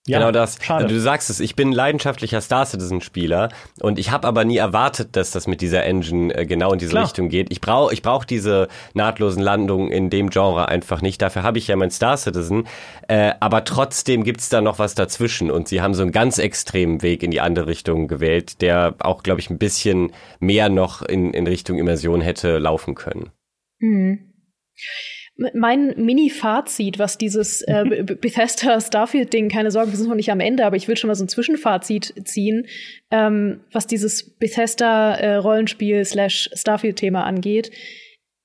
ja, genau das. Schade. Du sagst es, ich bin leidenschaftlicher Star Citizen Spieler und ich habe aber nie erwartet, dass das mit dieser Engine äh, genau in diese Klar. Richtung geht. Ich brauche ich brauch diese nahtlosen Landungen in dem Genre einfach nicht. Dafür habe ich ja mein Star Citizen. Äh, aber trotzdem gibt's da noch was dazwischen und sie haben so einen ganz extremen Weg in die andere Richtung gewählt, der auch, glaube ich, ein bisschen mehr noch in, in Richtung Immersion hätte laufen können. Mhm mein Mini-Fazit, was dieses äh, [LAUGHS] Bethesda Starfield-Ding, keine Sorge, wir sind noch nicht am Ende, aber ich will schon mal so ein Zwischenfazit ziehen, ähm, was dieses Bethesda-Rollenspiel äh, slash Starfield-Thema angeht.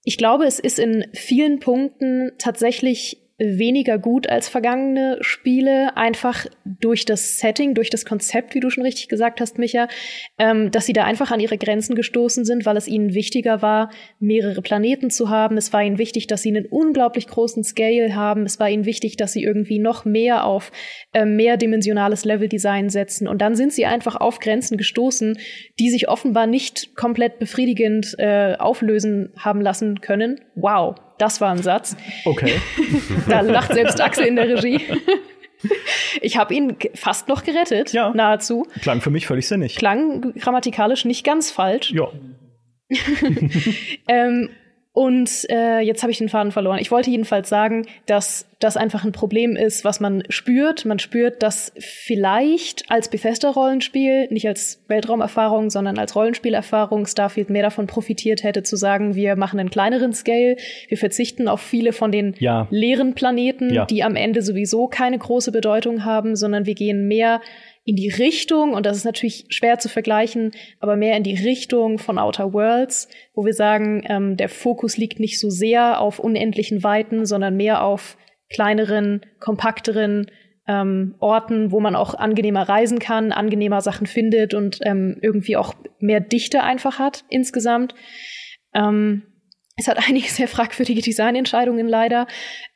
Ich glaube, es ist in vielen Punkten tatsächlich weniger gut als vergangene Spiele, einfach durch das Setting, durch das Konzept, wie du schon richtig gesagt hast, Micha, ähm, dass sie da einfach an ihre Grenzen gestoßen sind, weil es ihnen wichtiger war, mehrere Planeten zu haben. Es war ihnen wichtig, dass sie einen unglaublich großen Scale haben. Es war ihnen wichtig, dass sie irgendwie noch mehr auf äh, mehrdimensionales Leveldesign setzen. Und dann sind sie einfach auf Grenzen gestoßen, die sich offenbar nicht komplett befriedigend äh, auflösen haben lassen können. Wow, das war ein Satz. Okay. [LAUGHS] da lacht selbst Axel in der Regie. [LAUGHS] Ich habe ihn fast noch gerettet, ja. nahezu. Klang für mich völlig sinnig. Klang grammatikalisch nicht ganz falsch. Ja. [LAUGHS] ähm, und äh, jetzt habe ich den Faden verloren. Ich wollte jedenfalls sagen, dass das einfach ein Problem ist, was man spürt. Man spürt, dass vielleicht als Bethesda-Rollenspiel, nicht als Weltraumerfahrung, sondern als Rollenspielerfahrung Starfield mehr davon profitiert hätte, zu sagen, wir machen einen kleineren Scale, wir verzichten auf viele von den ja. leeren Planeten, ja. die am Ende sowieso keine große Bedeutung haben, sondern wir gehen mehr in die Richtung, und das ist natürlich schwer zu vergleichen, aber mehr in die Richtung von Outer Worlds, wo wir sagen, ähm, der Fokus liegt nicht so sehr auf unendlichen Weiten, sondern mehr auf kleineren, kompakteren ähm, Orten, wo man auch angenehmer reisen kann, angenehmer Sachen findet und ähm, irgendwie auch mehr Dichte einfach hat insgesamt. Ähm, es hat [LAUGHS] einige sehr fragwürdige Designentscheidungen leider.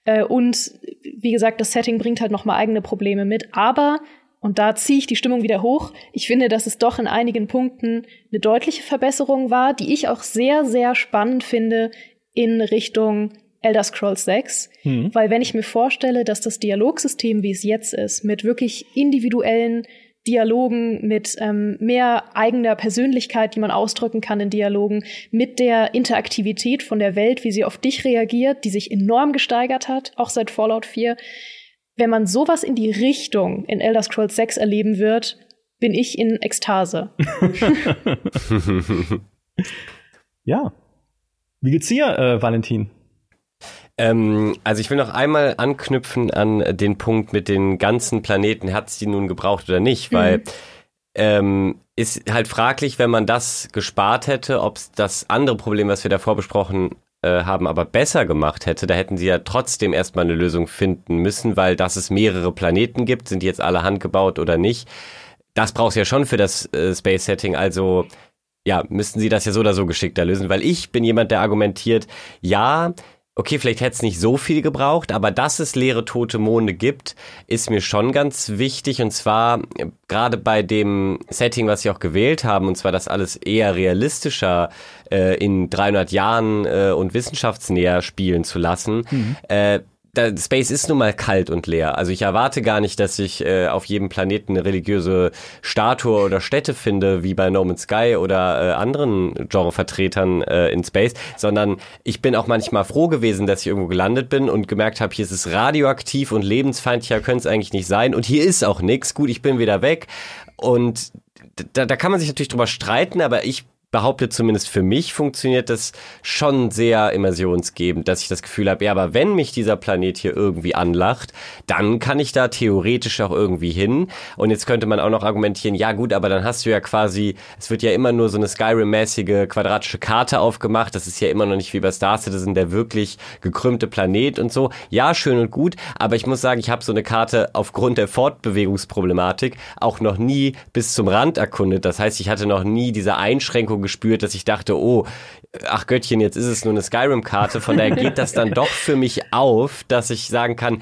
Äh, und wie gesagt, das Setting bringt halt noch mal eigene Probleme mit. Aber und da ziehe ich die Stimmung wieder hoch. Ich finde, dass es doch in einigen Punkten eine deutliche Verbesserung war, die ich auch sehr, sehr spannend finde in Richtung Elder Scrolls 6. Mhm. Weil wenn ich mir vorstelle, dass das Dialogsystem, wie es jetzt ist, mit wirklich individuellen Dialogen, mit ähm, mehr eigener Persönlichkeit, die man ausdrücken kann in Dialogen, mit der Interaktivität von der Welt, wie sie auf dich reagiert, die sich enorm gesteigert hat, auch seit Fallout 4, wenn man sowas in die Richtung in Elder Scrolls 6 erleben wird, bin ich in Ekstase. [LAUGHS] ja. Wie geht's dir, äh, Valentin? Ähm, also ich will noch einmal anknüpfen an den Punkt mit den ganzen Planeten. Hat es die nun gebraucht oder nicht? Weil mhm. ähm, ist halt fraglich, wenn man das gespart hätte, ob es das andere Problem, was wir davor besprochen äh, haben, aber besser gemacht hätte, da hätten sie ja trotzdem erstmal eine Lösung finden müssen, weil dass es mehrere Planeten gibt, sind die jetzt alle handgebaut oder nicht. Das brauchst du ja schon für das äh, Space Setting, also ja, müssten sie das ja so oder so geschickter lösen, weil ich bin jemand, der argumentiert, ja, okay, vielleicht hätte es nicht so viel gebraucht, aber dass es leere tote Monde gibt, ist mir schon ganz wichtig. Und zwar äh, gerade bei dem Setting, was sie auch gewählt haben, und zwar das alles eher realistischer äh, in 300 Jahren äh, und wissenschaftsnäher spielen zu lassen. Mhm. Äh, der Space ist nun mal kalt und leer. Also ich erwarte gar nicht, dass ich äh, auf jedem Planeten eine religiöse Statue oder Stätte finde, wie bei No Man's Sky oder äh, anderen Genrevertretern äh, in Space, sondern ich bin auch manchmal froh gewesen, dass ich irgendwo gelandet bin und gemerkt habe, hier ist es radioaktiv und lebensfeindlicher könnte es eigentlich nicht sein und hier ist auch nichts. Gut, ich bin wieder weg und da, da kann man sich natürlich drüber streiten, aber ich behaupte zumindest für mich funktioniert das schon sehr immersionsgebend, dass ich das Gefühl habe, ja, aber wenn mich dieser Planet hier irgendwie anlacht, dann kann ich da theoretisch auch irgendwie hin. Und jetzt könnte man auch noch argumentieren, ja gut, aber dann hast du ja quasi, es wird ja immer nur so eine Skyrim-mäßige quadratische Karte aufgemacht. Das ist ja immer noch nicht wie bei Star Citizen der wirklich gekrümmte Planet und so. Ja, schön und gut, aber ich muss sagen, ich habe so eine Karte aufgrund der Fortbewegungsproblematik auch noch nie bis zum Rand erkundet. Das heißt, ich hatte noch nie diese Einschränkung gespürt, dass ich dachte, oh, ach Göttchen, jetzt ist es nur eine Skyrim-Karte. Von daher geht das dann doch für mich auf, dass ich sagen kann,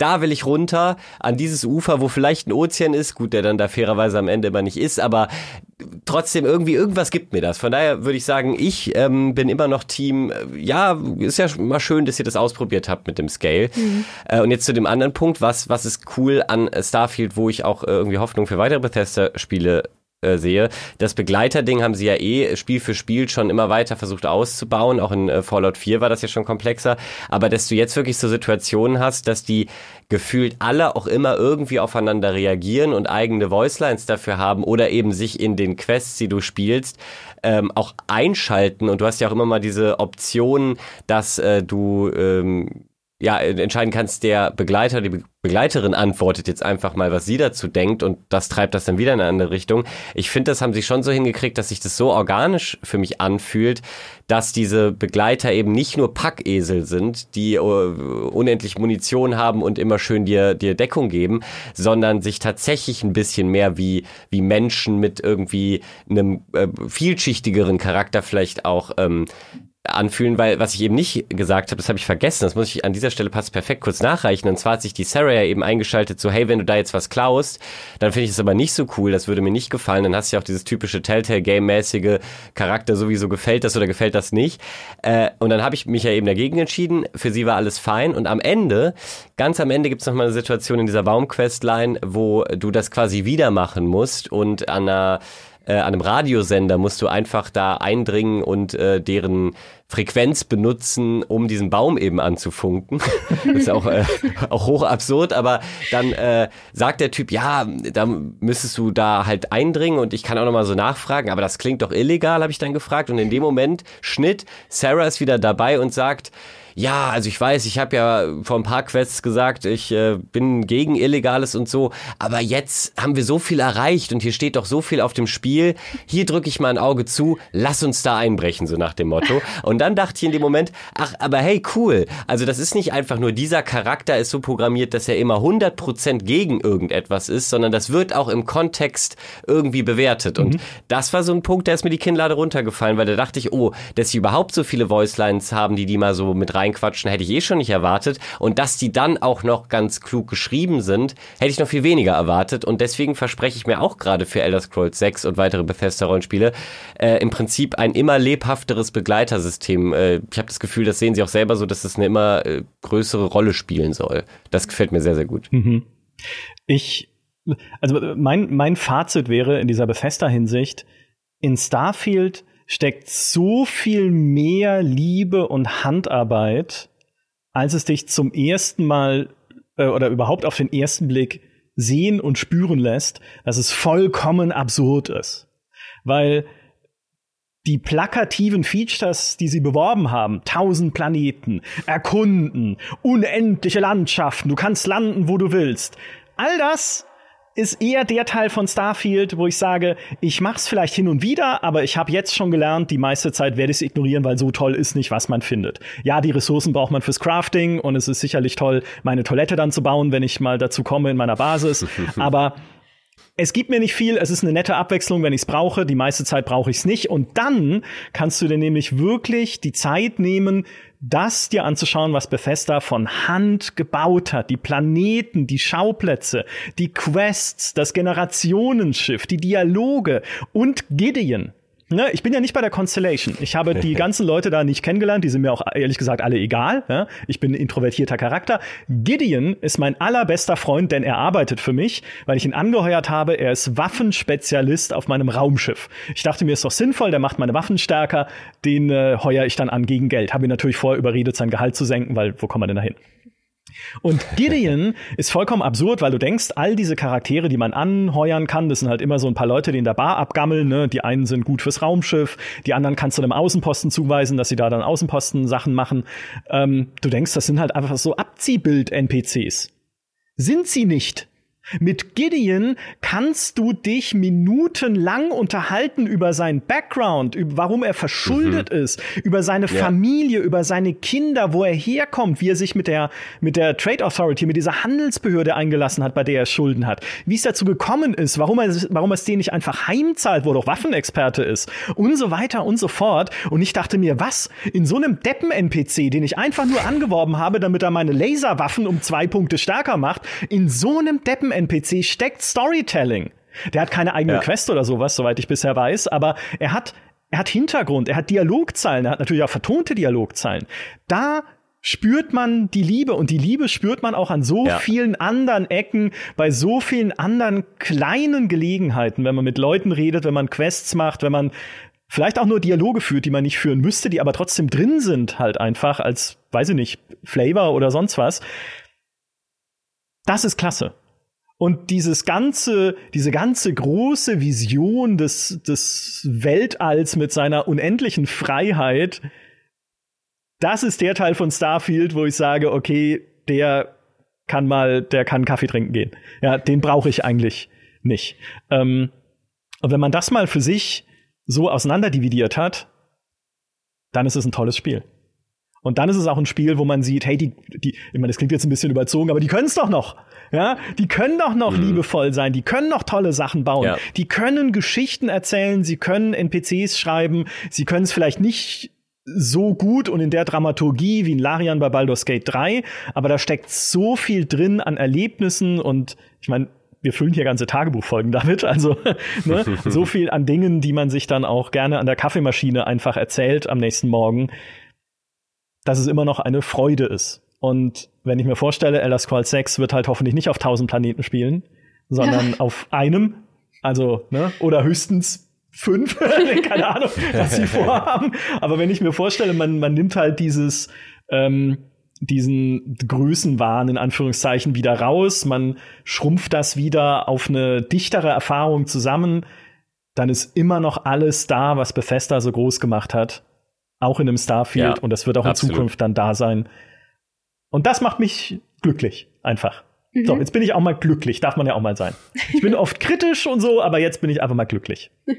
da will ich runter, an dieses Ufer, wo vielleicht ein Ozean ist, gut, der dann da fairerweise am Ende immer nicht ist, aber trotzdem irgendwie, irgendwas gibt mir das. Von daher würde ich sagen, ich ähm, bin immer noch Team, äh, ja, ist ja mal schön, dass ihr das ausprobiert habt mit dem Scale. Mhm. Äh, und jetzt zu dem anderen Punkt, was, was ist cool an Starfield, wo ich auch äh, irgendwie Hoffnung für weitere Bethesda-Spiele äh, sehe. Das Begleiterding haben sie ja eh Spiel für Spiel schon immer weiter versucht auszubauen. Auch in äh, Fallout 4 war das ja schon komplexer. Aber dass du jetzt wirklich so Situationen hast, dass die gefühlt alle auch immer irgendwie aufeinander reagieren und eigene Voicelines dafür haben oder eben sich in den Quests, die du spielst, ähm, auch einschalten. Und du hast ja auch immer mal diese Option, dass äh, du ähm, ja, entscheiden kannst, der Begleiter, die Begleiterin antwortet jetzt einfach mal, was sie dazu denkt und das treibt das dann wieder in eine andere Richtung. Ich finde, das haben sie schon so hingekriegt, dass sich das so organisch für mich anfühlt, dass diese Begleiter eben nicht nur Packesel sind, die uh, unendlich Munition haben und immer schön dir, dir Deckung geben, sondern sich tatsächlich ein bisschen mehr wie, wie Menschen mit irgendwie einem äh, vielschichtigeren Charakter vielleicht auch ähm, anfühlen, weil was ich eben nicht gesagt habe, das habe ich vergessen, das muss ich an dieser Stelle passt perfekt kurz nachreichen. Und zwar hat sich die Sarah ja eben eingeschaltet, so hey, wenn du da jetzt was klaust, dann finde ich das aber nicht so cool, das würde mir nicht gefallen. Dann hast du ja auch dieses typische Telltale-Game-mäßige Charakter, sowieso gefällt das oder gefällt das nicht. Äh, und dann habe ich mich ja eben dagegen entschieden. Für sie war alles fein. Und am Ende, ganz am Ende gibt es nochmal eine Situation in dieser Baumquestline, wo du das quasi wieder machen musst und an einer äh, an einem Radiosender musst du einfach da eindringen und äh, deren Frequenz benutzen, um diesen Baum eben anzufunken. das [LAUGHS] ist auch, äh, auch hoch absurd, aber dann äh, sagt der Typ, ja, da müsstest du da halt eindringen und ich kann auch nochmal so nachfragen, aber das klingt doch illegal, habe ich dann gefragt. Und in dem Moment, Schnitt, Sarah ist wieder dabei und sagt, ja, also ich weiß, ich habe ja vor ein paar Quests gesagt, ich äh, bin gegen Illegales und so, aber jetzt haben wir so viel erreicht und hier steht doch so viel auf dem Spiel. Hier drücke ich mal ein Auge zu, lass uns da einbrechen, so nach dem Motto. Und dann dachte ich in dem Moment, ach, aber hey, cool. Also das ist nicht einfach nur dieser Charakter ist so programmiert, dass er immer 100% gegen irgendetwas ist, sondern das wird auch im Kontext irgendwie bewertet. Und mhm. das war so ein Punkt, der ist mir die Kinnlade runtergefallen, weil da dachte ich, oh, dass sie überhaupt so viele Voicelines haben, die die mal so mit rein reinquatschen, hätte ich eh schon nicht erwartet. Und dass die dann auch noch ganz klug geschrieben sind, hätte ich noch viel weniger erwartet. Und deswegen verspreche ich mir auch gerade für Elder Scrolls 6 und weitere Bethesda-Rollenspiele äh, im Prinzip ein immer lebhafteres Begleitersystem. Äh, ich habe das Gefühl, das sehen sie auch selber so, dass es eine immer äh, größere Rolle spielen soll. Das gefällt mir sehr, sehr gut. Mhm. Ich, also mein, mein Fazit wäre in dieser Bethesda-Hinsicht, in Starfield steckt so viel mehr Liebe und Handarbeit, als es dich zum ersten Mal äh, oder überhaupt auf den ersten Blick sehen und spüren lässt, dass es vollkommen absurd ist. Weil die plakativen Features, die sie beworben haben, tausend Planeten, erkunden, unendliche Landschaften, du kannst landen, wo du willst, all das ist eher der Teil von Starfield, wo ich sage, ich mach's vielleicht hin und wieder, aber ich habe jetzt schon gelernt, die meiste Zeit werde ich es ignorieren, weil so toll ist nicht, was man findet. Ja, die Ressourcen braucht man fürs Crafting und es ist sicherlich toll, meine Toilette dann zu bauen, wenn ich mal dazu komme in meiner Basis, [LAUGHS] aber es gibt mir nicht viel, es ist eine nette Abwechslung, wenn ich es brauche. Die meiste Zeit brauche ich es nicht. Und dann kannst du dir nämlich wirklich die Zeit nehmen, das dir anzuschauen, was Bethesda von Hand gebaut hat. Die Planeten, die Schauplätze, die Quests, das Generationenschiff, die Dialoge und Gideon. Ne, ich bin ja nicht bei der Constellation. Ich habe die [LAUGHS] ganzen Leute da nicht kennengelernt. Die sind mir auch ehrlich gesagt alle egal. Ja? Ich bin ein introvertierter Charakter. Gideon ist mein allerbester Freund, denn er arbeitet für mich, weil ich ihn angeheuert habe. Er ist Waffenspezialist auf meinem Raumschiff. Ich dachte mir, ist doch sinnvoll, der macht meine Waffen stärker. Den äh, heuer ich dann an gegen Geld. Habe ihn natürlich vorher überredet, sein Gehalt zu senken, weil wo kommen wir denn da hin? Und Gideon ist vollkommen absurd, weil du denkst, all diese Charaktere, die man anheuern kann, das sind halt immer so ein paar Leute, die in der Bar abgammeln. Ne? Die einen sind gut fürs Raumschiff, die anderen kannst du einem Außenposten zuweisen, dass sie da dann Außenposten-Sachen machen. Ähm, du denkst, das sind halt einfach so Abziehbild-NPCs. Sind sie nicht. Mit Gideon kannst du dich minutenlang unterhalten über seinen Background, über warum er verschuldet mhm. ist, über seine ja. Familie, über seine Kinder, wo er herkommt, wie er sich mit der, mit der Trade Authority, mit dieser Handelsbehörde eingelassen hat, bei der er Schulden hat, wie es dazu gekommen ist, warum er, warum er es denen nicht einfach heimzahlt, wo er doch Waffenexperte ist und so weiter und so fort. Und ich dachte mir, was? In so einem Deppen-NPC, den ich einfach nur angeworben habe, damit er meine Laserwaffen um zwei Punkte stärker macht, in so einem Deppen NPC steckt Storytelling. Der hat keine eigene ja. Quest oder sowas, soweit ich bisher weiß, aber er hat, er hat Hintergrund, er hat Dialogzeilen, er hat natürlich auch vertonte Dialogzeilen. Da spürt man die Liebe und die Liebe spürt man auch an so ja. vielen anderen Ecken, bei so vielen anderen kleinen Gelegenheiten, wenn man mit Leuten redet, wenn man Quests macht, wenn man vielleicht auch nur Dialoge führt, die man nicht führen müsste, die aber trotzdem drin sind, halt einfach als, weiß ich nicht, Flavor oder sonst was. Das ist klasse. Und dieses ganze, diese ganze große Vision des, des Weltalls mit seiner unendlichen Freiheit, das ist der Teil von Starfield, wo ich sage, okay, der kann mal, der kann Kaffee trinken gehen. Ja, den brauche ich eigentlich nicht. Ähm, und wenn man das mal für sich so auseinanderdividiert hat, dann ist es ein tolles Spiel. Und dann ist es auch ein Spiel, wo man sieht, hey, die, die, ich meine, das klingt jetzt ein bisschen überzogen, aber die können es doch noch. Ja, die können doch noch mhm. liebevoll sein, die können noch tolle Sachen bauen, ja. die können Geschichten erzählen, sie können NPCs schreiben, sie können es vielleicht nicht so gut und in der Dramaturgie wie in Larian bei Baldur's Gate 3, aber da steckt so viel drin an Erlebnissen und ich meine, wir füllen hier ganze Tagebuchfolgen damit, also [LAUGHS] ne, [LAUGHS] so viel an Dingen, die man sich dann auch gerne an der Kaffeemaschine einfach erzählt am nächsten Morgen, dass es immer noch eine Freude ist. Und wenn ich mir vorstelle, Elder Scrolls 6 wird halt hoffentlich nicht auf 1000 Planeten spielen, sondern ja. auf einem, also, ne, oder höchstens fünf, [LAUGHS] keine Ahnung, was sie [LAUGHS] vorhaben. Aber wenn ich mir vorstelle, man, man nimmt halt dieses, ähm, diesen Größenwahn in Anführungszeichen wieder raus, man schrumpft das wieder auf eine dichtere Erfahrung zusammen, dann ist immer noch alles da, was Bethesda so groß gemacht hat. Auch in einem Starfield ja, und das wird auch absolut. in Zukunft dann da sein. Und das macht mich glücklich, einfach. Mhm. So, jetzt bin ich auch mal glücklich, darf man ja auch mal sein. Ich bin [LAUGHS] oft kritisch und so, aber jetzt bin ich einfach mal glücklich. [LAUGHS]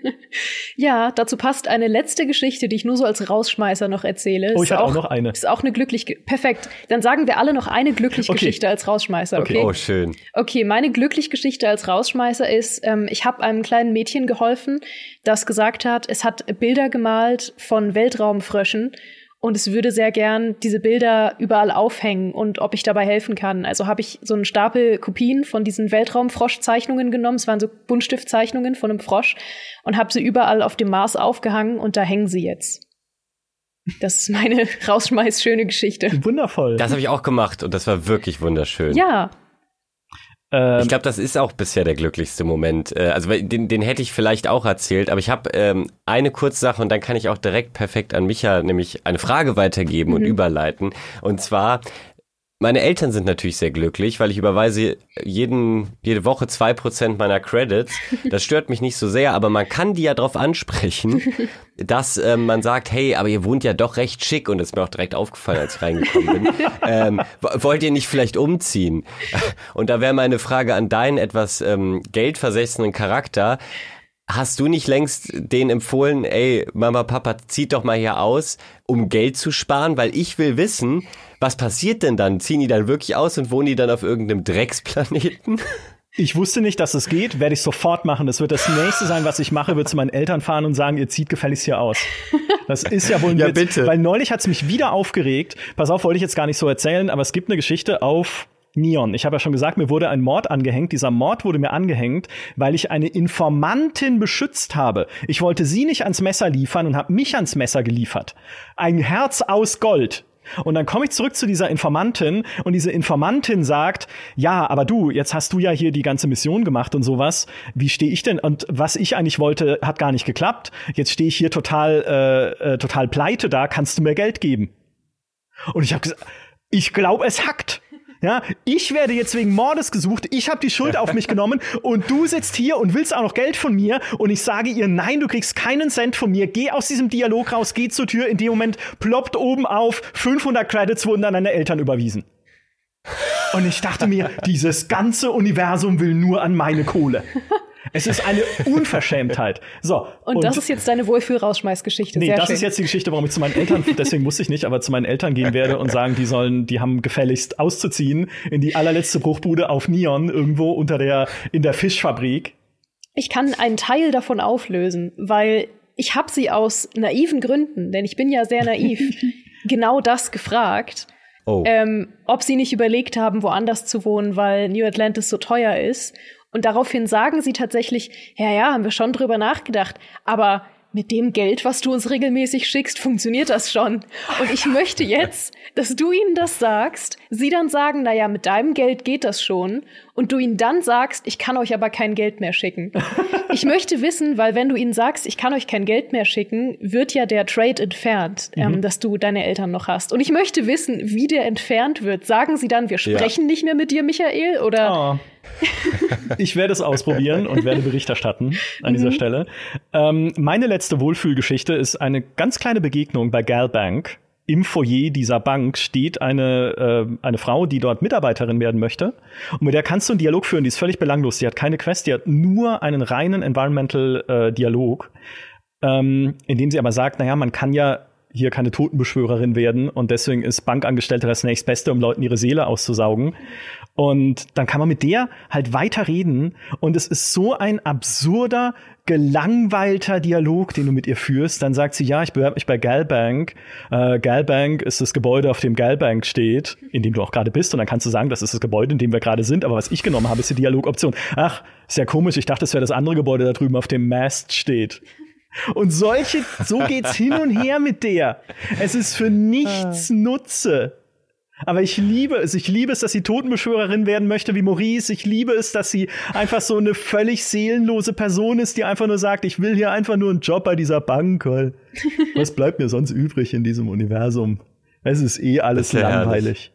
ja, dazu passt eine letzte Geschichte, die ich nur so als Rausschmeißer noch erzähle. Oh, ich habe auch, auch, noch eine. Ist auch eine glückliche. Perfekt. Dann sagen wir alle noch eine glückliche okay. Geschichte als Rausschmeißer. Okay. okay. Oh, schön. Okay, meine glückliche Geschichte als Rausschmeißer ist, ähm, ich habe einem kleinen Mädchen geholfen, das gesagt hat, es hat Bilder gemalt von Weltraumfröschen und es würde sehr gern diese Bilder überall aufhängen und ob ich dabei helfen kann. Also habe ich so einen Stapel Kopien von diesen Weltraumfroschzeichnungen genommen. Es waren so Buntstiftzeichnungen von einem Frosch und habe sie überall auf dem Mars aufgehangen und da hängen sie jetzt. Das ist meine [LAUGHS] rausschmeiß schöne Geschichte. Wundervoll. Das habe ich auch gemacht und das war wirklich wunderschön. Ja, ich glaube, das ist auch bisher der glücklichste Moment. Äh, also den, den hätte ich vielleicht auch erzählt, aber ich habe ähm, eine Sache und dann kann ich auch direkt perfekt an Micha nämlich eine Frage weitergeben mhm. und überleiten. Und zwar meine Eltern sind natürlich sehr glücklich, weil ich überweise jeden, jede Woche zwei Prozent meiner Credits. Das stört mich nicht so sehr, aber man kann die ja darauf ansprechen, [LAUGHS] dass ähm, man sagt, hey, aber ihr wohnt ja doch recht schick und das ist mir auch direkt aufgefallen, als ich reingekommen bin. [LAUGHS] ähm, wollt ihr nicht vielleicht umziehen? Und da wäre meine Frage an deinen etwas ähm, geldversessenen Charakter. Hast du nicht längst den empfohlen, ey, Mama, Papa, zieht doch mal hier aus, um Geld zu sparen? Weil ich will wissen, was passiert denn dann? Ziehen die dann wirklich aus und wohnen die dann auf irgendeinem Drecksplaneten? Ich wusste nicht, dass es geht, werde ich sofort machen. Das wird das nächste sein, was ich mache, wird zu meinen Eltern fahren und sagen, ihr zieht gefälligst hier aus. Das ist ja wohl ein ja, Witz. Bitte. Weil neulich hat es mich wieder aufgeregt. Pass auf, wollte ich jetzt gar nicht so erzählen, aber es gibt eine Geschichte auf Neon. Ich habe ja schon gesagt, mir wurde ein Mord angehängt. Dieser Mord wurde mir angehängt, weil ich eine Informantin beschützt habe. Ich wollte sie nicht ans Messer liefern und habe mich ans Messer geliefert. Ein Herz aus Gold. Und dann komme ich zurück zu dieser Informantin und diese Informantin sagt, ja, aber du, jetzt hast du ja hier die ganze Mission gemacht und sowas. Wie stehe ich denn? Und was ich eigentlich wollte, hat gar nicht geklappt. Jetzt stehe ich hier total, äh, äh, total pleite da. Kannst du mir Geld geben? Und ich habe gesagt, ich glaube, es hackt. Ja, ich werde jetzt wegen Mordes gesucht, ich habe die Schuld auf mich genommen und du sitzt hier und willst auch noch Geld von mir und ich sage ihr, nein, du kriegst keinen Cent von mir, geh aus diesem Dialog raus, geh zur Tür, in dem Moment ploppt oben auf, 500 Credits wurden an deine Eltern überwiesen. Und ich dachte mir, dieses ganze Universum will nur an meine Kohle. Es ist eine Unverschämtheit. So. Und, und das ist jetzt deine Wohlfühl-Rausschmeißgeschichte. Nee, Sehr das schön. ist jetzt die Geschichte, warum ich zu meinen Eltern, deswegen musste ich nicht, aber zu meinen Eltern gehen werde und sagen, die sollen, die haben gefälligst auszuziehen in die allerletzte Bruchbude auf Neon irgendwo unter der, in der Fischfabrik. Ich kann einen Teil davon auflösen, weil ich habe sie aus naiven Gründen, denn ich bin ja sehr naiv, [LAUGHS] genau das gefragt. Oh. Ähm, ob sie nicht überlegt haben, woanders zu wohnen, weil New Atlantis so teuer ist. Und daraufhin sagen sie tatsächlich, ja, ja, haben wir schon drüber nachgedacht, aber mit dem Geld, was du uns regelmäßig schickst, funktioniert das schon. Und ich möchte jetzt, dass du ihnen das sagst, sie dann sagen, na ja, mit deinem Geld geht das schon, und du ihnen dann sagst, ich kann euch aber kein Geld mehr schicken. ich möchte wissen, weil wenn du ihnen sagst, ich kann euch kein Geld mehr schicken, wird ja der Trade entfernt, ähm, mhm. dass du deine Eltern noch hast. Und ich möchte wissen, wie der entfernt wird. Sagen sie dann, wir sprechen ja. nicht mehr mit dir, Michael, oder? Oh ich werde es ausprobieren und werde Bericht erstatten an dieser mhm. Stelle. Ähm, meine letzte Wohlfühlgeschichte ist eine ganz kleine Begegnung bei Galbank. Im Foyer dieser Bank steht eine, äh, eine Frau, die dort Mitarbeiterin werden möchte. Und mit der kannst du einen Dialog führen, die ist völlig belanglos. Die hat keine Quest, die hat nur einen reinen Environmental-Dialog, äh, ähm, in dem sie aber sagt, naja, man kann ja hier keine Totenbeschwörerin werden und deswegen ist Bankangestellte das nächstbeste, um Leuten ihre Seele auszusaugen. Und dann kann man mit der halt weiter reden. Und es ist so ein absurder, gelangweilter Dialog, den du mit ihr führst. Dann sagt sie, ja, ich bewerbe mich bei Galbank. Äh, Galbank ist das Gebäude, auf dem Galbank steht, in dem du auch gerade bist. Und dann kannst du sagen, das ist das Gebäude, in dem wir gerade sind. Aber was ich genommen habe, ist die Dialogoption. Ach, ist ja komisch. Ich dachte, es wäre das andere Gebäude da drüben, auf dem Mast steht. Und solche, so geht's hin und her mit der. Es ist für nichts ah. Nutze. Aber ich liebe es. Ich liebe es, dass sie Totenbeschwörerin werden möchte wie Maurice. Ich liebe es, dass sie einfach so eine völlig seelenlose Person ist, die einfach nur sagt, ich will hier einfach nur einen Job bei dieser Bank. Weil [LAUGHS] was bleibt mir sonst übrig in diesem Universum? Es ist eh alles langweilig.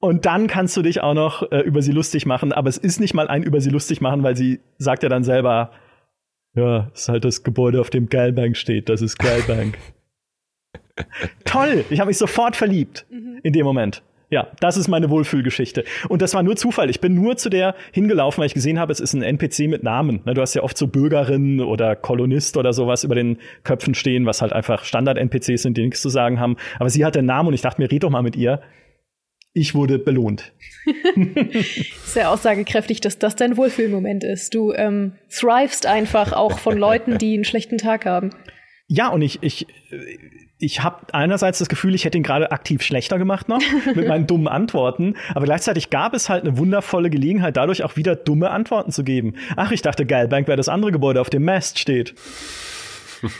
Und dann kannst du dich auch noch äh, über sie lustig machen, aber es ist nicht mal ein über sie lustig machen, weil sie sagt ja dann selber, ja, ist halt das Gebäude, auf dem Geilbank steht. Das ist Geilbank. [LAUGHS] Toll! Ich habe mich sofort verliebt mhm. in dem Moment. Ja, das ist meine Wohlfühlgeschichte. Und das war nur Zufall. Ich bin nur zu der hingelaufen, weil ich gesehen habe, es ist ein NPC mit Namen. Du hast ja oft so Bürgerin oder Kolonist oder sowas über den Köpfen stehen, was halt einfach Standard-NPCs sind, die nichts zu sagen haben. Aber sie hat den Namen und ich dachte mir, red doch mal mit ihr. Ich wurde belohnt. [LAUGHS] [LAUGHS] Sehr aussagekräftig, dass das dein Wohlfühlmoment ist. Du ähm, thrivest einfach auch von Leuten, die einen schlechten Tag haben. Ja, und ich, ich, ich habe einerseits das Gefühl, ich hätte ihn gerade aktiv schlechter gemacht noch mit meinen dummen Antworten, aber gleichzeitig gab es halt eine wundervolle Gelegenheit, dadurch auch wieder dumme Antworten zu geben. Ach, ich dachte, Geilbank wäre das andere Gebäude, auf dem Mast steht.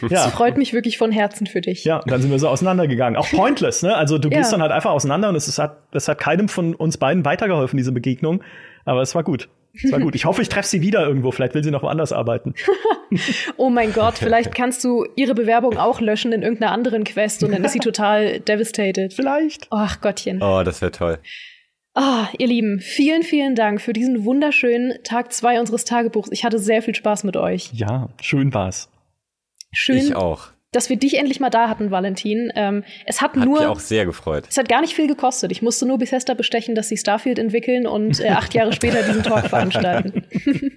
ja. Das freut mich wirklich von Herzen für dich. Ja, dann sind wir so auseinandergegangen. Auch pointless, ne? Also du [LAUGHS] gehst ja. dann halt einfach auseinander und es, ist, hat, es hat keinem von uns beiden weitergeholfen, diese Begegnung. Aber es war gut. Es war gut. Ich hoffe, ich treffe sie wieder irgendwo. Vielleicht will sie noch woanders arbeiten. [LAUGHS] oh mein Gott, [LAUGHS] vielleicht kannst du ihre Bewerbung auch löschen in irgendeiner anderen Quest und dann ist sie [LAUGHS] total devastated. Vielleicht. Ach Gottchen. Oh, das wäre toll. Ah, ihr Lieben, vielen, vielen Dank für diesen wunderschönen Tag zwei unseres Tagebuchs. Ich hatte sehr viel Spaß mit euch. Ja, schön war's. Schön. Ich auch dass wir dich endlich mal da hatten, Valentin. Ähm, es hat, hat nur. Mich auch sehr gefreut. Es hat gar nicht viel gekostet. Ich musste nur Bethesda bestechen, dass sie Starfield entwickeln und äh, acht Jahre später diesen Talk [LAUGHS] veranstalten. [LAUGHS]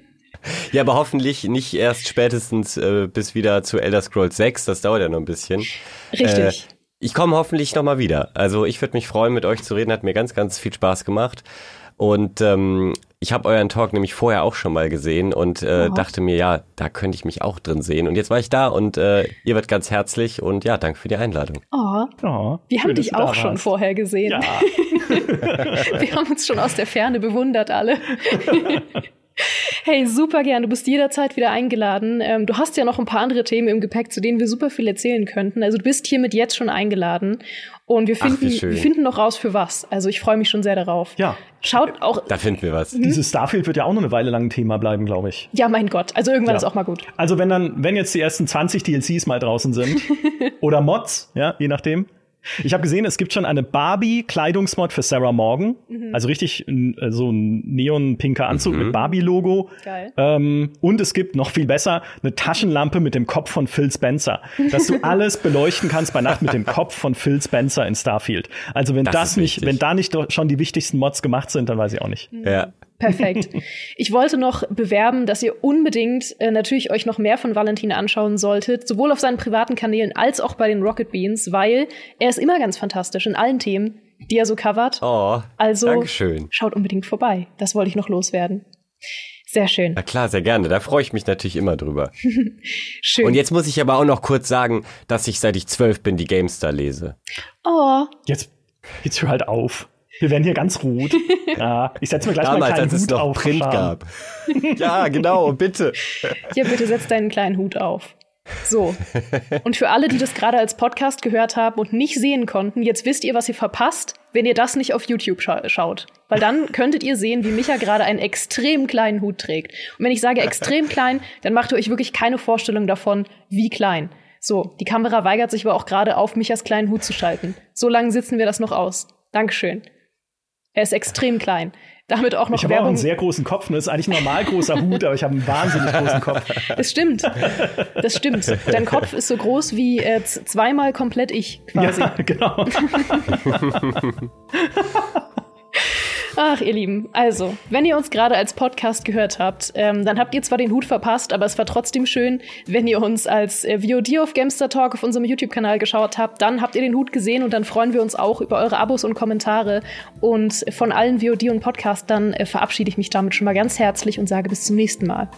ja, aber hoffentlich nicht erst spätestens äh, bis wieder zu Elder Scrolls 6. Das dauert ja noch ein bisschen. Richtig. Äh, ich komme hoffentlich noch mal wieder. Also ich würde mich freuen, mit euch zu reden. Hat mir ganz, ganz viel Spaß gemacht. Und ähm, ich habe euren Talk nämlich vorher auch schon mal gesehen und äh, dachte mir, ja, da könnte ich mich auch drin sehen. Und jetzt war ich da und äh, ihr werdet ganz herzlich und ja, danke für die Einladung. Oh, oh wir haben dich auch schon vorher gesehen. Ja. [LAUGHS] wir haben uns schon aus der Ferne bewundert alle. [LAUGHS] Hey, super gern. Du bist jederzeit wieder eingeladen. Ähm, du hast ja noch ein paar andere Themen im Gepäck, zu denen wir super viel erzählen könnten. Also du bist hiermit jetzt schon eingeladen. Und wir finden, Ach, wir finden noch raus für was. Also ich freue mich schon sehr darauf. Ja. Schaut auch. Da finden wir was. Mhm. Dieses Starfield wird ja auch noch eine Weile lang ein Thema bleiben, glaube ich. Ja, mein Gott. Also irgendwann ja. ist auch mal gut. Also wenn dann, wenn jetzt die ersten 20 DLCs mal draußen sind [LAUGHS] oder Mods, ja, je nachdem, Ich habe gesehen, es gibt schon eine Barbie-Kleidungsmod für Sarah Morgan. Mhm. Also richtig äh, so ein neon-pinker Anzug Mhm. mit Barbie-Logo. Geil. Ähm, und es gibt noch viel besser eine Taschenlampe mit dem Kopf von Phil Spencer. Dass du [LAUGHS] alles beleuchten kannst bei Nacht mit dem Kopf von Phil Spencer in Starfield. Also wenn Das das, nicht, wichtig. wenn da nicht doch schon die wichtigsten Mods gemacht sind, dann weiß ich auch nicht. Ja. Perfekt. [LAUGHS] Ich wollte noch bewerben, dass ihr unbedingt äh, natürlich euch noch mehr von Valentin anschauen solltet, sowohl auf seinen privaten Kanälen als auch bei den Rocket Beans, weil er ist immer ganz fantastisch in allen Themen, die er so covert. Oh, also Dankeschön. schaut unbedingt vorbei. Das wollte ich noch loswerden. Sehr schön. Na klar, sehr gerne. Da freue ich mich natürlich immer drüber. [LAUGHS] Schön. Und jetzt muss ich aber auch noch kurz sagen, dass ich seit ich zwölf bin die GameStar lese. oh, Jetzt, jetzt hör halt auf. Wir werden hier ganz rot. [LAUGHS] Ja, ich setze mir gleich mal Damals, einen als kleinen es Hut noch auf. Print Scham. gab. ja, genau, bitte. ja, bitte setz deinen kleinen Hut auf. So. Und für alle, die das gerade als Podcast gehört haben und nicht sehen konnten, jetzt wisst ihr, was ihr verpasst, wenn ihr das nicht auf YouTube scha schaut. Weil dann könntet ihr sehen, wie Micha gerade einen extrem kleinen Hut trägt. Und wenn ich sage extrem [LAUGHS] klein, dann macht ihr euch wirklich keine Vorstellung davon, wie klein. So, die Kamera weigert sich aber auch gerade auf Michas kleinen Hut zu schalten. So lange sitzen wir das noch aus. Dankeschön. Er ist extrem klein. Damit auch noch Ich habe auch einen sehr großen Kopf. Ne? Das ist eigentlich ein normal großer Hut, aber ich habe einen wahnsinnig großen Kopf. Das stimmt. Das stimmt. Dein Kopf ist so groß wie äh, zweimal komplett ich quasi. Ja, [LAUGHS] genau. [LAUGHS] Ach, ihr Lieben. Also, wenn ihr uns gerade als Podcast gehört habt, ähm, dann habt ihr zwar den Hut verpasst, aber es war trotzdem schön, wenn ihr uns als äh, VOD auf Gamester Talk auf unserem YouTube-Kanal geschaut habt. Dann habt ihr den Hut gesehen und dann freuen wir uns auch über eure Abos und Kommentare. Und von allen VOD und Podcastern äh, verabschiede ich mich damit schon mal ganz herzlich und sage bis zum nächsten Mal.